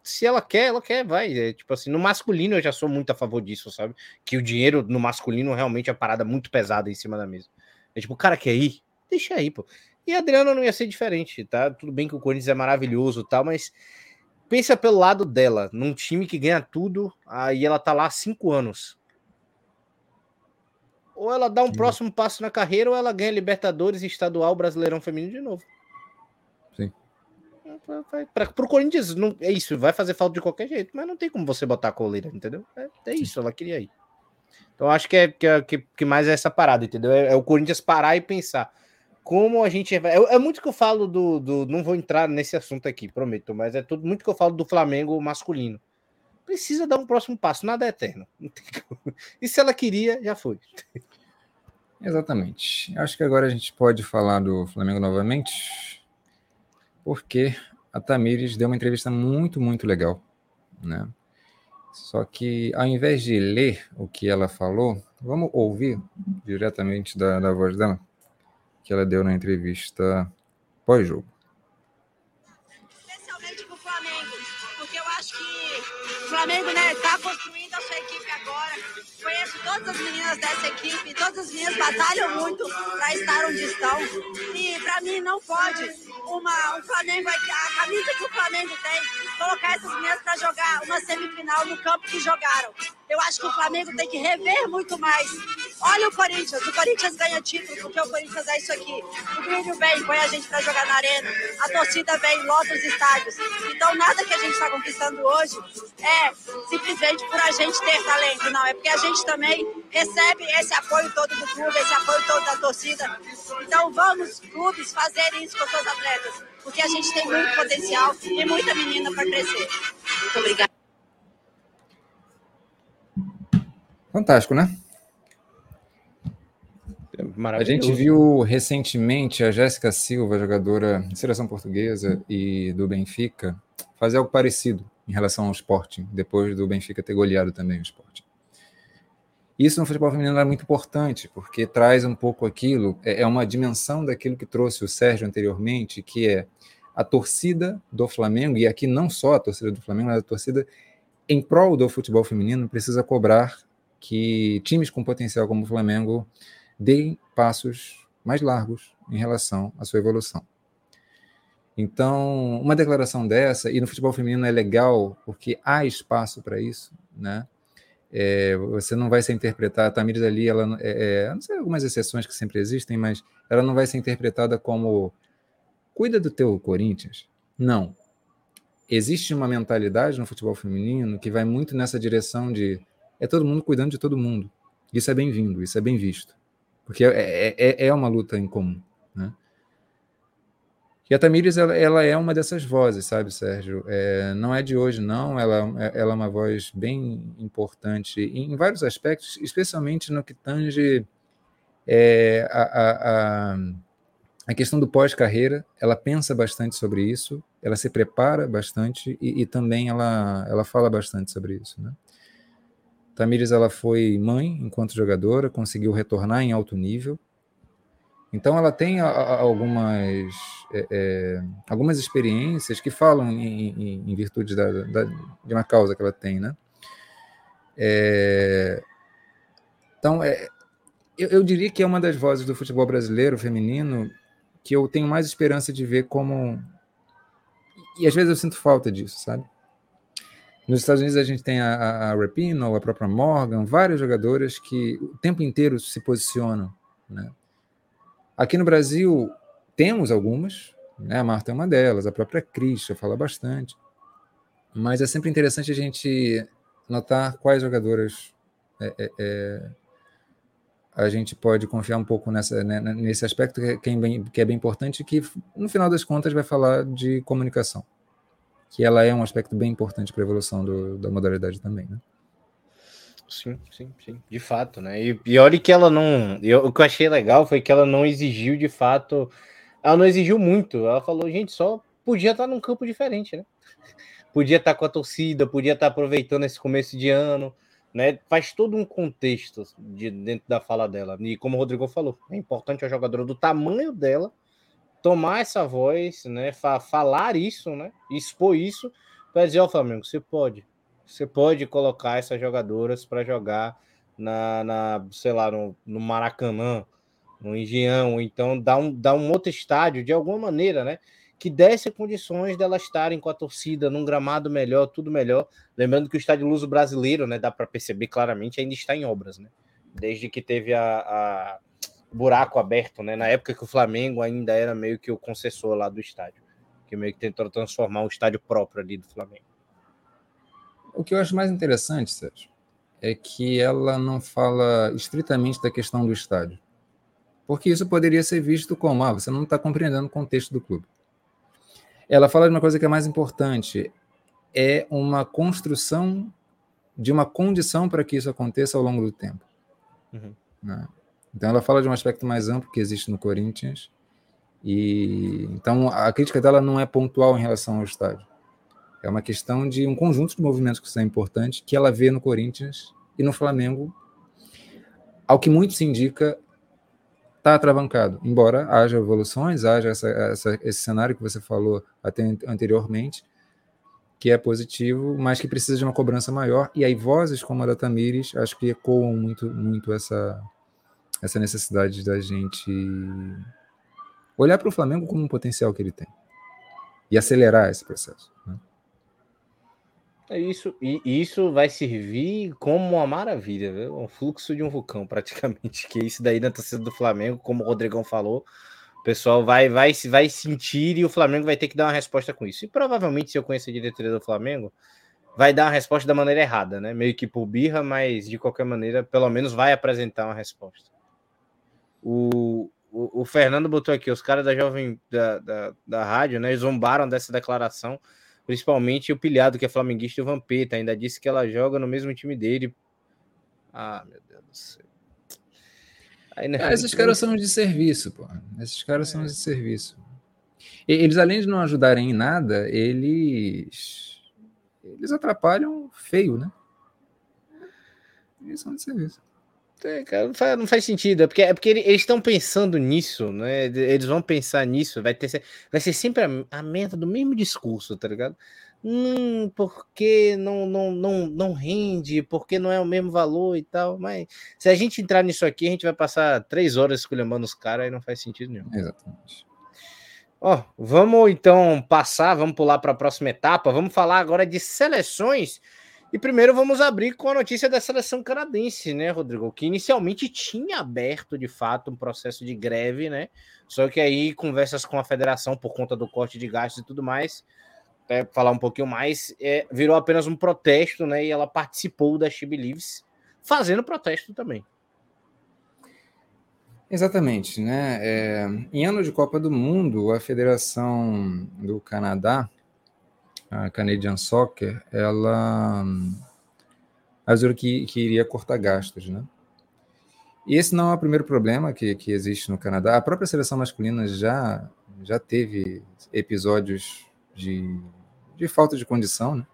se ela quer, ela quer, vai. É, tipo assim, no masculino eu já sou muito a favor disso, sabe? Que o dinheiro no masculino realmente é parada muito pesada em cima da mesa. É tipo, o cara quer ir? Deixa aí, pô. E a Adriana não ia ser diferente, tá? Tudo bem que o Corinthians é maravilhoso tal, mas pensa pelo lado dela, num time que ganha tudo, aí ela tá lá há cinco anos. Ou ela dá um Sim. próximo passo na carreira, ou ela ganha Libertadores, Estadual, Brasileirão Feminino de novo. Sim. Para o Corinthians, não, é isso, vai fazer falta de qualquer jeito, mas não tem como você botar a coleira, entendeu? É, é isso, ela queria ir. Então acho que é que, é, que, que mais é essa parada, entendeu? É, é, o Corinthians parar e pensar como a gente. É, é, muito que eu falo do, do. Não vou entrar nesse assunto aqui, prometo, mas é tudo muito que eu falo do Flamengo masculino. Precisa dar um próximo passo, nada é eterno. E se ela queria, já foi. Exatamente. Acho que agora a gente pode falar do Flamengo novamente, porque a Tamires deu uma entrevista muito, muito legal, né? Só que ao invés de ler o que ela falou, vamos ouvir diretamente da, da voz dela, que ela deu na entrevista pós-jogo. Especialmente para o Flamengo, porque eu acho que o Flamengo está né, tá construindo a sua equipe todas as meninas dessa equipe, todas as meninas batalham muito para estar onde estão. E para mim não pode uma, um Flamengo, a camisa que o Flamengo tem, colocar essas meninas para jogar uma semifinal no campo que jogaram. Eu acho que o Flamengo tem que rever muito mais. Olha o Corinthians, o Corinthians ganha título porque o Corinthians é isso aqui. O Grêmio vem, põe a gente para jogar na arena, a torcida vem, lota os estádios. Então nada que a gente está conquistando hoje é simplesmente por a gente ter talento, não. É porque a gente também recebe esse apoio todo do clube, esse apoio todo da torcida. Então vamos, clubes, fazerem isso com seus atletas, porque a gente tem muito potencial e muita menina para crescer. Muito obrigada. Fantástico, né? A gente viu recentemente a Jéssica Silva, jogadora de seleção portuguesa e do Benfica, fazer algo parecido em relação ao Sporting, depois do Benfica ter goleado também o Sporting. Isso no futebol feminino é muito importante, porque traz um pouco aquilo, é, é uma dimensão daquilo que trouxe o Sérgio anteriormente, que é a torcida do Flamengo, e aqui não só a torcida do Flamengo, mas a torcida em prol do futebol feminino precisa cobrar que times com potencial como o Flamengo deem passos mais largos em relação à sua evolução. Então, uma declaração dessa, e no futebol feminino é legal porque há espaço para isso, né? É, você não vai ser interpretada, a Tamires ali, ela é, é, não sei algumas exceções que sempre existem, mas ela não vai ser interpretada como cuida do teu Corinthians. Não. Existe uma mentalidade no futebol feminino que vai muito nessa direção de é todo mundo cuidando de todo mundo. Isso é bem-vindo, isso é bem visto. Porque é, é, é uma luta em comum. Né? E a Tamires, ela, ela, é uma dessas vozes, sabe, Sérgio? É, não é de hoje, não. Ela, ela é uma voz bem importante em vários aspectos, especialmente no que tange é, a, a, a, a, questão do pós-carreira. Ela pensa bastante sobre isso, ela se prepara bastante e, e também ela, ela fala bastante sobre isso, né? Tamires ela foi mãe enquanto jogadora, conseguiu retornar em alto nível. Então ela tem a, a, algumas é, é, algumas experiências que falam em, em, em virtude da, da, de uma causa que ela tem, né? É, então é, eu, eu diria que é uma das vozes do futebol brasileiro feminino que eu tenho mais esperança de ver como e às vezes eu sinto falta disso, sabe? Nos Estados Unidos a gente tem a, a Rapino, a própria Morgan, várias jogadoras que o tempo inteiro se posicionam. Né? Aqui no Brasil temos algumas, né? a Marta é uma delas, a própria Christian fala bastante, mas é sempre interessante a gente notar quais jogadoras é, é, é, a gente pode confiar um pouco nessa, né, nesse aspecto que é, bem, que é bem importante, que no final das contas vai falar de comunicação que ela é um aspecto bem importante para a evolução do, da modalidade também, né? Sim, sim, sim, de fato, né? E, olha que ela não. Eu, o que eu achei legal foi que ela não exigiu de fato. Ela não exigiu muito. Ela falou, gente, só podia estar num campo diferente, né? Podia estar com a torcida, podia estar aproveitando esse começo de ano, né? Faz todo um contexto de, dentro da fala dela. E como o Rodrigo falou, é importante a jogadora do tamanho dela tomar essa voz, né? Fa falar isso, né? Expor isso para dizer ao Flamengo, você pode, você pode colocar essas jogadoras para jogar na, na, sei lá, no, no Maracanã, no Engenhão, então dá um, dá um outro estádio de alguma maneira, né? Que desse condições delas estarem com a torcida num gramado melhor, tudo melhor. Lembrando que o estádio Luso brasileiro, né? Dá para perceber claramente, ainda está em obras, né? Desde que teve a, a buraco aberto, né? Na época que o Flamengo ainda era meio que o concessor lá do estádio, que meio que tentou transformar um estádio próprio ali do Flamengo. O que eu acho mais interessante, Sérgio, é que ela não fala estritamente da questão do estádio. Porque isso poderia ser visto como, ah, você não está compreendendo o contexto do clube. Ela fala de uma coisa que é mais importante, é uma construção de uma condição para que isso aconteça ao longo do tempo. Uhum. Né? Então ela fala de um aspecto mais amplo que existe no Corinthians. E então a crítica dela não é pontual em relação ao estádio. É uma questão de um conjunto de movimentos que são importantes que ela vê no Corinthians e no Flamengo. Ao que muito se indica, está atravancado. Embora haja evoluções, haja essa, essa, esse cenário que você falou até anteriormente, que é positivo, mas que precisa de uma cobrança maior. E aí vozes como a da Tamires acho que ecoam muito, muito essa, essa necessidade da gente olhar para o Flamengo como um potencial que ele tem e acelerar esse processo. Né? É isso, e isso vai servir como uma maravilha, viu? um fluxo de um vulcão, praticamente. Que isso daí na torcida do Flamengo, como o Rodrigão falou, o pessoal vai, vai, vai sentir e o Flamengo vai ter que dar uma resposta com isso. E provavelmente, se eu conhecer a diretoria do Flamengo, vai dar uma resposta da maneira errada, né? Meio que por birra, mas de qualquer maneira, pelo menos vai apresentar uma resposta. O, o, o, Fernando botou aqui, os caras da Jovem da, da, da rádio, né? Zombaram dessa declaração, principalmente o pilhado que é flamenguista e o Vampeta. Ainda disse que ela joga no mesmo time dele. Ah, meu Deus do céu. Aí, né? ah, esses caras são de serviço, pô. Esses caras é. são de serviço. Eles, além de não ajudarem em nada, eles. Eles atrapalham feio, né? Eles são de serviço. É, cara, não, faz, não faz sentido. É porque, é porque eles estão pensando nisso, né? Eles vão pensar nisso. Vai, ter, vai ser sempre a, a merda do mesmo discurso, tá ligado? Hum, porque não, não, não, não rende, porque não é o mesmo valor e tal. Mas se a gente entrar nisso aqui, a gente vai passar três horas esculhambando os caras e não faz sentido nenhum. Exatamente. Ó, vamos então passar, vamos pular para a próxima etapa. Vamos falar agora de seleções e primeiro vamos abrir com a notícia da seleção canadense, né, Rodrigo? Que inicialmente tinha aberto de fato um processo de greve, né? Só que aí conversas com a federação por conta do corte de gastos e tudo mais, até falar um pouquinho mais, é, virou apenas um protesto, né? E ela participou da She Believes, fazendo protesto também. Exatamente, né? É, em ano de Copa do Mundo, a Federação do Canadá a Canadian Soccer, ela avisou que, que iria cortar gastos, né? E esse não é o primeiro problema que, que existe no Canadá. A própria seleção masculina já, já teve episódios de, de falta de condição, né?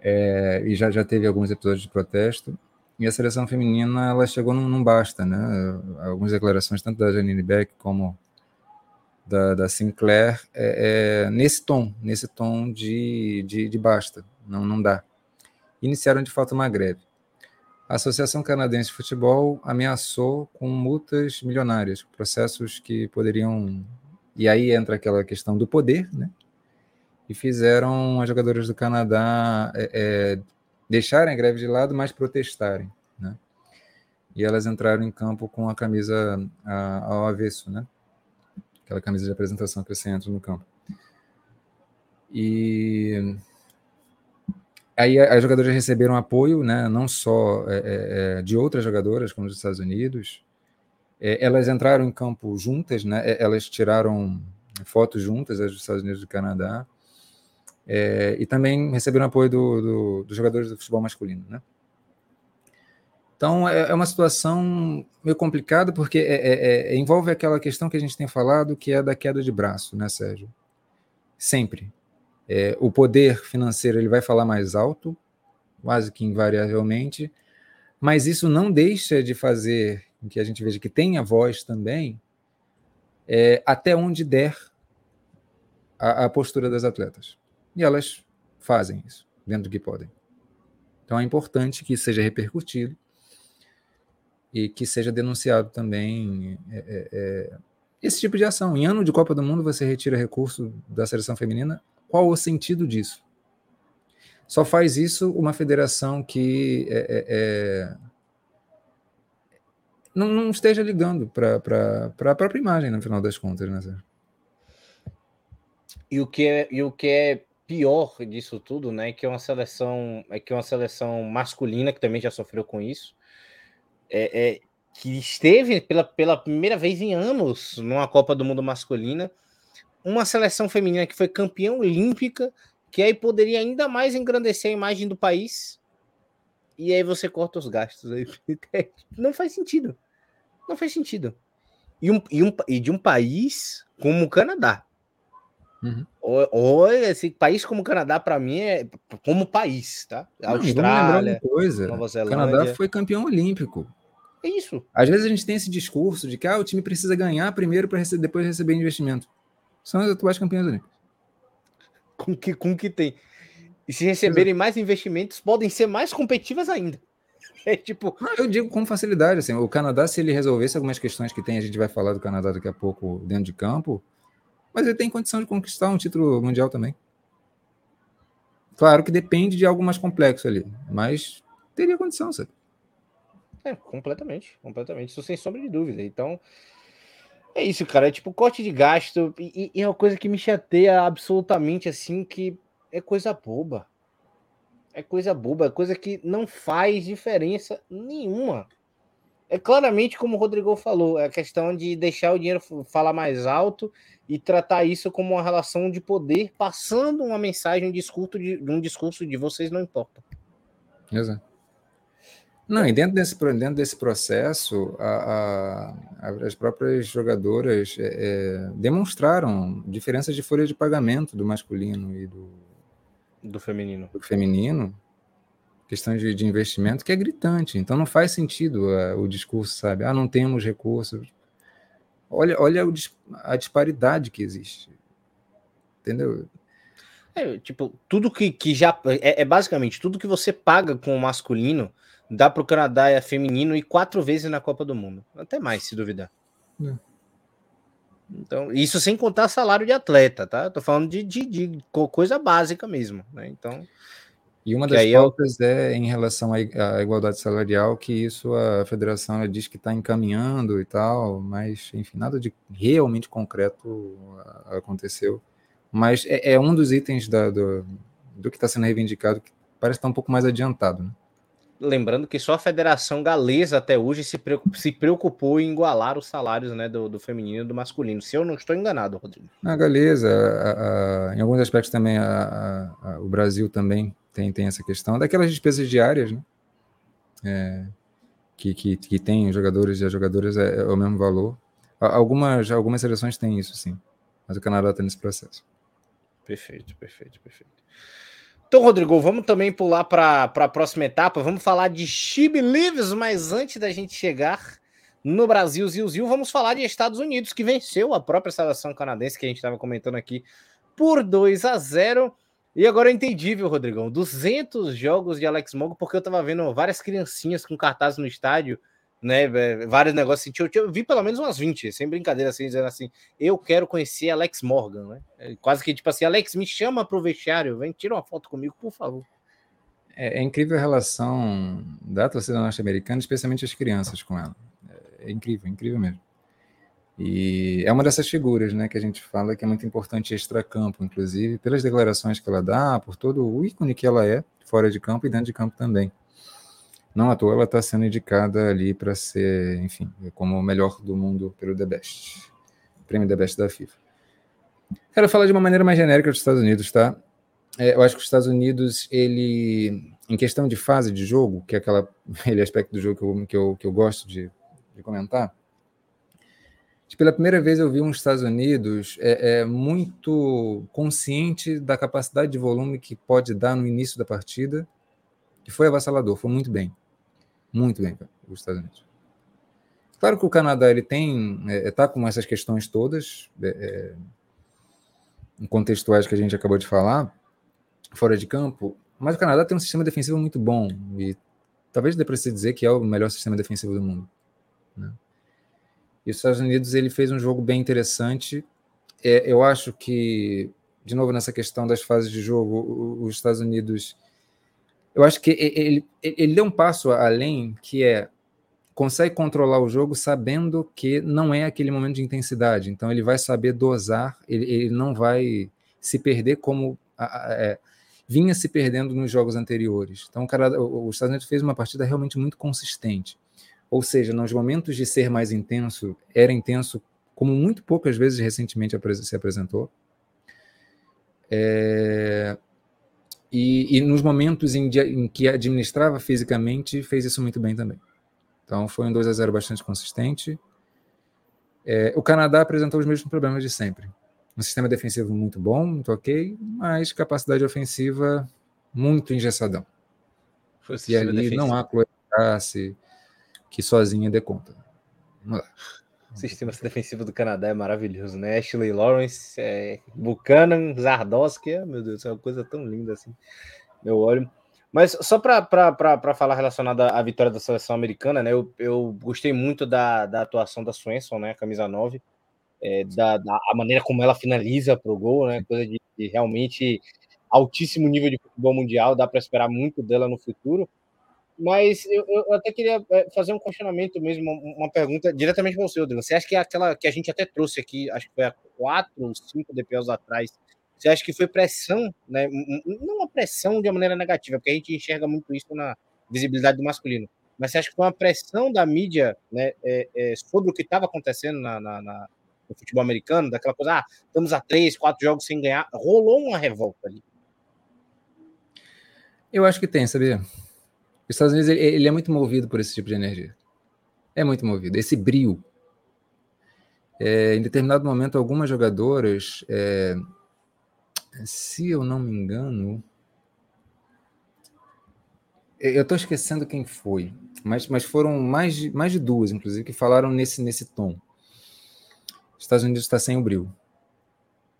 É, e já, já teve alguns episódios de protesto. E a seleção feminina ela chegou num, num basta, né? Algumas declarações tanto da Janine Beck como da, da Sinclair é, é, nesse tom, nesse tom de, de, de, basta, não, não dá. Iniciaram de fato uma greve. A Associação Canadense de Futebol ameaçou com multas milionárias, processos que poderiam. E aí entra aquela questão do poder, né? E fizeram as jogadoras do Canadá é, é, deixarem a greve de lado, mas protestarem, né? E elas entraram em campo com a camisa a, ao avesso, né? Aquela camisa de apresentação que você entra no campo. E aí as jogadoras receberam apoio, né, não só é, é, é, de outras jogadoras, como dos Estados Unidos. É, elas entraram em campo juntas, né, é, elas tiraram fotos juntas, as dos Estados Unidos e do Canadá. É, e também receberam apoio do, do, dos jogadores do futebol masculino, né? Então, é, é uma situação meio complicada, porque é, é, é, envolve aquela questão que a gente tem falado, que é da queda de braço, né, Sérgio? Sempre. É, o poder financeiro ele vai falar mais alto, quase que invariavelmente, mas isso não deixa de fazer com que a gente veja que tem a voz também, é, até onde der a, a postura das atletas. E elas fazem isso, dentro do que podem. Então é importante que seja repercutido e que seja denunciado também é, é, é, esse tipo de ação. Em ano de Copa do Mundo, você retira recurso da seleção feminina. Qual o sentido disso? Só faz isso uma federação que é, é, é não, não, esteja ligando para a própria imagem, no final das contas, né? E o que é, e o que é pior disso tudo, né, que é uma seleção, é que uma seleção masculina que também já sofreu com isso, é, é, que esteve pela, pela primeira vez em anos numa Copa do Mundo masculina, uma seleção feminina que foi campeã olímpica, que aí poderia ainda mais engrandecer a imagem do país. E aí você corta os gastos aí. Não faz sentido. Não faz sentido. E, um, e, um, e de um país como o Canadá, Uhum. Olha, esse país como o Canadá, para mim, é como país, tá? Não, Austrália, coisa. Nova Zelândia. O Canadá foi campeão olímpico. É isso. Às vezes a gente tem esse discurso de que ah, o time precisa ganhar primeiro para depois receber investimento. São as atuais campeões olímpicas. Com que, com que tem. E se receberem mais investimentos, podem ser mais competitivas ainda. É tipo. eu digo com facilidade, assim, o Canadá, se ele resolvesse algumas questões que tem, a gente vai falar do Canadá daqui a pouco dentro de campo, mas ele tem condição de conquistar um título mundial também. Claro que depende de algo mais complexo ali, mas teria condição, sabe? É, completamente, completamente, isso sem sombra de dúvida. Então, é isso, cara. É tipo corte de gasto e, e é uma coisa que me chateia absolutamente assim, que é coisa boba. É coisa boba, é coisa que não faz diferença nenhuma. É claramente como o Rodrigo falou, é a questão de deixar o dinheiro falar mais alto e tratar isso como uma relação de poder, passando uma mensagem, um discurso de, um discurso de vocês não importam. Exato. Não, e dentro desse, dentro desse processo, a, a, as próprias jogadoras é, é, demonstraram diferenças de folha de pagamento do masculino e do, do feminino. Do feminino, questão de, de investimento, que é gritante. Então não faz sentido uh, o discurso, sabe? Ah, não temos recursos. Olha, olha o, a disparidade que existe. Entendeu? É, tipo, tudo que, que já. É, é, basicamente tudo que você paga com o masculino dá para o Canadá é feminino e quatro vezes na Copa do Mundo. Até mais, se duvidar. É. Então, isso sem contar salário de atleta, tá? Eu tô falando de, de, de coisa básica mesmo, né? Então. E uma das pautas eu... é em relação à igualdade salarial, que isso a federação diz que está encaminhando e tal, mas, enfim, nada de realmente concreto aconteceu. Mas é, é um dos itens da, do, do que está sendo reivindicado que parece estar tá um pouco mais adiantado. Né? Lembrando que só a Federação Galesa até hoje se, preocupou, se preocupou em igualar os salários né, do, do feminino e do masculino. Se eu não estou enganado, Rodrigo. A Galesa, a, a, em alguns aspectos também, a, o Brasil também tem, tem essa questão daquelas despesas diárias, né? É, que, que, que tem os jogadores e as jogadoras é, é, o mesmo valor. Algumas, algumas seleções têm isso, sim. Mas o Canadá está nesse processo. Perfeito, perfeito, perfeito. Então, Rodrigo, vamos também pular para a próxima etapa. Vamos falar de Lives, mas antes da gente chegar no Brasil, Zil, Zil, vamos falar de Estados Unidos, que venceu a própria seleção canadense, que a gente estava comentando aqui, por 2 a 0. E agora eu entendi, viu, Rodrigão? 200 jogos de Alex Mogo, porque eu tava vendo várias criancinhas com cartazes no estádio, né? Vários negócios assim. Eu, eu, vi pelo menos umas 20, sem brincadeira, assim, dizendo assim: eu quero conhecer Alex Morgan, né? É quase que tipo assim: Alex, me chama pro vestiário, vem, tira uma foto comigo, por favor. É, é incrível a relação da torcida norte-americana, especialmente as crianças com ela. É, é incrível, é incrível mesmo. E é uma dessas figuras, né, que a gente fala que é muito importante extra-campo, inclusive, pelas declarações que ela dá, por todo o ícone que ela é, fora de campo e dentro de campo também. Não à toa ela está sendo indicada ali para ser, enfim, como o melhor do mundo pelo The Best, prêmio The Best da FIFA. Quero falar de uma maneira mais genérica dos Estados Unidos, tá? É, eu acho que os Estados Unidos, ele, em questão de fase de jogo, que é aquela, aquele aspecto do jogo que eu, que eu, que eu gosto de, de comentar, pela primeira vez eu vi uns Estados Unidos é, é, muito consciente da capacidade de volume que pode dar no início da partida que foi avassalador, foi muito bem. Muito bem, os Estados Unidos. Claro que o Canadá ele tem está é, tá com essas questões todas é, é, contextuais que a gente acabou de falar fora de campo, mas o Canadá tem um sistema defensivo muito bom e talvez dê para se dizer que é o melhor sistema defensivo do mundo. Né? E os Estados Unidos ele fez um jogo bem interessante. É, eu acho que de novo nessa questão das fases de jogo, os Estados Unidos, eu acho que ele, ele deu um passo além, que é consegue controlar o jogo sabendo que não é aquele momento de intensidade. Então ele vai saber dosar, ele, ele não vai se perder como é, vinha se perdendo nos jogos anteriores. Então o cara, os Estados Unidos fez uma partida realmente muito consistente. Ou seja, nos momentos de ser mais intenso, era intenso como muito poucas vezes recentemente se apresentou. É, e, e, nos momentos em, em, que administrava fisicamente, fez isso muito bem também. Então foi um 2 a 0 bastante consistente. É, o Canadá apresentou os mesmos problemas de sempre. Um sistema defensivo muito bom, muito ok, mas capacidade ofensiva muito engessadão. e ali defensivo. não há Chloe que sozinha dê conta. Vamos lá. O sistema defensivo do Canadá é maravilhoso, né? Ashley Lawrence, é, Buchanan, Zardowski, é, meu Deus, é uma coisa tão linda assim. Meu olho. Mas só para falar relacionado à vitória da seleção americana, né? Eu, eu gostei muito da, da atuação da Swenson, né? Camisa 9, é, da, da a maneira como ela finaliza para o gol, né? Coisa de, de realmente altíssimo nível de futebol mundial, dá para esperar muito dela no futuro. Mas eu, eu, até queria é, fazer um questionamento mesmo, uma pergunta diretamente para você, Rodrigo. Você acha que é aquela que a gente até trouxe aqui, acho que foi há quatro ou cinco DPOs atrás, você acha que foi pressão, né? Não uma pressão de uma maneira negativa, porque a gente enxerga muito isso na visibilidade do masculino. Mas você acha que foi uma pressão da mídia né, é, é, sobre o que estava acontecendo na, na, na, no futebol americano, daquela coisa, ah, estamos a três, quatro jogos sem ganhar. Rolou uma revolta ali. Eu acho que tem, sabia? Os Estados Unidos ele, ele, é muito movido por esse tipo de energia. É muito movido. Esse brilho. É, em determinado momento, algumas jogadoras, é, se eu não me engano, eu estou esquecendo quem foi, mas, mas foram mais de, mais de duas, inclusive, que falaram nesse, nesse tom. Os Estados Unidos está sem o brilho.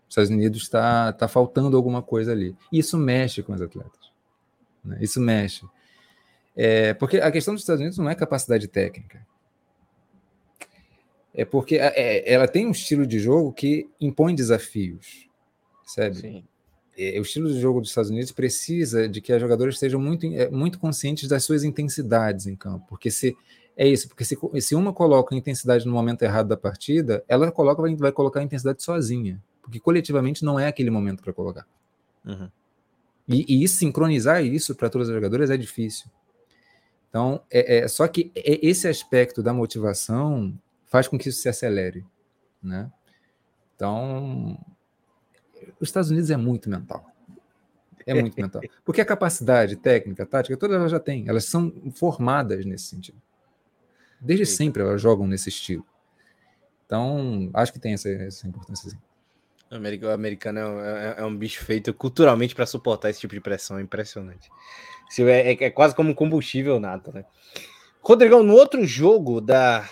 Os Estados Unidos está tá faltando alguma coisa ali. E isso mexe com os atletas. Né? Isso mexe. É, porque a questão dos Estados Unidos não é capacidade técnica. É porque é, é, ela tem um estilo de jogo que impõe desafios, sabe? É, o estilo de jogo dos Estados Unidos precisa de que as jogadoras estejam muito, é, muito conscientes das suas intensidades em campo. Porque se é isso, porque se, se uma coloca a intensidade no momento errado da partida, ela coloca, vai, vai colocar a intensidade sozinha. Porque coletivamente não é aquele momento para colocar. Uhum. E, e sincronizar isso para todas as jogadoras é difícil. Então, é, é, só que esse aspecto da motivação faz com que isso se acelere, né? Então, os Estados Unidos é muito mental. É muito mental. Porque a capacidade técnica, tática, todas elas já têm. Elas são formadas nesse sentido. Desde sempre elas jogam nesse estilo. Então, acho que tem essa, essa importância. Sim. O americano é, é, é um bicho feito culturalmente para suportar esse tipo de pressão. É impressionante. É, é, é quase como combustível nato, né? Rodrigão, no outro jogo da.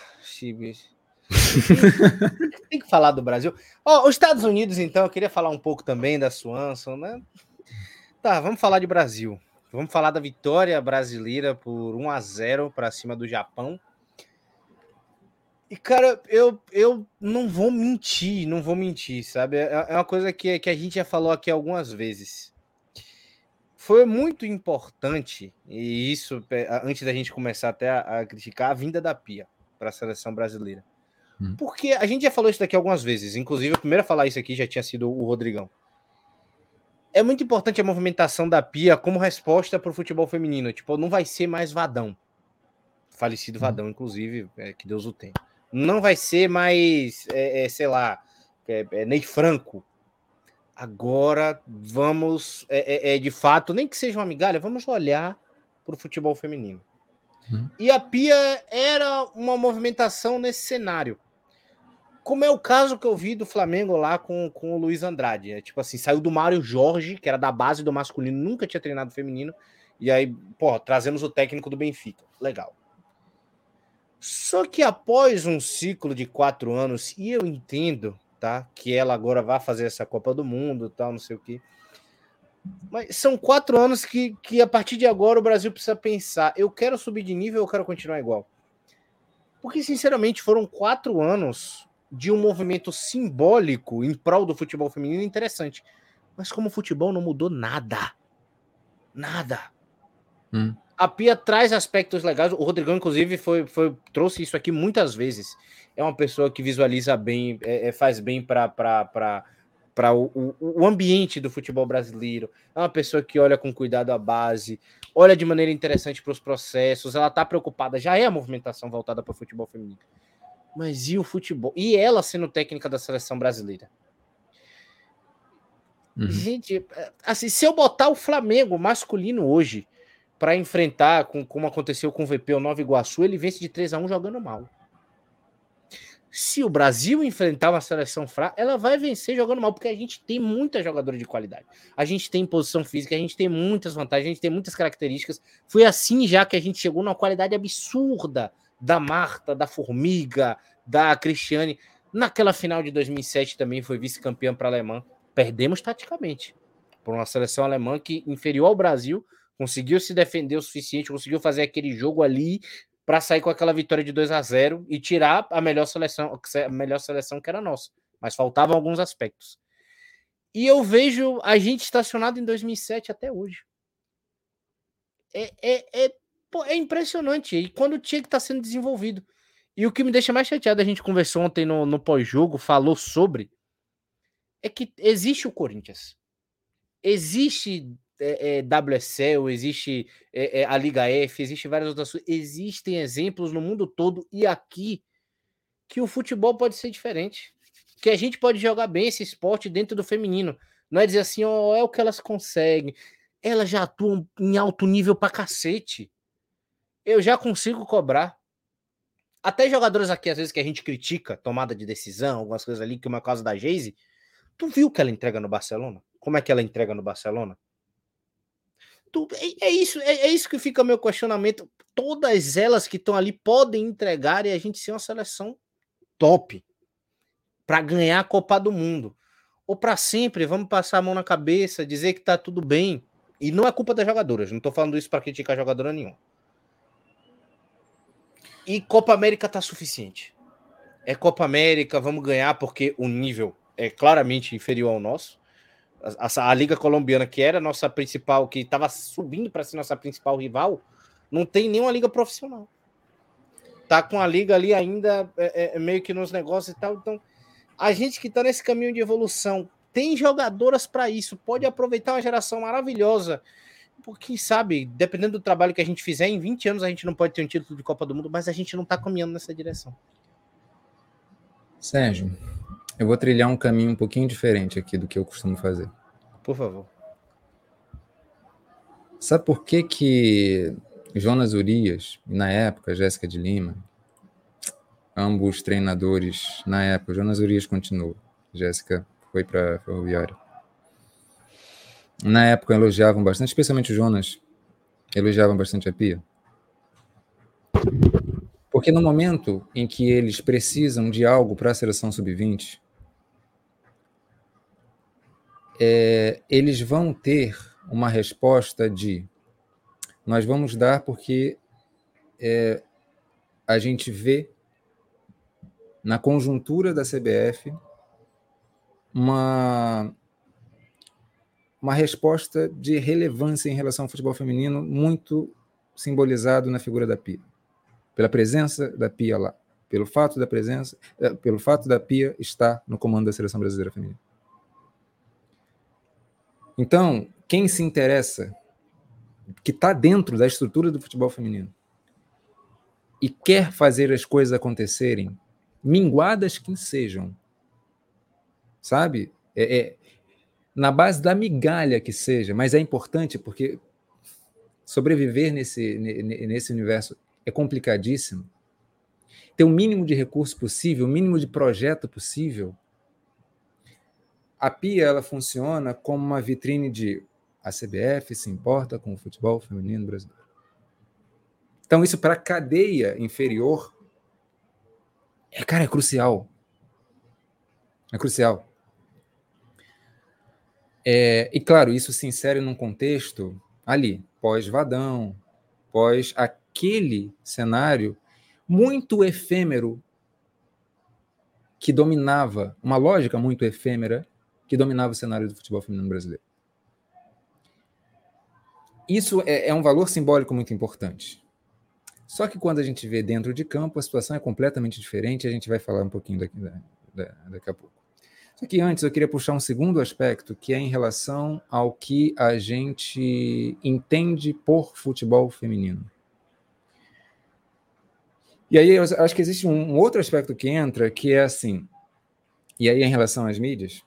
Tem que falar do Brasil. Oh, os Estados Unidos, então, eu queria falar um pouco também da Swanson, né? Tá, vamos falar de Brasil. Vamos falar da vitória brasileira por 1 a 0 para cima do Japão. E, cara, eu, eu não vou mentir, não vou mentir, sabe? É, é uma coisa que, que a gente já falou aqui algumas vezes foi muito importante, e isso antes da gente começar até a, a criticar, a vinda da Pia para a seleção brasileira. Hum. Porque a gente já falou isso daqui algumas vezes, inclusive o primeiro a falar isso aqui já tinha sido o Rodrigão. É muito importante a movimentação da Pia como resposta para o futebol feminino. Tipo, não vai ser mais Vadão. Falecido hum. Vadão, inclusive, é, que Deus o tenha. Não vai ser mais, é, é, sei lá, é, é Ney Franco, agora vamos, é, é, é, de fato, nem que seja uma migalha, vamos olhar para o futebol feminino. Hum. E a Pia era uma movimentação nesse cenário. Como é o caso que eu vi do Flamengo lá com, com o Luiz Andrade. É, tipo assim, saiu do Mário Jorge, que era da base do masculino, nunca tinha treinado feminino, E aí, pô, trazemos o técnico do Benfica. Legal. Só que após um ciclo de quatro anos, e eu entendo, tá? Que ela agora vai fazer essa Copa do Mundo, tal, não sei o quê. Mas são quatro anos que, que a partir de agora o Brasil precisa pensar: eu quero subir de nível eu quero continuar igual? Porque, sinceramente, foram quatro anos de um movimento simbólico em prol do futebol feminino interessante. Mas como o futebol não mudou nada. Nada. Hum. A Pia traz aspectos legais. O Rodrigão, inclusive, foi, foi, trouxe isso aqui muitas vezes. É uma pessoa que visualiza bem, é, é, faz bem para o, o, o ambiente do futebol brasileiro. É uma pessoa que olha com cuidado a base, olha de maneira interessante para os processos. Ela está preocupada, já é a movimentação voltada para o futebol feminino. Mas e o futebol? E ela sendo técnica da seleção brasileira? Uhum. Gente, assim, se eu botar o Flamengo masculino hoje para enfrentar, com, como aconteceu com o VP o Nova Iguaçu, ele vence de 3 a 1 jogando mal. Se o Brasil enfrentar uma seleção fraca, ela vai vencer jogando mal, porque a gente tem muita jogadora de qualidade. A gente tem posição física, a gente tem muitas vantagens, a gente tem muitas características. Foi assim já que a gente chegou numa qualidade absurda da Marta, da Formiga, da Cristiane. Naquela final de 2007 também foi vice-campeã para a Alemã. Perdemos taticamente por uma seleção alemã que inferior ao Brasil conseguiu se defender o suficiente, conseguiu fazer aquele jogo ali para sair com aquela vitória de 2 a 0 e tirar a melhor seleção, a melhor seleção que era nossa. Mas faltavam alguns aspectos. E eu vejo a gente estacionado em 2007 até hoje. É, é, é, é impressionante. E quando tinha que estar tá sendo desenvolvido. E o que me deixa mais chateado, a gente conversou ontem no, no pós-jogo, falou sobre, é que existe o Corinthians. Existe é, é, WSL, existe é, é, a Liga F, existe várias outras Existem exemplos no mundo todo e aqui que o futebol pode ser diferente. Que a gente pode jogar bem esse esporte dentro do feminino. Não é dizer assim, ó, oh, é o que elas conseguem. Elas já atuam em alto nível pra cacete. Eu já consigo cobrar. Até jogadores aqui, às vezes, que a gente critica, tomada de decisão, algumas coisas ali, que uma causa da Geise. Tu viu que ela entrega no Barcelona? Como é que ela entrega no Barcelona? É, é, isso, é, é, isso que fica meu questionamento. Todas elas que estão ali podem entregar e a gente ser uma seleção top para ganhar a Copa do Mundo. Ou para sempre, vamos passar a mão na cabeça, dizer que tá tudo bem. E não é culpa das jogadoras, não tô falando isso para criticar jogadora nenhuma. E Copa América tá suficiente. É Copa América, vamos ganhar porque o nível é claramente inferior ao nosso a, a, Liga Colombiana, que era nossa principal, que estava subindo para ser nossa principal rival, não tem nenhuma liga profissional. Tá com a liga ali ainda é, é, meio que nos negócios e tal. Então, a gente que está nesse caminho de evolução tem jogadoras para isso, pode aproveitar uma geração maravilhosa. Porque, sabe, dependendo do trabalho que a gente fizer, em 20 anos a gente não pode ter um título de Copa do Mundo, mas a gente não está caminhando nessa direção. Sérgio, eu vou trilhar um caminho um pouquinho diferente aqui do que eu costumo fazer. Por favor. Sabe por que que Jonas Urias, na época, Jéssica de Lima, ambos treinadores, na época, Jonas Urias continuou, Jéssica foi para Ferroviária. Na época elogiavam bastante, especialmente o Jonas, elogiavam bastante a Pia. Porque no momento em que eles precisam de algo para a seleção sub-20, é, eles vão ter uma resposta de nós vamos dar porque é, a gente vê na conjuntura da CBF uma, uma resposta de relevância em relação ao futebol feminino muito simbolizado na figura da Pia. Pela presença da Pia lá, pelo fato da presença, é, pelo fato da Pia estar no comando da seleção brasileira feminina. Então, quem se interessa, que está dentro da estrutura do futebol feminino, e quer fazer as coisas acontecerem, minguadas que sejam, sabe? É, é, na base da migalha que seja, mas é importante porque sobreviver nesse, nesse universo é complicadíssimo. Ter o mínimo de recurso possível, o mínimo de projeto possível, a pia ela funciona como uma vitrine de a CBF se importa com o futebol feminino brasileiro. Então, isso para a cadeia inferior, é, cara, é crucial. É crucial. É, e claro, isso se insere num contexto ali, pós-Vadão, pós aquele cenário muito efêmero que dominava, uma lógica muito efêmera que dominava o cenário do futebol feminino brasileiro. Isso é, é um valor simbólico muito importante. Só que quando a gente vê dentro de campo, a situação é completamente diferente a gente vai falar um pouquinho daqui, daqui a pouco. Só que antes eu queria puxar um segundo aspecto, que é em relação ao que a gente entende por futebol feminino. E aí eu acho que existe um, outro aspecto que entra, que é assim, e aí em relação às mídias,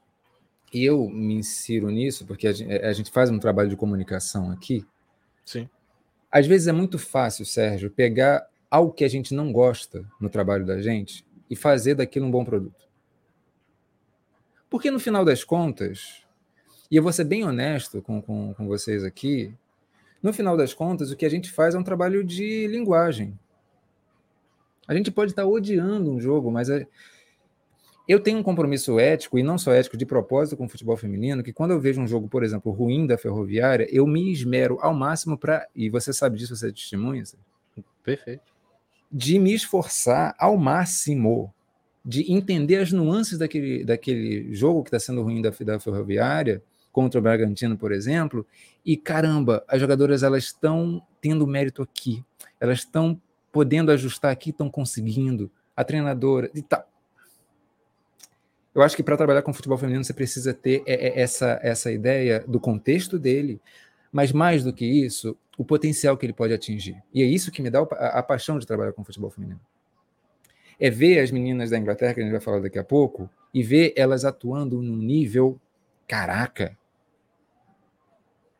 eu me insiro nisso, porque a gente, a gente faz um trabalho de comunicação aqui. Sim. Às vezes é muito fácil, Sérgio, pegar algo que a gente não gosta no trabalho da gente e fazer daquilo um bom produto. Porque no final das contas, e eu vou ser bem honesto com, com, com vocês aqui, no final das contas, o que a gente faz é um trabalho de linguagem. A gente pode estar odiando um jogo, mas é... eu tenho um compromisso ético, e não só ético, de propósito com o futebol feminino, que quando eu vejo um jogo, por exemplo, ruim da Ferroviária, eu me esmero ao máximo para. E você sabe disso, você é testemunha? Perfeito. De me esforçar ao máximo de entender as nuances daquele, daquele jogo que está sendo ruim da, da Ferroviária contra o Bragantino, por exemplo, e caramba, as jogadoras elas estão tendo mérito aqui, elas estão podendo ajustar aqui, estão conseguindo. A treinadora e tal. Eu acho que para trabalhar com futebol feminino você precisa ter é, é, essa, essa ideia do contexto dele, mas mais do que isso, o potencial que ele pode atingir. E é isso que me dá a, paixão de trabalhar com futebol feminino. É ver as meninas da Inglaterra, que a gente vai falar daqui a pouco, e ver elas atuando num nível. Caraca!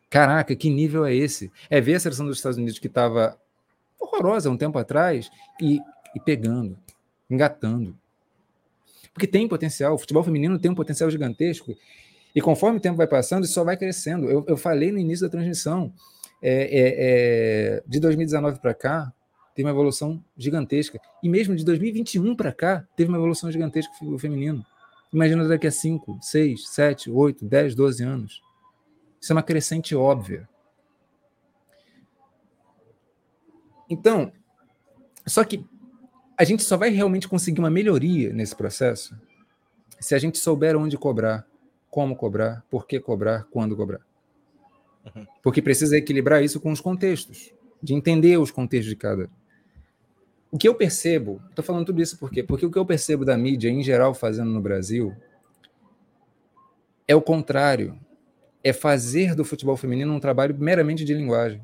Caraca, que nível é esse? É ver a seleção dos Estados Unidos que estava horrorosa um tempo atrás e, e pegando, engatando. Porque tem potencial, o futebol feminino tem um potencial gigantesco. E conforme o tempo vai passando, isso só vai crescendo. Eu, eu falei no início da transmissão, é, é, é, de 2019 para cá, teve uma evolução gigantesca. E mesmo de 2021 para cá, teve uma evolução gigantesca o feminino. Imagina daqui a 5, 6, 7, 8, 10, 12 anos. Isso é uma crescente óbvia. Então, só que a gente só vai realmente conseguir uma melhoria nesse processo se a gente souber onde cobrar, como cobrar, por que cobrar, quando cobrar. Uhum. Porque precisa equilibrar isso com os contextos, de entender os contextos de cada. O que eu percebo, estou falando tudo isso por quê? Porque o que eu percebo da mídia em geral fazendo no Brasil é o contrário. É fazer do futebol feminino um trabalho meramente de linguagem.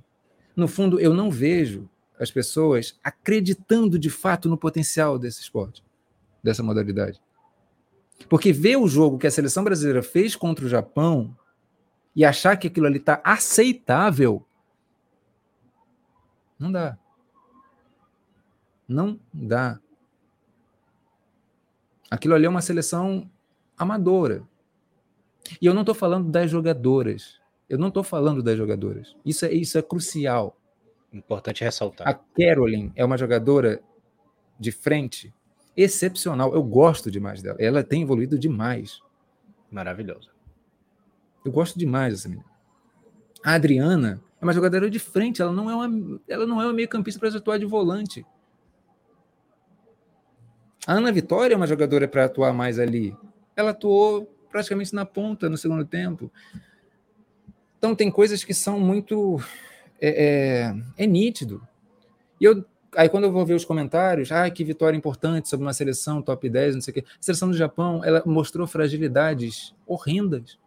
No fundo, eu não vejo as pessoas acreditando de fato no potencial desse esporte, dessa modalidade. Porque ver o jogo que a seleção brasileira fez contra o Japão e achar que aquilo ali está aceitável, não dá. Não dá. Aquilo ali é uma seleção amadora. E eu não estou falando das jogadoras. Eu não estou falando das jogadoras. Isso é, isso é crucial. Importante ressaltar. A Carolyn é uma jogadora de frente excepcional. Eu gosto demais dela. Ela tem evoluído demais. Maravilhosa. Eu gosto demais dessa menina. A Adriana é uma jogadora de frente. Ela não é uma, ela não é uma meio-campista para atuar de volante. A Ana Vitória é uma jogadora para atuar mais ali. Ela atuou praticamente na ponta no segundo tempo. Então tem coisas que são muito é, é, é nítido. E eu, aí quando eu vou ver os comentários, ah, que vitória importante sobre uma seleção top 10, não sei o quê. A seleção do Japão, ela mostrou fragilidades horrendas.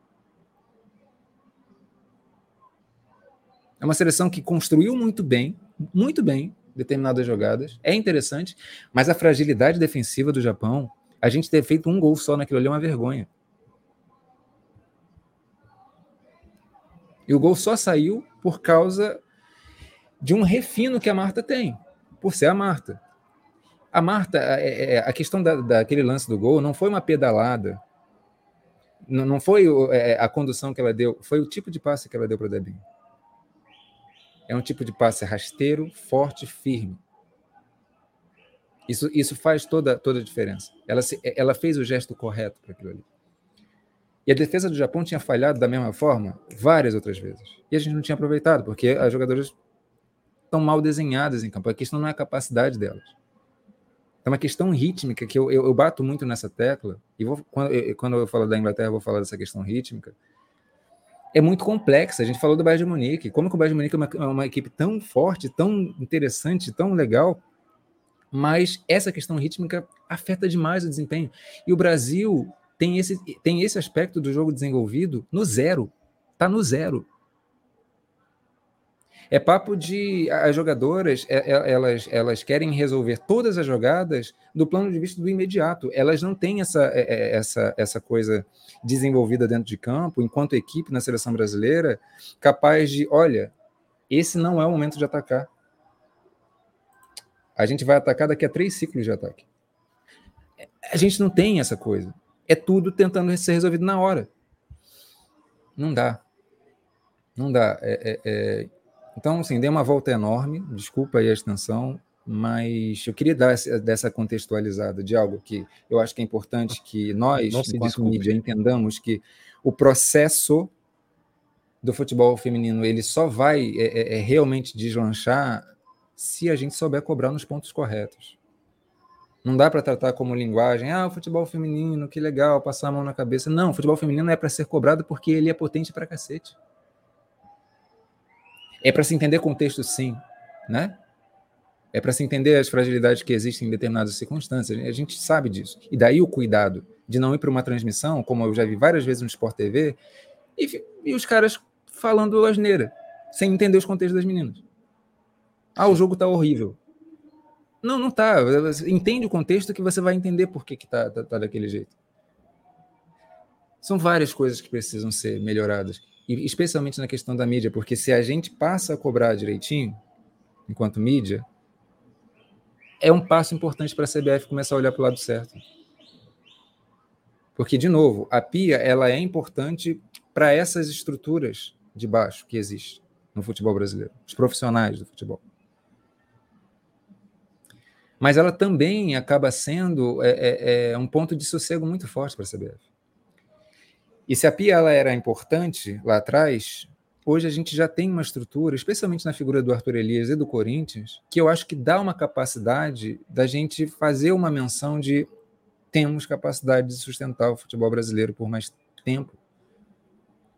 É uma seleção que construiu muito bem, muito bem, determinadas jogadas. É interessante, mas a fragilidade defensiva do Japão, a gente ter feito um gol só naquilo ali é uma vergonha. E o gol só saiu por causa de um refino que a Marta tem, por ser a Marta. A Marta, é, é, a questão da, daquele lance do gol não foi uma pedalada. Não, não foi é, a condução que ela deu, foi o tipo de passe que ela deu para o Debinho. É um tipo de passe rasteiro, forte, firme. Isso, isso faz toda, toda a diferença. Ela, se, ela fez o gesto correto para aquilo ali. E a defesa do Japão tinha falhado da mesma forma várias outras vezes. E a gente não tinha aproveitado, porque as jogadoras estão mal desenhadas em campo. A questão não é a capacidade delas. É uma questão rítmica que eu, eu, eu bato muito nessa tecla. E vou, quando, eu, quando eu falo da Inglaterra, eu vou falar dessa questão rítmica. É muito complexa. A gente falou do Bayern de Munique. Como que o Bayern de Munique é uma, é uma equipe tão forte, tão interessante, tão legal, mas essa questão rítmica afeta demais o desempenho. E o Brasil tem esse, tem esse aspecto do jogo desenvolvido no zero. Está no zero. É papo de as jogadoras, é, é, elas, elas querem resolver todas as jogadas do plano de vista do imediato. Elas não têm essa, é, essa, essa coisa desenvolvida dentro de campo, enquanto equipe na seleção brasileira, capaz de, olha, esse não é o momento de atacar. A gente vai atacar daqui a três ciclos de ataque. A gente não tem essa coisa é tudo tentando ser resolvido na hora. Não dá. Não dá. É, é, é... Então, assim, dei uma volta enorme, desculpa aí a extensão, mas eu queria dar essa, dessa contextualizada de algo que eu acho que é importante que nós, enquanto desculpe. mídia, entendamos que o processo do futebol feminino ele só vai é, é, é realmente deslanchar se a gente souber cobrar nos pontos corretos. Não dá para tratar como linguagem, ah, o futebol feminino, que legal, passar a mão na cabeça. Não, o futebol feminino é para ser cobrado porque ele é potente para cacete. É para se entender contexto, sim, né? É para se entender as fragilidades que existem em determinadas circunstâncias. A gente sabe disso. E daí o cuidado de não ir para uma transmissão, como eu já vi várias vezes no Sport TV, e, e os caras falando asneira, sem entender os contextos das meninas. Ah, o jogo tá horrível. Não, não tá. Entende o contexto que você vai entender por que, que tá, tá, tá daquele jeito. São várias coisas que precisam ser melhoradas. E especialmente na questão da mídia, porque se a gente passa a cobrar direitinho, enquanto mídia, é um passo importante para a CBF começar a olhar para o lado certo. Porque, de novo, a PIA ela é importante para essas estruturas de baixo que existem no futebol brasileiro, os profissionais do futebol mas ela também acaba sendo é, é, é um ponto de sossego muito forte para a CBF. E se a Pia ela era importante lá atrás, hoje a gente já tem uma estrutura, especialmente na figura do Arthur Elias e do Corinthians, que eu acho que dá uma capacidade da gente fazer uma menção de temos capacidade de sustentar o futebol brasileiro por mais tempo,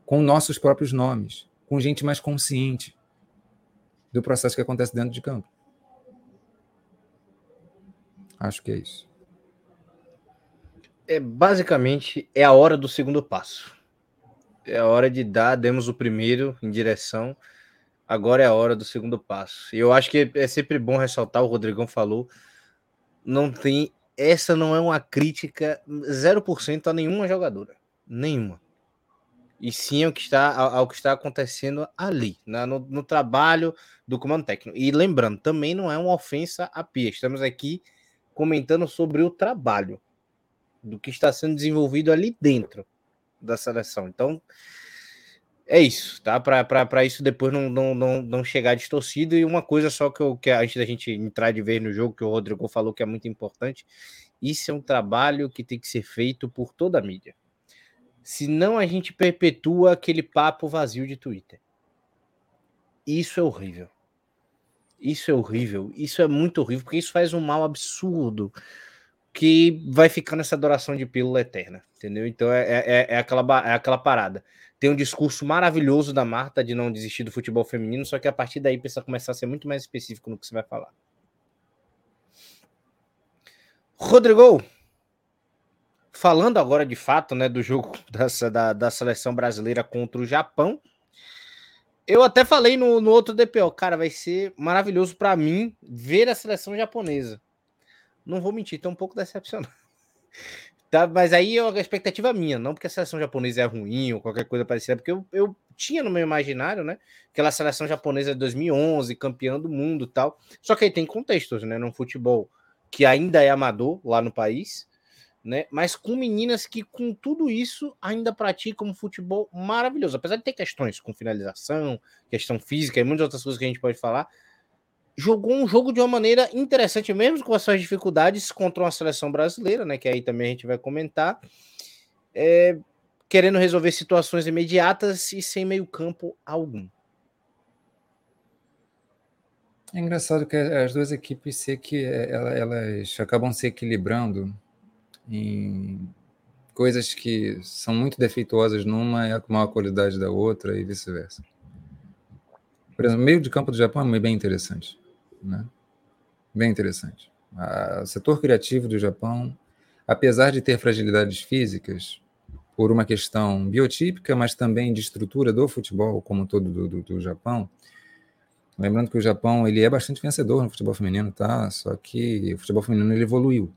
com nossos próprios nomes, com gente mais consciente do processo que acontece dentro de campo. Acho que é isso. É, basicamente, é a hora do segundo passo. É a hora de dar, demos o primeiro em direção, agora é a hora do segundo passo. E eu acho que é sempre bom ressaltar, o Rodrigão falou, não tem, essa não é uma crítica 0% a nenhuma jogadora, nenhuma. E sim ao que está, ao, que está acontecendo ali, no, no trabalho do comando técnico. E lembrando, também não é uma ofensa a Pia, estamos aqui comentando sobre o trabalho do que está sendo desenvolvido ali dentro da seleção. Então, é isso, tá? Para isso depois não, não, não, não chegar distorcido. E uma coisa só que, eu, que antes da gente entrar de vez no jogo, que o Rodrigo falou que é muito importante, isso é um trabalho que tem que ser feito por toda a mídia. Senão a gente perpetua aquele papo vazio de Twitter. Isso é horrível. Isso é horrível. Isso é muito horrível, porque isso faz um mal absurdo que vai ficar nessa adoração de pílula eterna, entendeu? Então é, é, é, é, aquela, é aquela parada. Tem um discurso maravilhoso da Marta de não desistir do futebol feminino, só que a partir daí precisa começar a ser muito mais específico no que você vai falar. Rodrigo, falando agora de fato né, do jogo dessa, da, da seleção brasileira contra o Japão, eu até falei no, no outro DPO, cara, vai ser maravilhoso para mim ver a seleção japonesa. Não vou mentir, tô um pouco decepcionado. Tá, mas aí é a expectativa minha, não porque a seleção japonesa é ruim ou qualquer coisa parecida, porque eu, eu tinha no meu imaginário, né, aquela seleção japonesa de 2011, campeã do mundo tal. Só que aí tem contextos, né, no futebol que ainda é amador lá no país, né? Mas com meninas que, com tudo isso, ainda praticam um futebol maravilhoso. Apesar de ter questões com finalização, questão física e muitas outras coisas que a gente pode falar, jogou um jogo de uma maneira interessante, mesmo com as suas dificuldades, contra uma seleção brasileira, né? Que aí também a gente vai comentar. É, querendo resolver situações imediatas e sem meio-campo algum. É engraçado que as duas equipes se que elas acabam se equilibrando em coisas que são muito defeituosas numa e com maior qualidade da outra e vice-versa. Por exemplo, o meio de campo do Japão é bem interessante, né? Bem interessante. O setor criativo do Japão, apesar de ter fragilidades físicas, por uma questão biotípica, mas também de estrutura do futebol como todo do, do, do Japão, Lembrando que o Japão ele é bastante vencedor no futebol feminino, tá? Só que o futebol feminino ele evoluiu.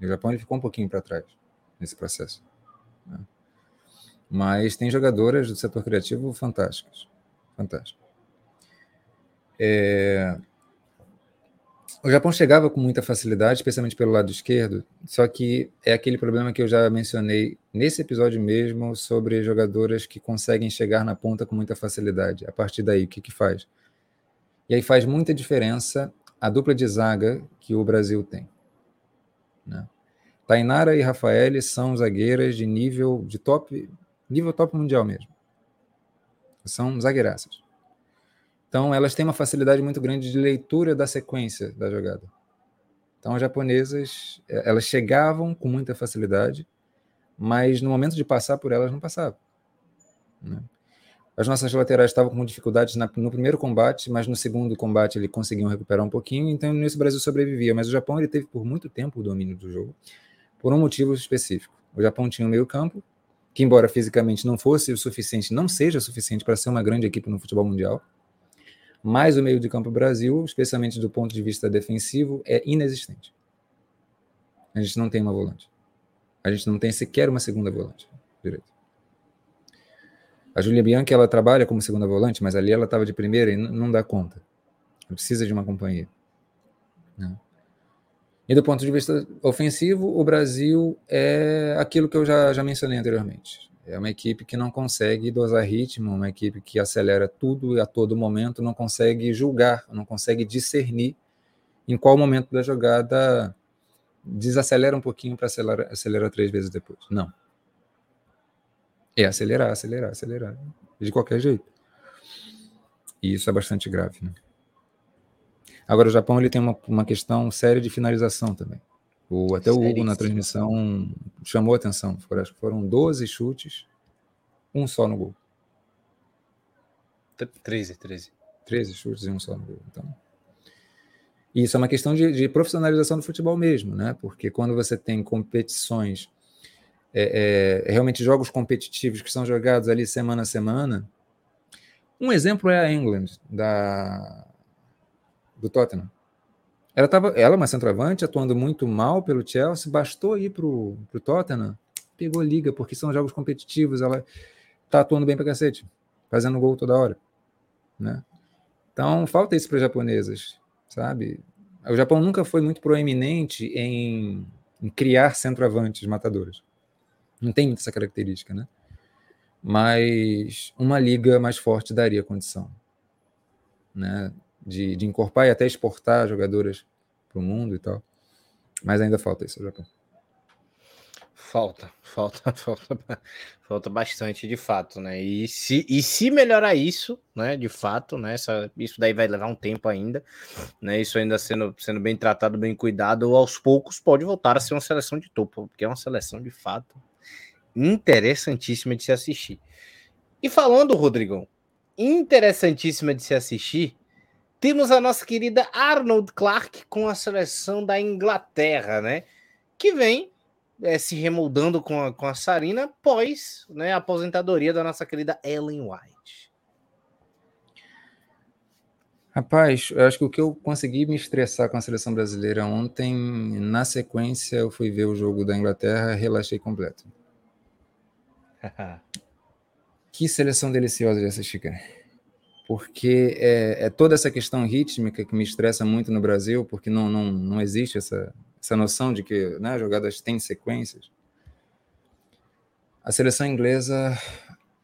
O Japão ele ficou um pouquinho para trás nesse processo. Né? Mas tem jogadoras do setor criativo fantásticas. Fantásticas. É... O Japão chegava com muita facilidade, especialmente pelo lado esquerdo, só que é aquele problema que eu já mencionei nesse episódio mesmo sobre jogadoras que conseguem chegar na ponta com muita facilidade. A partir daí, o que, que faz? E aí faz muita diferença a dupla de zaga que o Brasil tem. Né? Tainara e Rafael são zagueiras de nível de top, nível top mundial mesmo. São zagueiraças. Então elas têm uma facilidade muito grande de leitura da sequência da jogada. Então as japonesas, eh, elas chegavam com muita facilidade, mas no momento de passar por elas não passavam. Né? As nossas laterais estavam com dificuldades na, no primeiro combate, mas no segundo combate ele conseguiu recuperar um pouquinho, então nesse o Brasil sobrevivia. Mas o Japão ele teve por muito tempo o domínio do jogo, por um motivo específico. O Japão tinha um meio campo, que embora fisicamente não fosse o suficiente, não seja suficiente para ser uma grande equipe no futebol mundial, mas o meio de campo Brasil, especialmente do ponto de vista defensivo, é inexistente. A gente não tem uma volante. A gente não tem sequer uma segunda volante direito. A Julia Bianchi, ela trabalha como segunda volante, mas ali ela estava de primeira e não dá conta. Ela precisa de uma companhia. Né? E do ponto de vista ofensivo, o Brasil é aquilo que eu já, já mencionei anteriormente. É uma equipe que não consegue dosar ritmo, uma equipe que acelera tudo e a todo momento, não consegue julgar, não consegue discernir em qual momento da jogada desacelera um pouquinho para acelerar, acelerar três vezes depois. Não. É acelerar, acelerar, acelerar. De qualquer jeito. E isso é bastante grave. Né? Agora, o Japão ele tem uma, uma questão séria de finalização também. O, até o Hugo na transmissão chamou atenção. Foram, acho que foram 12 chutes, um só no gol. 13, 13. 13 chutes e um só no gol. Então, isso é uma questão de, de, profissionalização do futebol mesmo, né? Porque quando você tem competições é, é, realmente jogos competitivos que são jogados ali semana a semana. Um exemplo é a England, da, do Tottenham. Ela, tava, ela é uma centroavante, atuando muito mal pelo Chelsea, bastou ir para o Tottenham, pegou liga, porque são jogos competitivos, ela está atuando bem para cacete, fazendo gol toda hora. Né? Então, falta isso para as japonesas, sabe? O Japão nunca foi muito proeminente em, em criar centroavantes matadores. Não tem essa característica, né? Mas uma liga mais forte daria condição, né? De, de incorporar e até exportar jogadoras para o mundo e tal. Mas ainda falta isso, Japão. Falta, falta, falta, falta bastante de fato, né? E se, e se melhorar isso, né? De fato, né? Essa, isso daí vai levar um tempo ainda, né? Isso ainda sendo, sendo bem tratado, bem cuidado, aos poucos pode voltar a ser uma seleção de topo, porque é uma seleção de fato interessantíssima de se assistir. E falando, Rodrigão, interessantíssima de se assistir, temos a nossa querida Arnold Clark com a seleção da Inglaterra, né? Que vem é, se remoldando com a, com a Sarina pós né, a aposentadoria da nossa querida Ellen White. Rapaz, eu acho que o que eu consegui me estressar com a seleção brasileira ontem, na sequência, eu fui ver o jogo da Inglaterra, relaxei completo. que seleção deliciosa de assistir, cara. Porque é, é, toda essa questão rítmica que me estressa muito no Brasil, porque não, não, não existe essa, essa noção de que né, jogadas têm sequências. A seleção inglesa,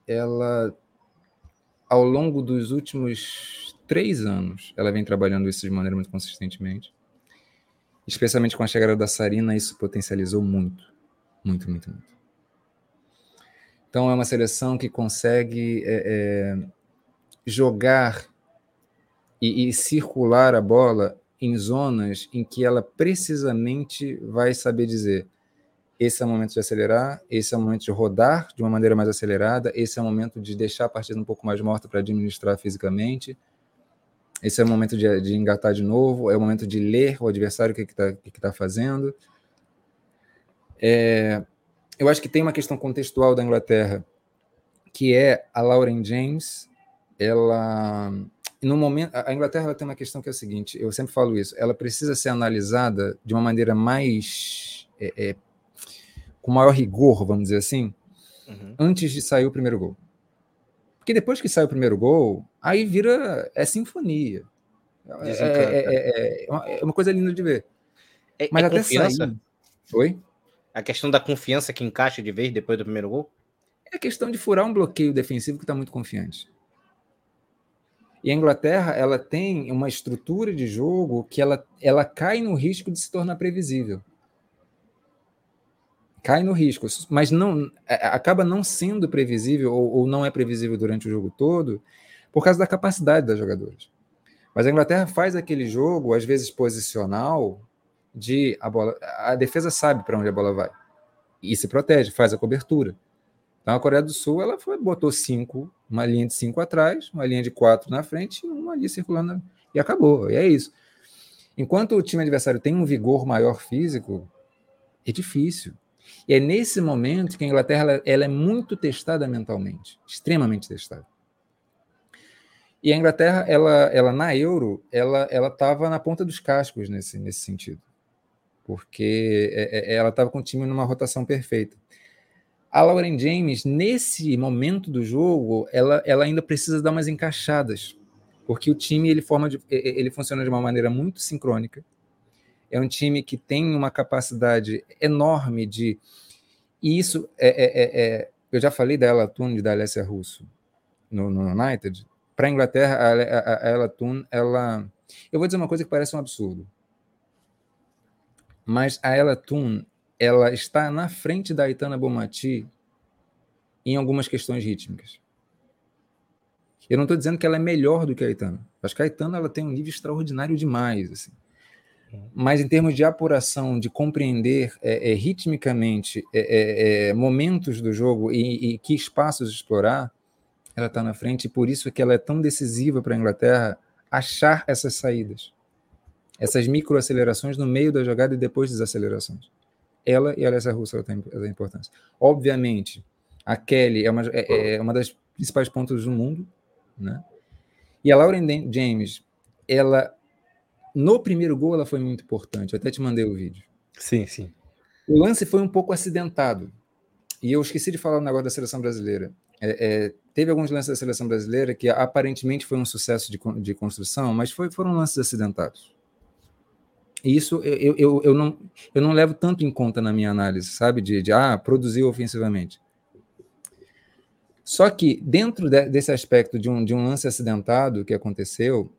ela, ao longo dos últimos três anos, ela vem trabalhando isso de maneira muito consistentemente. Especialmente com a chegada da Sarina, isso potencializou muito, muito, muito, muito. Então é uma seleção que consegue é, é, jogar e, e circular a bola em zonas em que ela precisamente vai saber dizer esse é o momento de acelerar, esse é o momento de rodar de uma maneira mais acelerada, esse é o momento de deixar a partida um pouco mais morta para administrar fisicamente, esse é o momento de, de, engatar de novo, é o momento de ler o adversário o que está que que tá fazendo. É, eu acho que tem uma questão contextual da Inglaterra, que é a Lauren James, ela no momento a Inglaterra tem uma questão que é a seguinte eu sempre falo isso ela precisa ser analisada de uma maneira mais é, é, com maior rigor vamos dizer assim uhum. antes de sair o primeiro gol porque depois que sai o primeiro gol aí vira é sinfonia é, é, é, uma coisa linda de ver mas até confiança? sair Oi? A questão da confiança que encaixa de vez depois do primeiro gol? É questão de furar um bloqueio defensivo que está muito confiante. E a Inglaterra, ela tem uma estrutura de jogo que ela, ela cai no risco de se tornar previsível. Cai no risco, mas não acaba não sendo previsível ou, ou não é previsível durante o jogo todo por causa da capacidade das jogadoras. Mas a Inglaterra faz aquele jogo, às vezes posicional, de a bola. A defesa sabe para onde a bola vai e se protege, faz a cobertura. Então a Coreia do Sul ela foi, botou cinco, uma linha de cinco atrás, uma linha de quatro na frente e uma ali circulando e acabou. E é isso. Enquanto o time adversário tem um vigor maior físico, é difícil. E é nesse momento que a Inglaterra ela, ela é muito testada mentalmente, extremamente testada. E a Inglaterra, ela, ela na Euro, ela estava na ponta dos cascos nesse, nesse sentido, porque é, é, ela estava com o time numa rotação perfeita. A Lauren James, nesse momento do jogo, ela, ela ainda precisa dar umas encaixadas, porque o time ele, forma de, ele funciona de uma maneira muito sincrônica. É um time que tem uma capacidade enorme de. E isso é, é, é, é eu já falei da Ella Tune da Alessia Russo no, no United. Para a Inglaterra, a, a Ella Tune, ela. Eu vou dizer uma coisa que parece um absurdo. Mas a Ella Tune, ela está na frente da Aitana Bomati em algumas questões rítmicas. Eu não estou dizendo que ela é melhor do que a Aitana. Acho que a Aitana ela tem um nível extraordinário demais. Assim. Mas em termos de apuração, de compreender é, é, ritmicamente é, é, é, momentos do jogo e, e, que espaços explorar, ela está na frente. E por isso que ela é tão decisiva para a Inglaterra achar essas saídas. Essas microacelerações no meio da jogada e depois das acelerações ela e a Alessia Russo têm a importância. Obviamente, a Kelly é uma, é, é uma das principais pontas do mundo, né? E a Lauren James, ela no primeiro gol ela foi muito importante. Eu até te mandei o vídeo. Sim, sim. O lance foi um pouco acidentado. E eu esqueci de falar o negócio da seleção brasileira. É, é, teve alguns lances da seleção brasileira que aparentemente foi um sucesso de, de construção, mas foi, foram lances acidentados isso eu, eu, eu, não, eu não levo tanto em conta na minha análise, sabe? De, de ah, produzir ofensivamente. Só que, dentro de, desse aspecto de um, de um lance acidentado que aconteceu,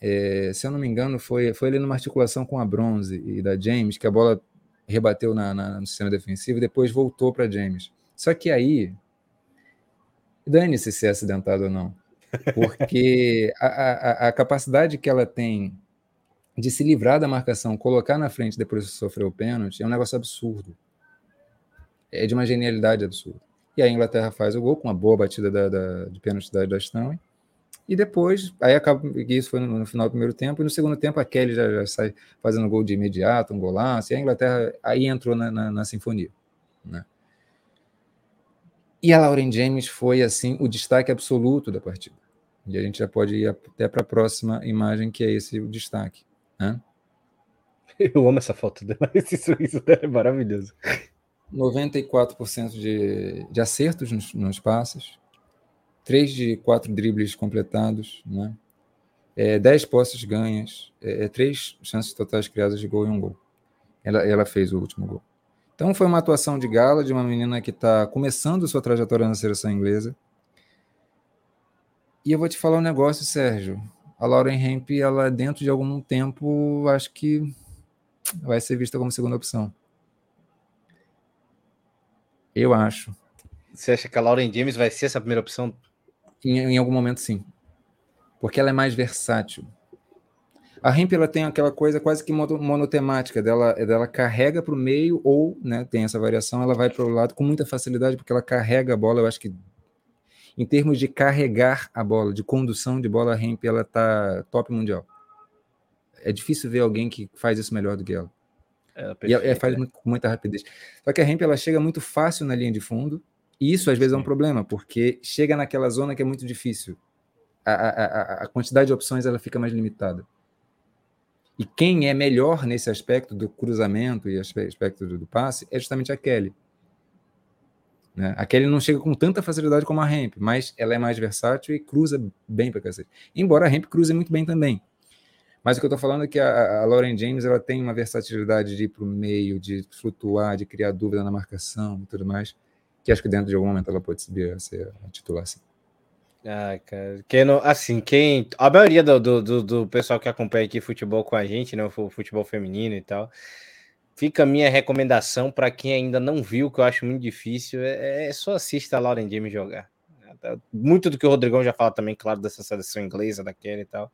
é, se eu não me engano, foi, foi ali numa articulação com a Bronze e da James, que a bola rebateu na, na no sistema defensivo e depois voltou para James. Só que aí, dane-se se é acidentado ou não, porque a, a, a capacidade que ela tem de se livrar da marcação, colocar na frente depois de sofrer o pênalti, é um negócio absurdo. É de uma genialidade absurda. E a Inglaterra faz o gol com uma boa batida da, da, de pênalti da, da Stanley. E depois, aí acaba, isso foi no, no, final do primeiro tempo, e no segundo tempo a Kelly já, já sai fazendo gol de imediato, um golaço, e a Inglaterra aí entrou na, na, na sinfonia. Né? E a Lauren James foi, assim, o destaque absoluto da partida. E a gente já pode ir até para a próxima imagem, que é esse o destaque. Né? Eu amo essa foto dela, esse sorriso dela é maravilhoso. 94% de, de acertos nos, nos passes, 3 de 4 dribles completados, né? É, 10 posses ganhas, é, 3 é chances totais criadas de gol e um gol. Ela, ela fez o último gol. Então foi uma atuação de gala de uma menina que está começando sua trajetória na seleção inglesa. E eu vou te falar um negócio, Sérgio. A Lauren Hemp, ela dentro de algum tempo, acho que vai ser vista como segunda opção. Eu acho. Você acha que a Lauren James vai ser essa primeira opção? Em, em algum momento, sim. Porque ela é mais versátil. A Hemp ela tem aquela coisa quase que monotemática, dela, dela carrega para o meio ou né, tem essa variação, ela vai para o lado com muita facilidade, porque ela carrega a bola. Eu acho que em termos de carregar a bola, de condução de bola, a Hemp ela tá top mundial. É difícil ver alguém que faz isso melhor do que ela. É, e ela faz com muita rapidez. Só que a Hemp ela chega muito fácil na linha de fundo, e isso às vezes Sim. é um problema, porque chega naquela zona que é muito difícil. A, a, a, a quantidade de opções ela fica mais limitada. E quem é melhor nesse aspecto do cruzamento e aspecto do, passe é justamente a Kelly. Né? A Kelly não chega com tanta facilidade como a Hemp, mas ela é mais versátil e cruza bem para cacete. Embora a Hemp cruze muito bem também. Mas o que eu estou falando é que a, a Lauren James ela tem uma versatilidade de ir para o meio, de flutuar, de criar dúvida na marcação e tudo mais, que acho que dentro de algum momento ela pode subir a ser a titular, sim. Ai, cara. Quem não, assim, quem. A maioria do, do, do, pessoal que acompanha aqui futebol com a gente, né? Futebol feminino e tal. Fica a minha recomendação para quem ainda não viu, que eu acho muito difícil, é, é só assista a Lauren James jogar. Muito do que o Rodrigão já fala também, claro, dessa seleção inglesa, daquela e tal.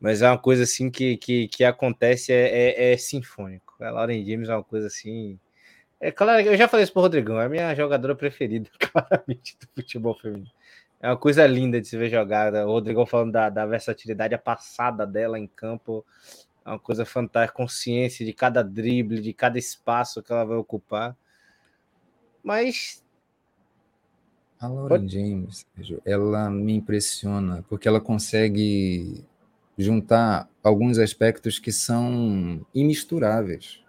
Mas é uma coisa assim que, que, que acontece, é, é, é sinfônico. A Lauren James é uma coisa assim. É claro, eu já falei isso pro Rodrigão, é a minha jogadora preferida, claramente, do futebol feminino. É uma coisa linda de se ver jogada. O Rodrigo falando da, da versatilidade, a passada dela em campo. É uma coisa fantástica, consciência de cada drible, de cada espaço que ela vai ocupar. Mas. A Lauren James, ela me impressiona, porque ela consegue juntar alguns aspectos que são imisturáveis.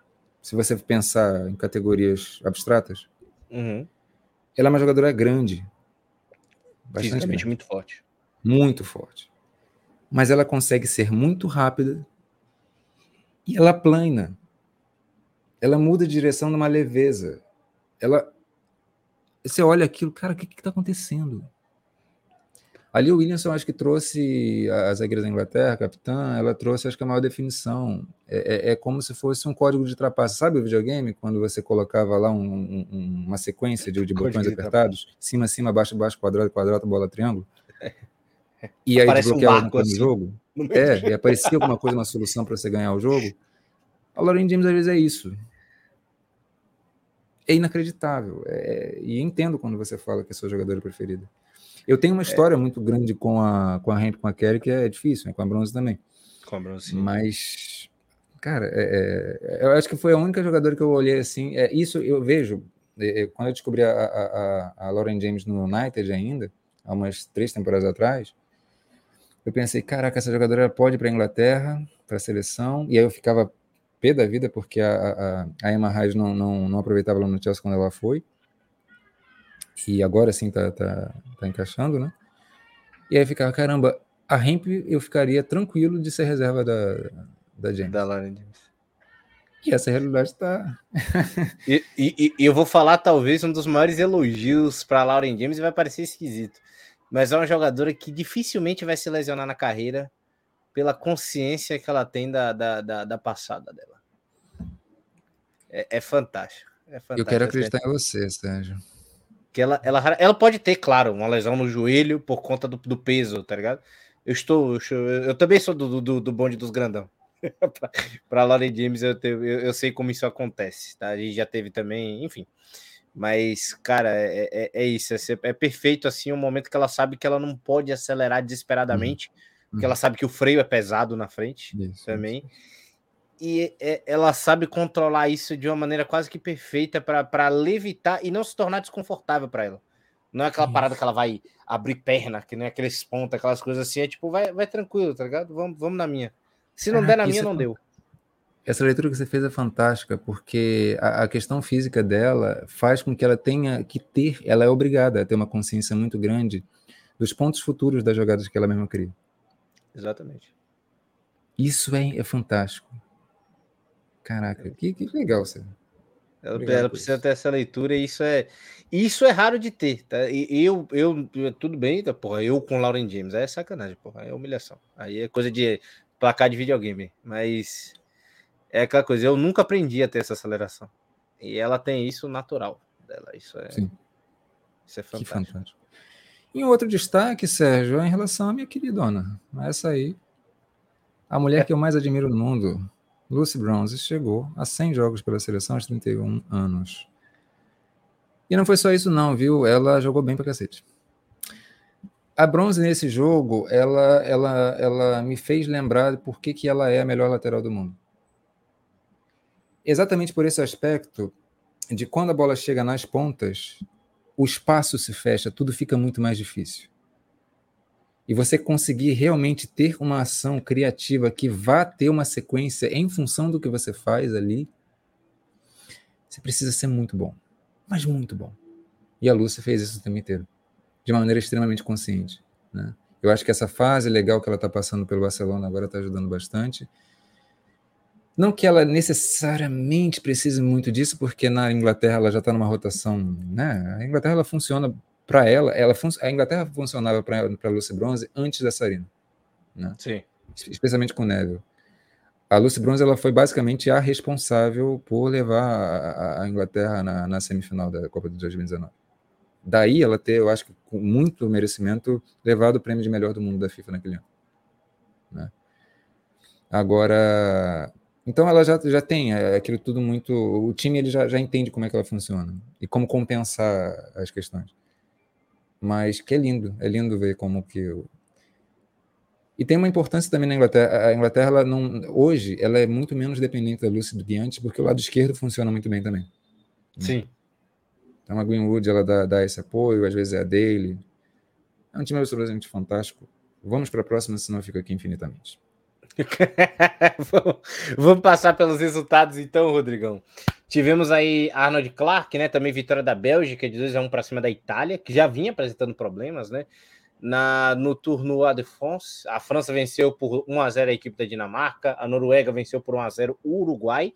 Se você pensar em categorias abstratas, uhum. ela é uma jogadora grande, Fisicamente muito forte. Muito forte. Mas ela consegue ser muito rápida e ela plana. Ela muda de direção numa leveza. Ela. Você olha aquilo, cara, o que está acontecendo? Ali o Williamson acho que trouxe a zagueira da Inglaterra, capitã, ela trouxe acho que a maior definição. É, é, é, como se fosse um código de trapaça. Sabe o videogame? Quando você colocava lá um, um, uma sequência de, de botões apertados, cima, cima, baixo, baixo, quadrado, quadrado, bola, triângulo. E aí desbloqueava um assim, jogo. É, e aparecia alguma coisa, uma solução para você ganhar o jogo. A Lauren James às vezes é isso. É inacreditável. É, e entendo quando você fala que é sua jogadora preferida. Eu tenho uma é. história é. muito grande com a, com a Henry, com a Kelly, que é difícil, né? com a Bronze também. Com a Bronze, sim. Mas, cara, é, é, eu acho que foi a única jogadora que eu olhei assim. É, isso eu vejo, é, é, quando eu descobri a, a, a Lauren James no United ainda, há umas três temporadas atrás, eu pensei, caraca, essa jogadora pode ir para a Inglaterra, para a seleção, e aí eu ficava pé da vida, porque a, a, a Emma Hayes não, não, não aproveitava lá no Chelsea quando ela foi e agora sim tá, tá, tá encaixando, né? E aí ficava, caramba, a Hemp eu ficaria tranquilo de ser reserva da, da James. Da Lauren James. E essa realidade está. e, e, e, eu vou falar, talvez, um dos maiores elogios para Lauren James e vai parecer esquisito. Mas é uma jogadora que dificilmente vai se lesionar na carreira pela consciência que ela tem da, da, da, da passada dela. É, é, fantástico, é fantástico. Eu quero acreditar em você, Sérgio que ela, ela, ela pode ter, claro, uma lesão no joelho por conta do, do peso, tá ligado? Eu estou, eu, estou, eu também sou do, do, do bonde dos grandão. para Lauren James, eu, eu, eu, sei como isso acontece, tá? A gente já teve também, enfim. Mas, cara, é, é, é isso. É, é, perfeito assim o um momento que ela sabe que ela não pode acelerar desesperadamente, uhum. porque ela sabe que o freio é pesado na frente isso, também. Isso e é, ela sabe controlar isso de uma maneira quase que perfeita para levitar e não se tornar desconfortável para ela. Não é aquela isso. parada que ela vai abrir perna, que nem é aqueles pontos, aquelas coisas assim. É tipo, vai, vai tranquilo, tá ligado? Vamos, vamos na minha. Se não ah, der na minha, não é... deu. Essa leitura que você fez é fantástica, porque a, a, questão física dela faz com que ela tenha que ter, ela é obrigada a ter uma consciência muito grande dos pontos futuros das jogadas que ela mesma cria. Exatamente. Isso é, é fantástico. Caraca, que, que legal, você. Ela, ela precisa ter essa leitura e isso é isso é raro de ter, tá? E eu, eu, tudo bem, tá, porra, eu com Lauren James, é sacanagem, porra, é humilhação. Aí é coisa de placar de videogame, mas é aquela coisa, eu nunca aprendi a ter essa aceleração. E ela tem isso natural dela, isso é Sim. Isso é fantástico. Fantástico. Em outro destaque, Sérgio, é em relação à minha queridona, essa aí, a mulher é. que eu mais admiro no mundo, Lucy Bronze, chegou a 100 jogos pela seleção aos 31 anos. E não foi só isso, não, viu? Ela jogou bem pra cacete. A Bronze nesse jogo, ela, ela, ela me fez lembrar por que, que ela é a melhor lateral do mundo. Exatamente por esse aspecto de quando a bola chega nas pontas, o espaço se fecha, tudo fica muito mais difícil. E você conseguir realmente ter uma ação criativa que vá ter uma sequência em função do que você faz ali, você precisa ser muito bom mas muito bom. E a Lúcia fez isso o tempo inteiro, de uma maneira extremamente consciente. Né? Eu acho que essa fase legal que ela está passando pelo Barcelona agora está ajudando bastante. Não que ela necessariamente precise muito disso, porque na Inglaterra ela já está numa rotação. Né? A Inglaterra ela funciona para ela, ela fun a Inglaterra funcionava para a Lucy Bronze antes da Sarina. Né? Sim. Especialmente com o Neville a Lucy Bronze ela foi basicamente a responsável por levar a, a Inglaterra na, na, semifinal da Copa de 2019. Daí ela ter, eu acho que com muito merecimento, levado o prêmio de melhor do mundo da FIFA naquele ano. Né? Agora, então ela já, já tem é, aquilo tudo muito. O time ele já, já entende como é que ela funciona e como compensar as questões. Mas que é lindo, é lindo ver como que e tem uma importância também na Inglaterra. A Inglaterra, ela não, hoje, ela é muito menos dependente da Lucy do que antes, porque o lado esquerdo funciona muito bem também. Né? Sim. Então a Greenwood, ela dá, dá esse apoio, às vezes é a dele. É um time absolutamente fantástico. Vamos para a próxima, senão fica aqui infinitamente. Vamos passar pelos resultados então, Rodrigão. Tivemos aí Arnold Clark, né? Também vitória da Bélgica de 2 a 1 para cima da Itália, que já vinha apresentando problemas, né? Na, no Tournoi de France, a França venceu por 1 a 0 a equipe da Dinamarca, a Noruega venceu por 1 a 0 o Uruguai.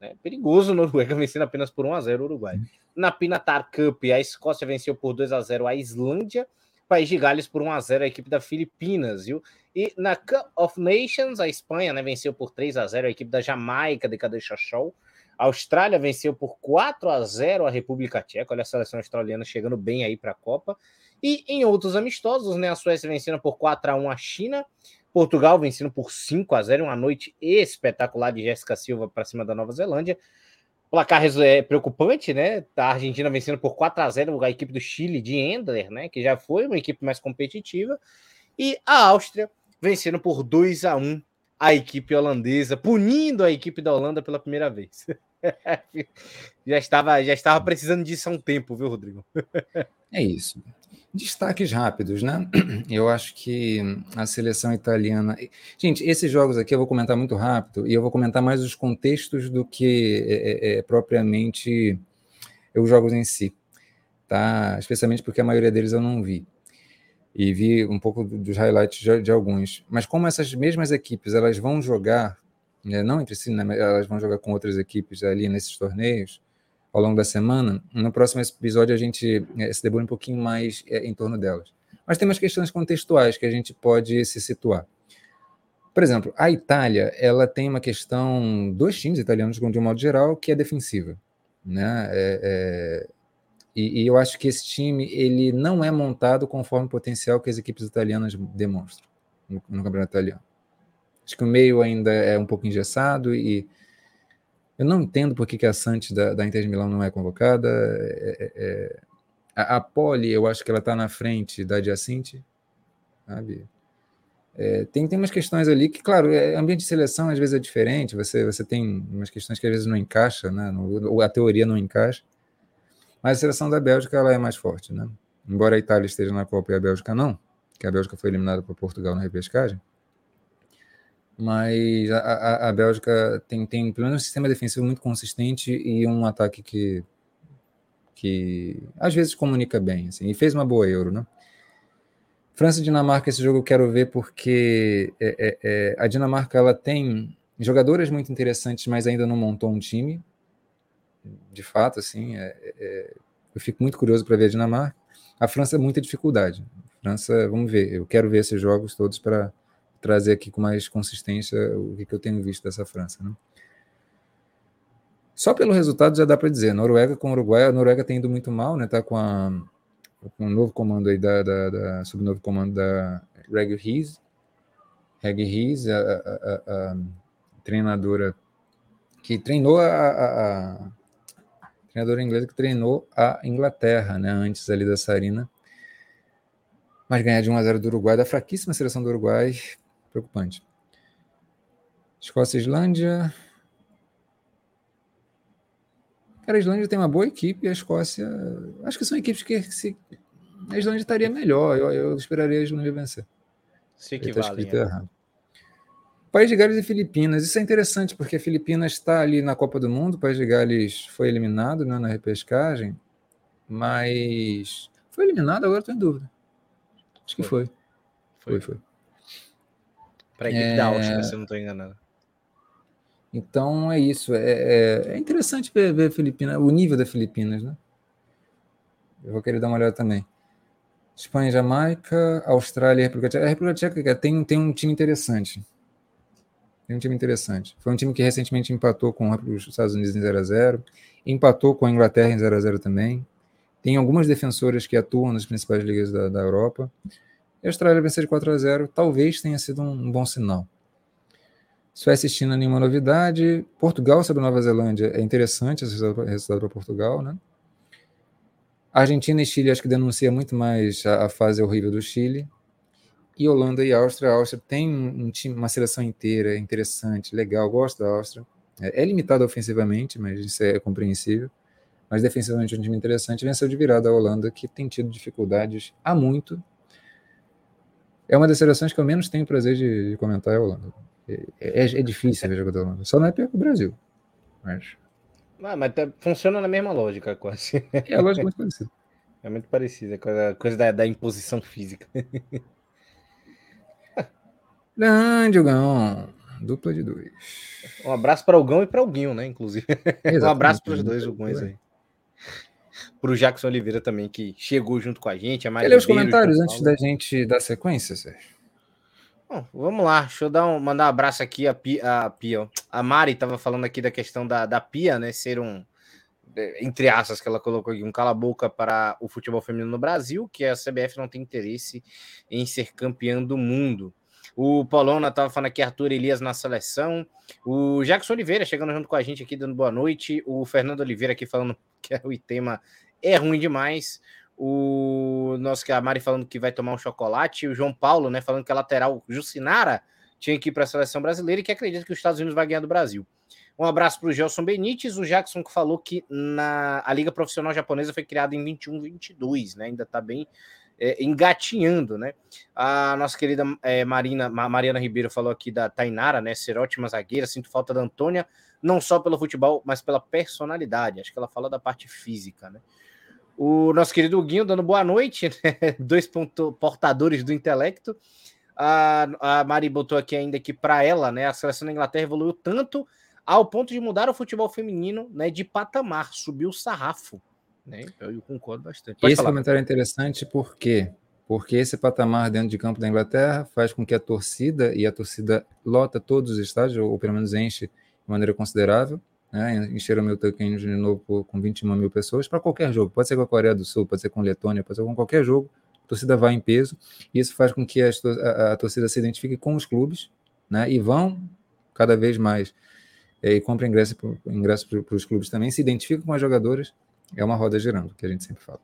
Né? Perigoso a Noruega vencendo apenas por 1 a 0 o Uruguai. Na Pinatar Cup, a Escócia venceu por 2 a 0 a Islândia. País de Gales por 1 a 0 a equipe da Filipinas, viu? E na Cup of Nations, a Espanha né, venceu por 3 a 0 a equipe da Jamaica de Cadeia Show. A Austrália venceu por 4 a 0 a República Tcheca. Olha a seleção australiana chegando bem aí para a Copa. E em outros amistosos, né, a Suécia vencendo por 4 a 1 a China, Portugal vencendo por 5 a 0 uma noite espetacular de Jéssica Silva para cima da Nova Zelândia. Placar é preocupante, né? A Argentina vencendo por 4 a 0 a equipe do Chile de Endler, né, que já foi uma equipe mais competitiva, e a Áustria vencendo por 2 a 1 a equipe holandesa, punindo a equipe da Holanda pela primeira vez. já estava já estava precisando disso há um tempo, viu, Rodrigo? é isso. Destaques rápidos, né? Eu acho que a seleção italiana. Gente, esses jogos aqui eu vou comentar muito rápido e eu vou comentar mais os contextos do que é, é, é propriamente os jogos em si, tá? Especialmente porque a maioria deles eu não vi e vi um pouco dos highlights de, alguns. Mas como essas mesmas equipes elas vão jogar, né, não entre si, né, elas vão jogar com outras equipes ali nesses torneios ao longo da semana. No próximo episódio a gente é, se debulha um pouquinho mais é, em torno delas. Mas tem umas questões contextuais que a gente pode se situar. Por exemplo, a Itália, ela tem uma questão, dois times italianos de um modo geral, que é defensiva, né? É, é, e, e, eu acho que esse time ele não é montado conforme o potencial que as equipes italianas demonstram no, no campeonato italiano. Acho que o meio ainda é um pouco engessado e eu não entendo por que, que a Santos da, da Inter de Milão não é convocada. É, é, é a, a Poli, eu acho que ela está na frente da Giacinte, sabe? É, tem, tem umas questões ali que, claro, é, ambiente de seleção às vezes é diferente, você, você tem umas questões que às vezes não encaixa, né? No, a teoria não encaixa. Mas a seleção da Bélgica ela é mais forte, né? Embora a Itália esteja na Copa e a Bélgica não, que a Bélgica foi eliminada por Portugal na repescagem, mas a, a, a, Bélgica tem, tem pelo menos um sistema defensivo muito consistente e um ataque que, que às vezes comunica bem, assim, e fez uma boa Euro, né? França e Dinamarca, esse jogo eu quero ver porque é, é, é, a Dinamarca ela tem jogadoras muito interessantes, mas ainda não montou um time. De fato, assim, é, é, eu fico muito curioso para ver a Dinamarca. A França é muita dificuldade. França, vamos ver, eu quero ver esses jogos todos para trazer aqui com mais consistência o que, que eu tenho visto dessa França. Né? Só pelo resultado já dá para dizer. Noruega com Uruguai, a Noruega tem indo muito mal, né? Tá com, a, com o novo comando aí da, da, da subnovo comando da Reg Riz. Reg Riz, a, a, a, treinadora que treinou a, a, a, treinadora inglesa que treinou a Inglaterra, né? Antes ali da Sarina. Mas ganhar de 1 a 0 do Uruguai, da fraquíssima seleção do Uruguai, preocupante. Escócia e Islândia, Cara, a Islândia tem uma boa equipe e a Escócia. Acho que são equipes que se... a Islândia estaria melhor. Eu, eu esperaria a Islândia vencer. Se tá equivalem. Tá errado. País de Gales e Filipinas. Isso é interessante, porque a Filipinas está ali na Copa do Mundo. O País de Gales foi eliminado né, na repescagem, mas foi eliminado, agora estou em dúvida. Acho que foi. Foi, foi. foi. Para a equipe é... da Áustria, se eu não estou enganado. Então é isso. É, é, é interessante ver, ver Filipinas, o nível da Filipinas, né? Eu vou querer dar uma olhada também. Espanha, Jamaica, Austrália e República Tcheca. A República Tcheca tem, tem um time interessante. Tem um time interessante. Foi um time que recentemente empatou com os Estados Unidos em 0x0, empatou com a Inglaterra em 0x0 também. Tem algumas defensoras que atuam nas principais ligas da, da Europa. E a Austrália vencer de 4 a 0 talvez tenha sido um, bom sinal. Suécia e China, nenhuma novidade. Portugal sobre Nova Zelândia, é interessante esse resultado para Portugal, né? Argentina e Chile, acho que denuncia muito mais a, a, fase horrível do Chile. E Holanda e Áustria. A Áustria tem um time, uma seleção inteira interessante, legal, gosto da Áustria. É, é limitada ofensivamente, mas isso é compreensível. Mas defensivamente é um time interessante. Venceu de virada a Holanda, que tem tido dificuldades há muito. É uma das seleções que eu menos tenho prazer de, de comentar, é a Holanda. É, é, é difícil ver jogador holandês. Só não é pior que o Brasil. Mas, ah, mas tá, funciona na mesma lógica, quase. É a lógica muito parecida. É muito parecida, coisa, coisa da, da imposição física. Grande, Gão. Dupla de dois. Um abraço para o Gão e para o Guinho, né? Inclusive. um abraço para os dois Gões aí. Para o Jackson Oliveira também, que chegou junto com a gente. A Quer ler os comentários antes da gente dar sequência, Sérgio? Bom, vamos lá, deixa eu dar um, mandar um abraço aqui a Pia, a, Pia, a Mari estava falando aqui da questão da, da Pia, né, ser um, entre aspas, que ela colocou aqui, um cala-boca para o futebol feminino no Brasil, que a CBF não tem interesse em ser campeã do mundo. O Polona estava falando aqui, Arthur Elias na seleção. O Jackson Oliveira chegando junto com a gente aqui, dando boa noite. O Fernando Oliveira aqui falando que o tema é ruim demais o nosso a Mari falando que vai tomar um chocolate, o João Paulo, né, falando que a lateral Jucinara tinha que ir para a seleção brasileira e que acredita que os Estados Unidos vai ganhar do Brasil. Um abraço para o Gelson Benítez, o Jackson que falou que na, a Liga Profissional Japonesa foi criada em 21, 22, né? Ainda está bem é, engatinhando, né? A nossa querida é, Marina, Mariana Ribeiro falou aqui da Tainara, né? Ser ótima zagueira, sinto falta da Antônia, não só pelo futebol, mas pela personalidade. Acho que ela fala da parte física, né? O nosso querido Guinho dando boa noite, né? dois ponto, portadores do intelecto. A, a Mari botou aqui ainda que para ela, né, a seleção da Inglaterra evoluiu tanto ao ponto de mudar o futebol feminino, né, de patamar, subiu o sarrafo, né? Então eu concordo bastante. Pode esse falar. comentário é interessante por quê? Porque esse patamar dentro de campo da Inglaterra faz com que a torcida e a torcida lota todos os estádios ou pelo menos enche de maneira considerável né, encheram meu tanque de novo com 21 mil pessoas para qualquer jogo. Pode ser com a Coreia do Sul, pode ser com Letônia, pode ser com qualquer jogo. A torcida vai em peso e isso faz com que a, a, a torcida se identifique com os clubes né, e vão cada vez mais é, e compra ingresso para os clubes também, se identificam com as jogadoras. É uma roda girando, que a gente sempre fala.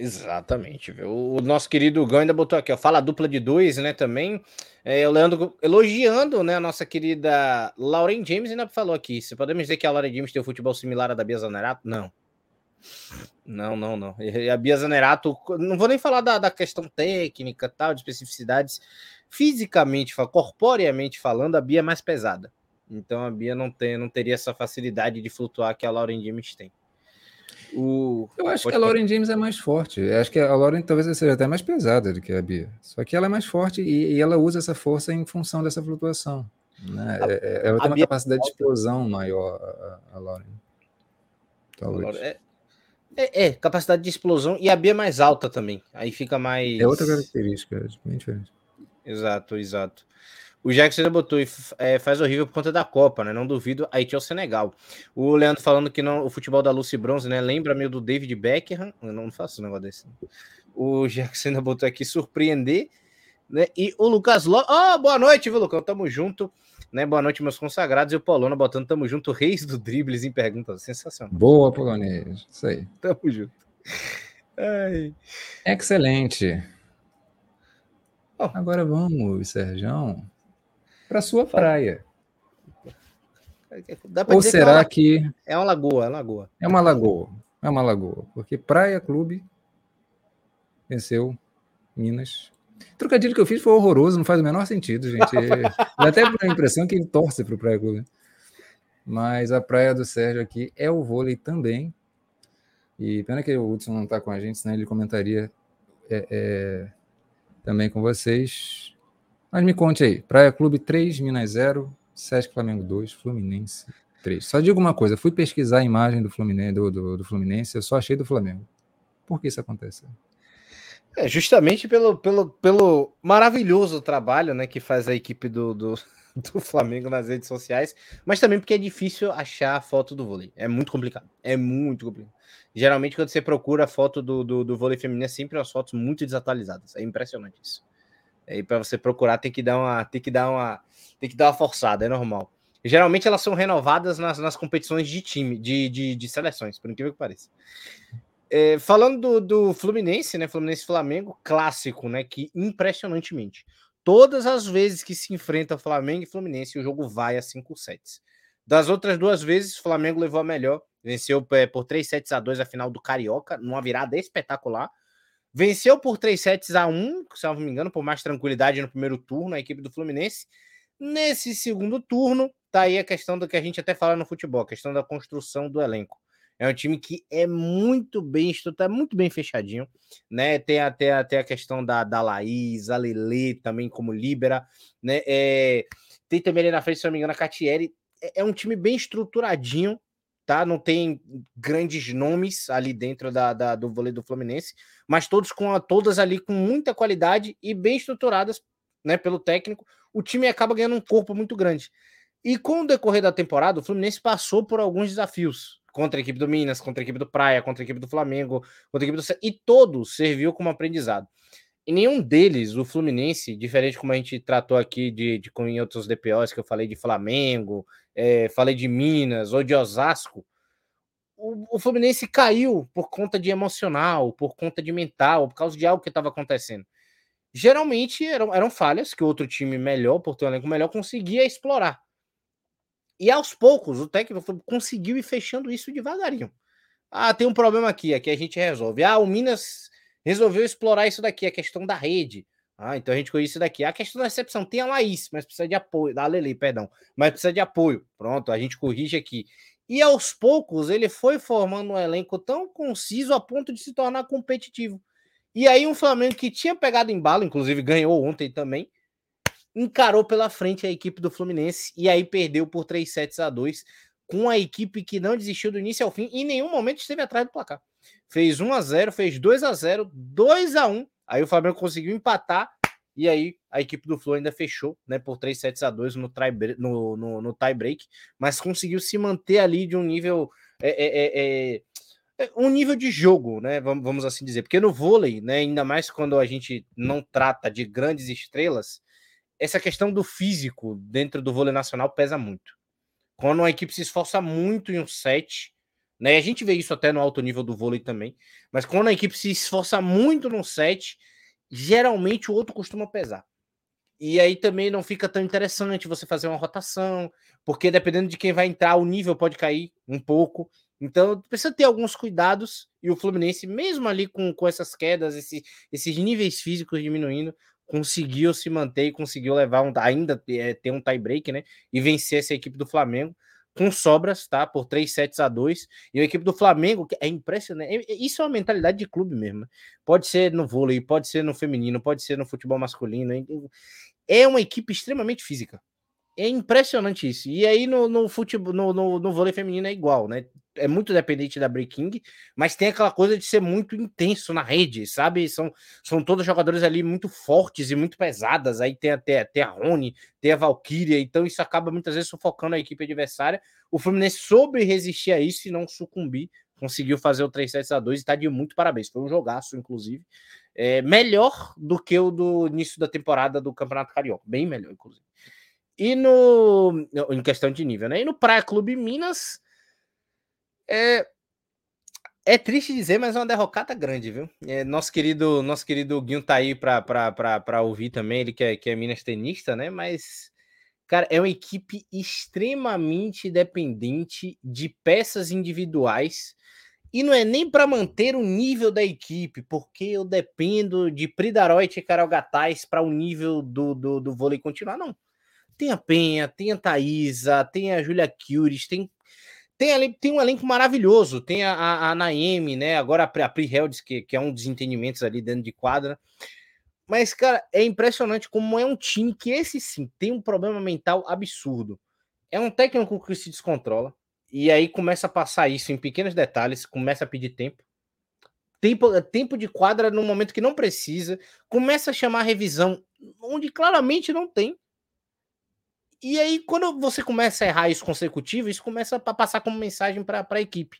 Exatamente. Viu? O nosso querido Gão ainda botou aqui, ó, fala dupla de dois, né, também. É, o Leandro elogiando, né, a nossa querida Lauren James ainda falou aqui, se podemos dizer que a Lauren James tem um futebol similar à da Bia Zanerato? Não. Não, não, não. E a Bia Zanerato, não vou nem falar da, da questão técnica, tal, de especificidades. Fisicamente, corporeamente falando, a Bia é mais pesada. Então a Bia não, tem, não teria essa facilidade de flutuar que a Lauren James tem. O... Eu acho Pode que a Lauren James é mais forte. Eu acho que a Lauren talvez seja até mais pesada do que a Bia. Só que ela é mais forte e, e ela usa essa força em função dessa flutuação. Né? A, é, ela tem uma capacidade de explosão maior, a, a Lauren. Talvez. É, é, é, capacidade de explosão e a Bia é mais alta também. Aí fica mais. É outra característica, é bem diferente. Exato, exato. O Jackson ainda botou é, faz horrível por conta da Copa, né? Não duvido, Haiti é o Senegal. O Leandro falando que não, o futebol da Lucy Bronze, né? Lembra meio do David Beckham. Eu não faço um negócio desse. O Jackson ainda botou aqui surpreender, né? E o Lucas Lopes. Oh, boa noite, viu, Lucão? Tamo junto. Né? Boa noite, meus consagrados. E o Polona botando tamo junto, reis do dribles em perguntas. Sensacional. Boa, Polonês. Isso aí. Tamo junto. Ai. Excelente. Oh. Agora vamos, Serjão, para sua praia. Ou será é uma, que é uma lagoa, é uma lagoa. É uma lagoa, é uma lagoa, porque Praia Clube venceu Minas. O trocadilho que eu fiz foi horroroso, não faz o menor sentido, gente. Dá até a impressão que ele torce para o Praia Clube. Mas a praia do Sérgio aqui é o vôlei também. E pena que o Hudson não está com a gente, senão ele comentaria é, é, também com vocês. Mas me conte aí: Praia Clube 3, Minas 0, Sesc Flamengo 2, Fluminense 3. Só digo uma coisa: fui pesquisar a imagem do Fluminense, do, do, do Fluminense, eu só achei do Flamengo. Por que isso acontece? É justamente pelo, pelo, pelo maravilhoso trabalho né, que faz a equipe do, do, do, Flamengo nas redes sociais, mas também porque é difícil achar a foto do vôlei. É muito complicado. É muito complicado. Geralmente, quando você procura a foto do, do, do vôlei feminino, é sempre as fotos muito desatualizadas. É impressionante isso. E para você procurar, tem que dar uma, tem que dar uma, tem que dar uma forçada, é normal. Geralmente elas são renovadas nas, nas competições de time, de, de, de seleções, por incrível que pareça. É, falando do, do, Fluminense, né? Fluminense Flamengo, clássico, né? Que impressionantemente. Todas as vezes que se enfrenta Flamengo e Fluminense, o jogo vai a 5 sets. Das outras duas vezes, o Flamengo levou a melhor, venceu é, por 3 sets a 2 a final do Carioca, numa virada espetacular. Venceu por 3 sets a 1, se não me engano, por mais tranquilidade no primeiro turno, a equipe do Fluminense. Nesse segundo turno, tá aí a questão do que a gente até fala no futebol, a questão da construção do elenco. É um time que é muito bem estruturado, é muito bem fechadinho, né? Tem até, até a questão da, da Laís, a Lele também como líbera, né? É, tem também ali na frente, se não me engano, a Catieri. É, é um time bem estruturadinho, tá? Não tem grandes nomes ali dentro da, da, do vôlei do Fluminense, mas todos com todas ali com muita qualidade e bem estruturadas, né? Pelo técnico, o time acaba ganhando um corpo muito grande. E com o decorrer da temporada, o Fluminense passou por alguns desafios contra a equipe do Minas, contra a equipe do Praia, contra a equipe do Flamengo, contra a equipe do e todos serviu como aprendizado. E nenhum deles, o Fluminense, diferente como a gente tratou aqui de, de em outros DPOs, que eu falei de Flamengo, é, falei de Minas ou de Osasco, o, o, Fluminense caiu por conta de emocional, por conta de mental, por causa de algo que estava acontecendo. Geralmente eram, eram falhas que outro time melhor, por ter um elenco melhor, conseguia explorar. E aos poucos o técnico conseguiu ir fechando isso devagarinho. Ah, tem um problema aqui, aqui a gente resolve. Ah, o Minas resolveu explorar isso daqui, a questão da rede. Ah, então a gente conhece isso daqui. A questão da recepção tem a Laís, mas precisa de apoio, da Lele, perdão, mas precisa de apoio. Pronto, a gente corrige aqui. E aos poucos ele foi formando um elenco tão conciso a ponto de se tornar competitivo. E aí um Flamengo que tinha pegado em bala, inclusive ganhou ontem também, encarou pela frente a equipe do Fluminense e aí perdeu por 3 sets a 2 com a equipe que não desistiu do início ao fim e em nenhum momento esteve atrás do placar. Fez 1 a 0, fez 2 a 0, 2 a 1. Aí o Flamengo conseguiu empatar e aí a equipe do Flu ainda fechou, né, por 3 sets a 2 no, tie, no, no, no tie break, mas conseguiu se manter ali de um nível é, é, é, é, um nível de jogo, né, vamos, vamos assim dizer, porque no vôlei, né, ainda mais quando a gente não trata de grandes estrelas, essa questão do físico dentro do vôlei nacional pesa muito. Quando uma equipe se esforça muito em um set, né, a gente vê isso até no alto nível do vôlei também, mas quando a equipe se esforça muito no set, geralmente o outro costuma pesar. E aí também não fica tão interessante você fazer uma rotação, porque dependendo de quem vai entrar, o nível pode cair um pouco. Então precisa ter alguns cuidados. E o Fluminense, mesmo ali com, com essas quedas, esse, esses níveis físicos diminuindo, conseguiu se manter e conseguiu levar um, ainda é, ter um tie break, né? E vencer essa equipe do Flamengo com sobras, tá? Por 3 sets a 2. E a equipe do Flamengo, que é impressionante. É, é, isso é uma mentalidade de clube mesmo. Né? Pode ser no vôlei, pode ser no feminino, pode ser no futebol masculino. É uma equipe extremamente física. É impressionante isso. E aí no, no futebol, no, no, no vôlei feminino é igual, né? É muito dependente da Breaking, mas tem aquela coisa de ser muito intenso na rede, sabe? São, são todos jogadores ali muito fortes e muito pesadas. Aí tem até, tem a Rony, tem a Valkyria, então isso acaba muitas vezes sufocando a equipe adversária. O Fluminense soube resistir a isso e não sucumbir. Conseguiu fazer o 3 7 a 2 e tá de muito parabéns. Foi um jogaço, inclusive. É, melhor do que o do início da temporada do Campeonato Carioca. Bem melhor, inclusive. E no. Em questão de nível, né? E no Praia Clube Minas. É, é triste dizer, mas é uma derrocada grande, viu? É, nosso querido nosso querido Guinho tá aí para ouvir também, ele que é, que é Minas tenista, né? Mas, cara, é uma equipe extremamente dependente de peças individuais. E não é nem para manter o nível da equipe, porque eu dependo de Pridaroit e Carol Gataz para o nível do, do, do vôlei continuar, não. Tem a Penha, tem a Thaisa, tem a Julia Curies, tem, tem, tem um elenco maravilhoso. Tem a, a, a né? Agora a Pri Heldes, que, que é um dos entendimentos ali dentro de quadra. Mas, cara, é impressionante como é um time que esse sim tem um problema mental absurdo. É um técnico que se descontrola. E aí começa a passar isso em pequenos detalhes, começa a pedir tempo. Tempo, tempo de quadra no momento que não precisa, começa a chamar a revisão onde claramente não tem. E aí, quando você começa a errar isso consecutivo, isso começa a passar como mensagem para a equipe.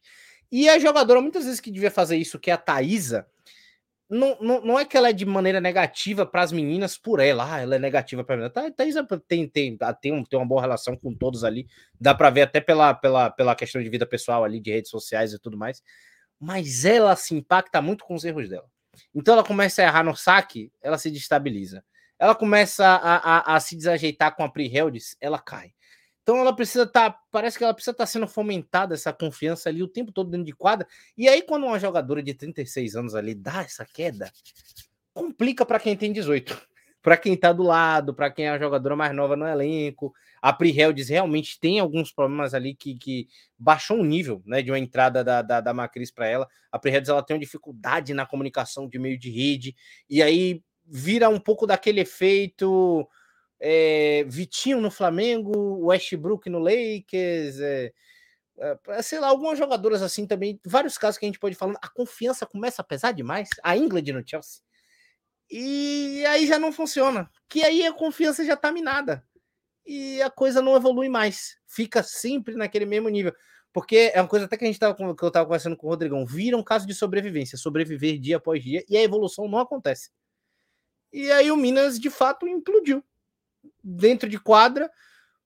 E a jogadora, muitas vezes que devia fazer isso, que é a Thaisa, não, não, não é que ela é de maneira negativa para as meninas por ela, ah, ela é negativa para mim. A Thaisa tem, tem, tem, tem uma boa relação com todos ali, dá para ver até pela, pela, pela questão de vida pessoal ali, de redes sociais e tudo mais. Mas ela se impacta muito com os erros dela. Então ela começa a errar no saque, ela se destabiliza ela começa a, a, a se desajeitar com a Pri ela cai. Então ela precisa estar, tá, parece que ela precisa estar tá sendo fomentada essa confiança ali o tempo todo dentro de quadra. E aí quando uma jogadora de 36 anos ali dá essa queda, complica para quem tem 18. Para quem tá do lado, para quem é a jogadora mais nova no elenco. A Pri Heldes realmente tem alguns problemas ali que, que baixou o nível né, de uma entrada da, da, da Macris para ela. A Pri Heldes ela tem uma dificuldade na comunicação de meio de rede. E aí vira um pouco daquele efeito é, Vitinho no Flamengo, Westbrook no Lakers, é, é, sei lá, algumas jogadoras assim também, vários casos que a gente pode falar, a confiança começa a pesar demais, a England no Chelsea, e aí já não funciona, que aí a confiança já tá minada, e a coisa não evolui mais, fica sempre naquele mesmo nível, porque é uma coisa até que a gente tava, que eu estava conversando com o Rodrigão, vira um caso de sobrevivência, sobreviver dia após dia, e a evolução não acontece. E aí o Minas de fato implodiu dentro de quadra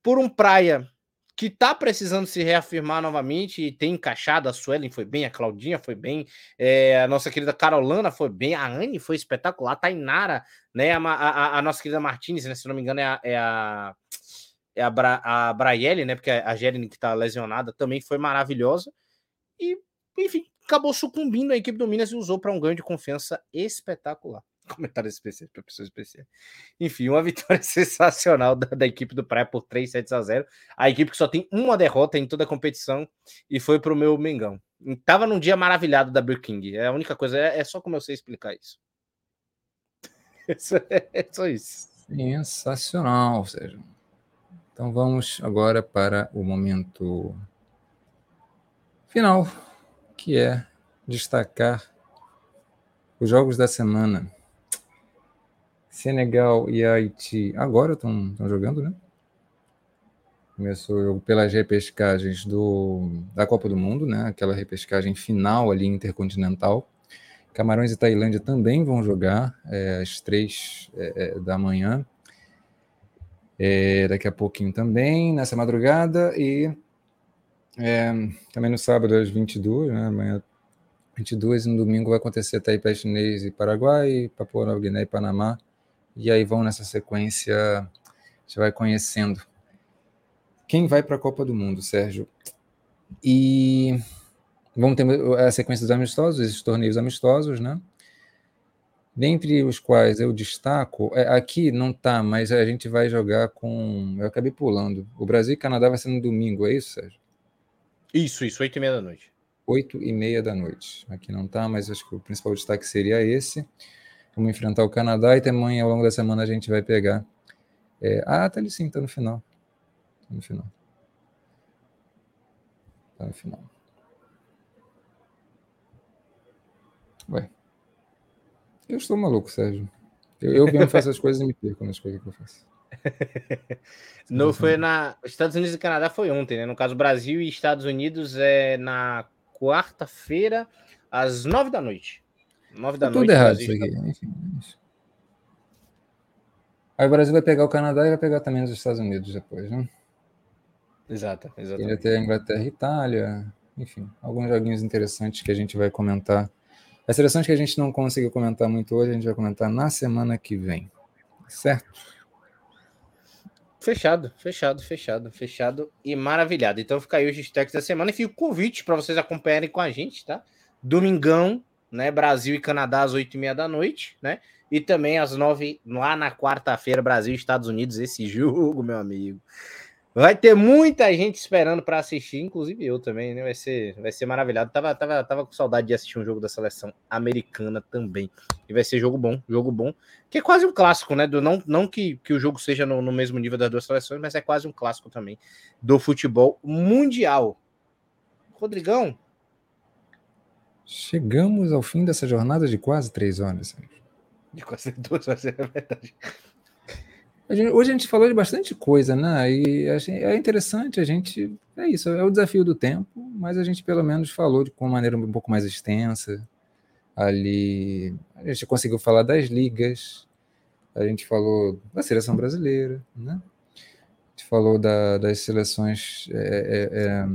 por um praia que tá precisando se reafirmar novamente e tem encaixado. A Suelen foi bem, a Claudinha foi bem, é, a nossa querida Carolana foi bem, a Anne foi espetacular, a Tainara, né? A, a, a nossa querida Martinez, né, se não me engano, é a, é a, é a, Bra, a Braiele, né? Porque a Jeremy, que tá lesionada, também foi maravilhosa. E, enfim, acabou sucumbindo a equipe do Minas e usou para um ganho de confiança espetacular. Comentário especial para pessoa especial. Enfim, uma vitória sensacional da, da, equipe do Praia por 3 sets a 0. A equipe que só tem uma derrota em toda a competição e foi para o meu Mengão. Tava num dia maravilhado da Bill King. É a única coisa, é, é só como eu sei explicar isso. é, é só isso. Sensacional, Sérgio. Então vamos agora para o momento final, que é destacar os jogos da semana. Senegal e Haiti agora estão jogando, né? Começou o jogo pelas repescagens do, da Copa do Mundo, né? Aquela repescagem final ali intercontinental. Camarões e Tailândia também vão jogar é, às três é, é da manhã. É, daqui a pouquinho também, nessa madrugada. E é, também no sábado às 22, né? Amanhã 22 e no domingo vai acontecer Taipei Chinês e Paraguai, Papua Nova Guiné e Panamá e aí vão nessa sequência, você vai conhecendo quem vai para a Copa do Mundo, Sérgio. E vamos ter a sequência dos amistosos, esses torneios amistosos, né? Dentre os quais eu destaco, é, aqui não tá, mas a gente vai jogar com. Eu acabei pulando. O Brasil e Canadá vai ser no domingo, é isso, Sérgio? Isso, isso, oito e meia da noite. Oito e meia da noite. Aqui não tá, mas acho que o principal destaque seria esse. Vamos enfrentar o Canadá e também ao longo da semana a gente vai pegar. É, ah, tá ali sim, tá no final. Tá no final. Tá no final. Ué. Eu estou maluco, Sérgio. Eu, eu mesmo faço as coisas e me perco nas coisas que eu faço. Não foi na. Estados Unidos e Canadá foi ontem, né? No caso, Brasil e Estados Unidos é na quarta-feira, às nove da noite. Nove da tá noite. Tudo errado isso aqui. Enfim, isso. Aí o Brasil vai pegar o Canadá e vai pegar também os Estados Unidos depois, né? Exato, exato. Ele ter a Inglaterra e Itália, enfim, alguns joguinhos interessantes que a gente vai comentar. As seleções que a gente não conseguiu comentar muito hoje, a gente vai comentar na semana que vem. Certo? Fechado, fechado, fechado, fechado e maravilhado. Então fica aí os destaques da semana e fica o convite para vocês acompanharem com a gente, tá? Domingão, né? Brasil e Canadá às oito e meia da noite, né? E também às nove, lá na quarta-feira, Brasil e Estados Unidos, esse jogo, meu amigo. Vai ter muita gente esperando para assistir, inclusive eu também, né? Vai ser, vai ser maravilhado. Tava, tava, tava com saudade de assistir um jogo da seleção americana também. E vai ser jogo bom, jogo bom. Que é quase um clássico, né? Do, não não que, que o jogo seja no, no mesmo nível das duas seleções, mas é quase um clássico também do futebol mundial. Rodrigão. Chegamos ao fim dessa jornada de quase três horas. De quase duas horas, é verdade. Hoje a gente falou de bastante coisa, né? E é interessante, a gente. É isso, é o desafio do tempo, mas a gente pelo menos falou de uma maneira um pouco mais extensa. Ali. A gente conseguiu falar das ligas, a gente falou da seleção brasileira, né? A gente falou da, das seleções é, é, é,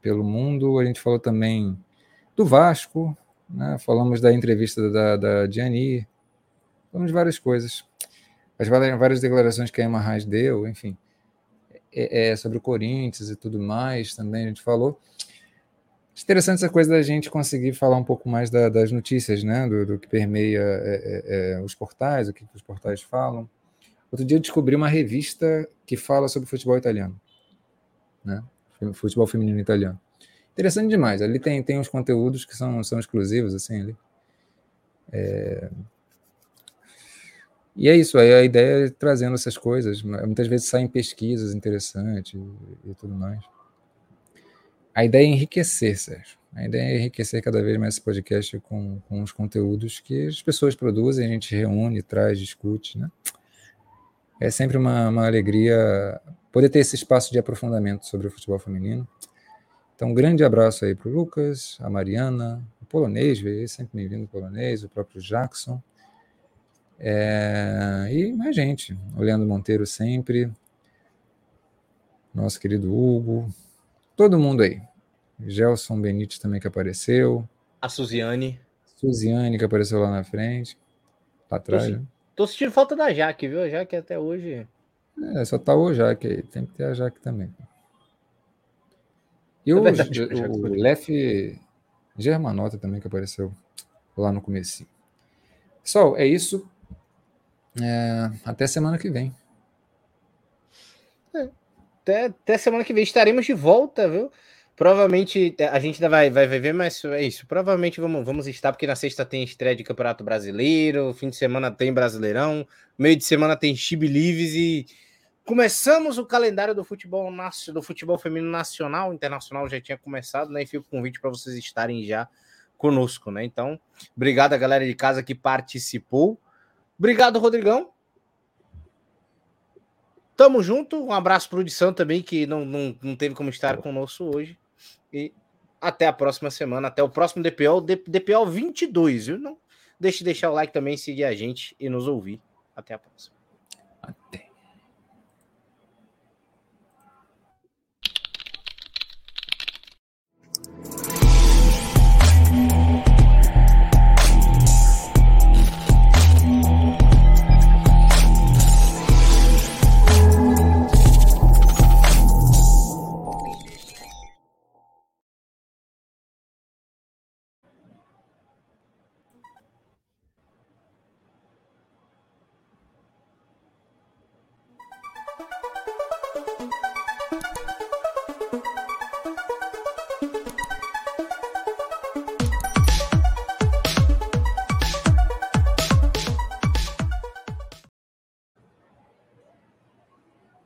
pelo mundo, a gente falou também do Vasco, né? falamos da entrevista da, da Gianni, falamos várias coisas as várias declarações que a Emma Reis deu, enfim, é, é, sobre o Corinthians e tudo mais, também a gente falou. Interessante essa coisa da gente conseguir falar um pouco mais da, das notícias, né, do, do que permeia é, é, é os portais, o que, que os portais falam. Outro dia eu descobri uma revista que fala sobre futebol italiano, né, futebol feminino italiano. Interessante demais. Ali tem, tem uns conteúdos que são, são exclusivos, assim, ali. É, e é isso, aí a ideia é trazendo essas coisas. Muitas vezes saem pesquisas interessantes e, e tudo mais. A ideia é enriquecer, Sérgio. A ideia é enriquecer cada vez mais esse podcast com, com os conteúdos que as pessoas produzem, a gente reúne, traz, discute, né? É sempre uma, uma alegria poder ter esse espaço de aprofundamento sobre o futebol feminino. Então, um grande abraço aí para o Lucas, a Mariana, o polonês, veio sempre bem-vindo o polonês, o próprio Jackson. É, e mais gente, o Leandro Monteiro sempre, nosso querido Hugo, todo mundo aí. Gelson Benítez também que apareceu. A Suziane. Suziane que apareceu lá na frente, lá atrás. Tô, né? tô sentindo falta da Jaque, viu? A Jaque até hoje. É, só tá o Jaque aí, tem que ter a Jaque também. E é o, verdade, o, o Lef Germanota também que apareceu lá no começo. Pessoal, é isso. É, até semana que vem. É, até, até semana que vem estaremos de volta, viu? Provavelmente é, a gente ainda vai, vai, vai ver, mas é isso. Provavelmente vamos, vamos estar, porque na sexta tem estreia de Campeonato Brasileiro, fim de semana tem Brasileirão, meio de semana tem Chibi Lives e começamos o calendário do futebol do futebol feminino nacional, internacional já tinha começado, né? E fica o convite para vocês estarem já conosco, né? Então, obrigado a galera de casa que participou. Obrigado, Rodrigão. Tamo junto. Um abraço para o Edição também, que não, não, não teve como estar conosco hoje. E até a próxima semana. Até o próximo DPO, DPO 22, viu? Não deixe de deixar o like também, seguir a gente e nos ouvir. Até a próxima.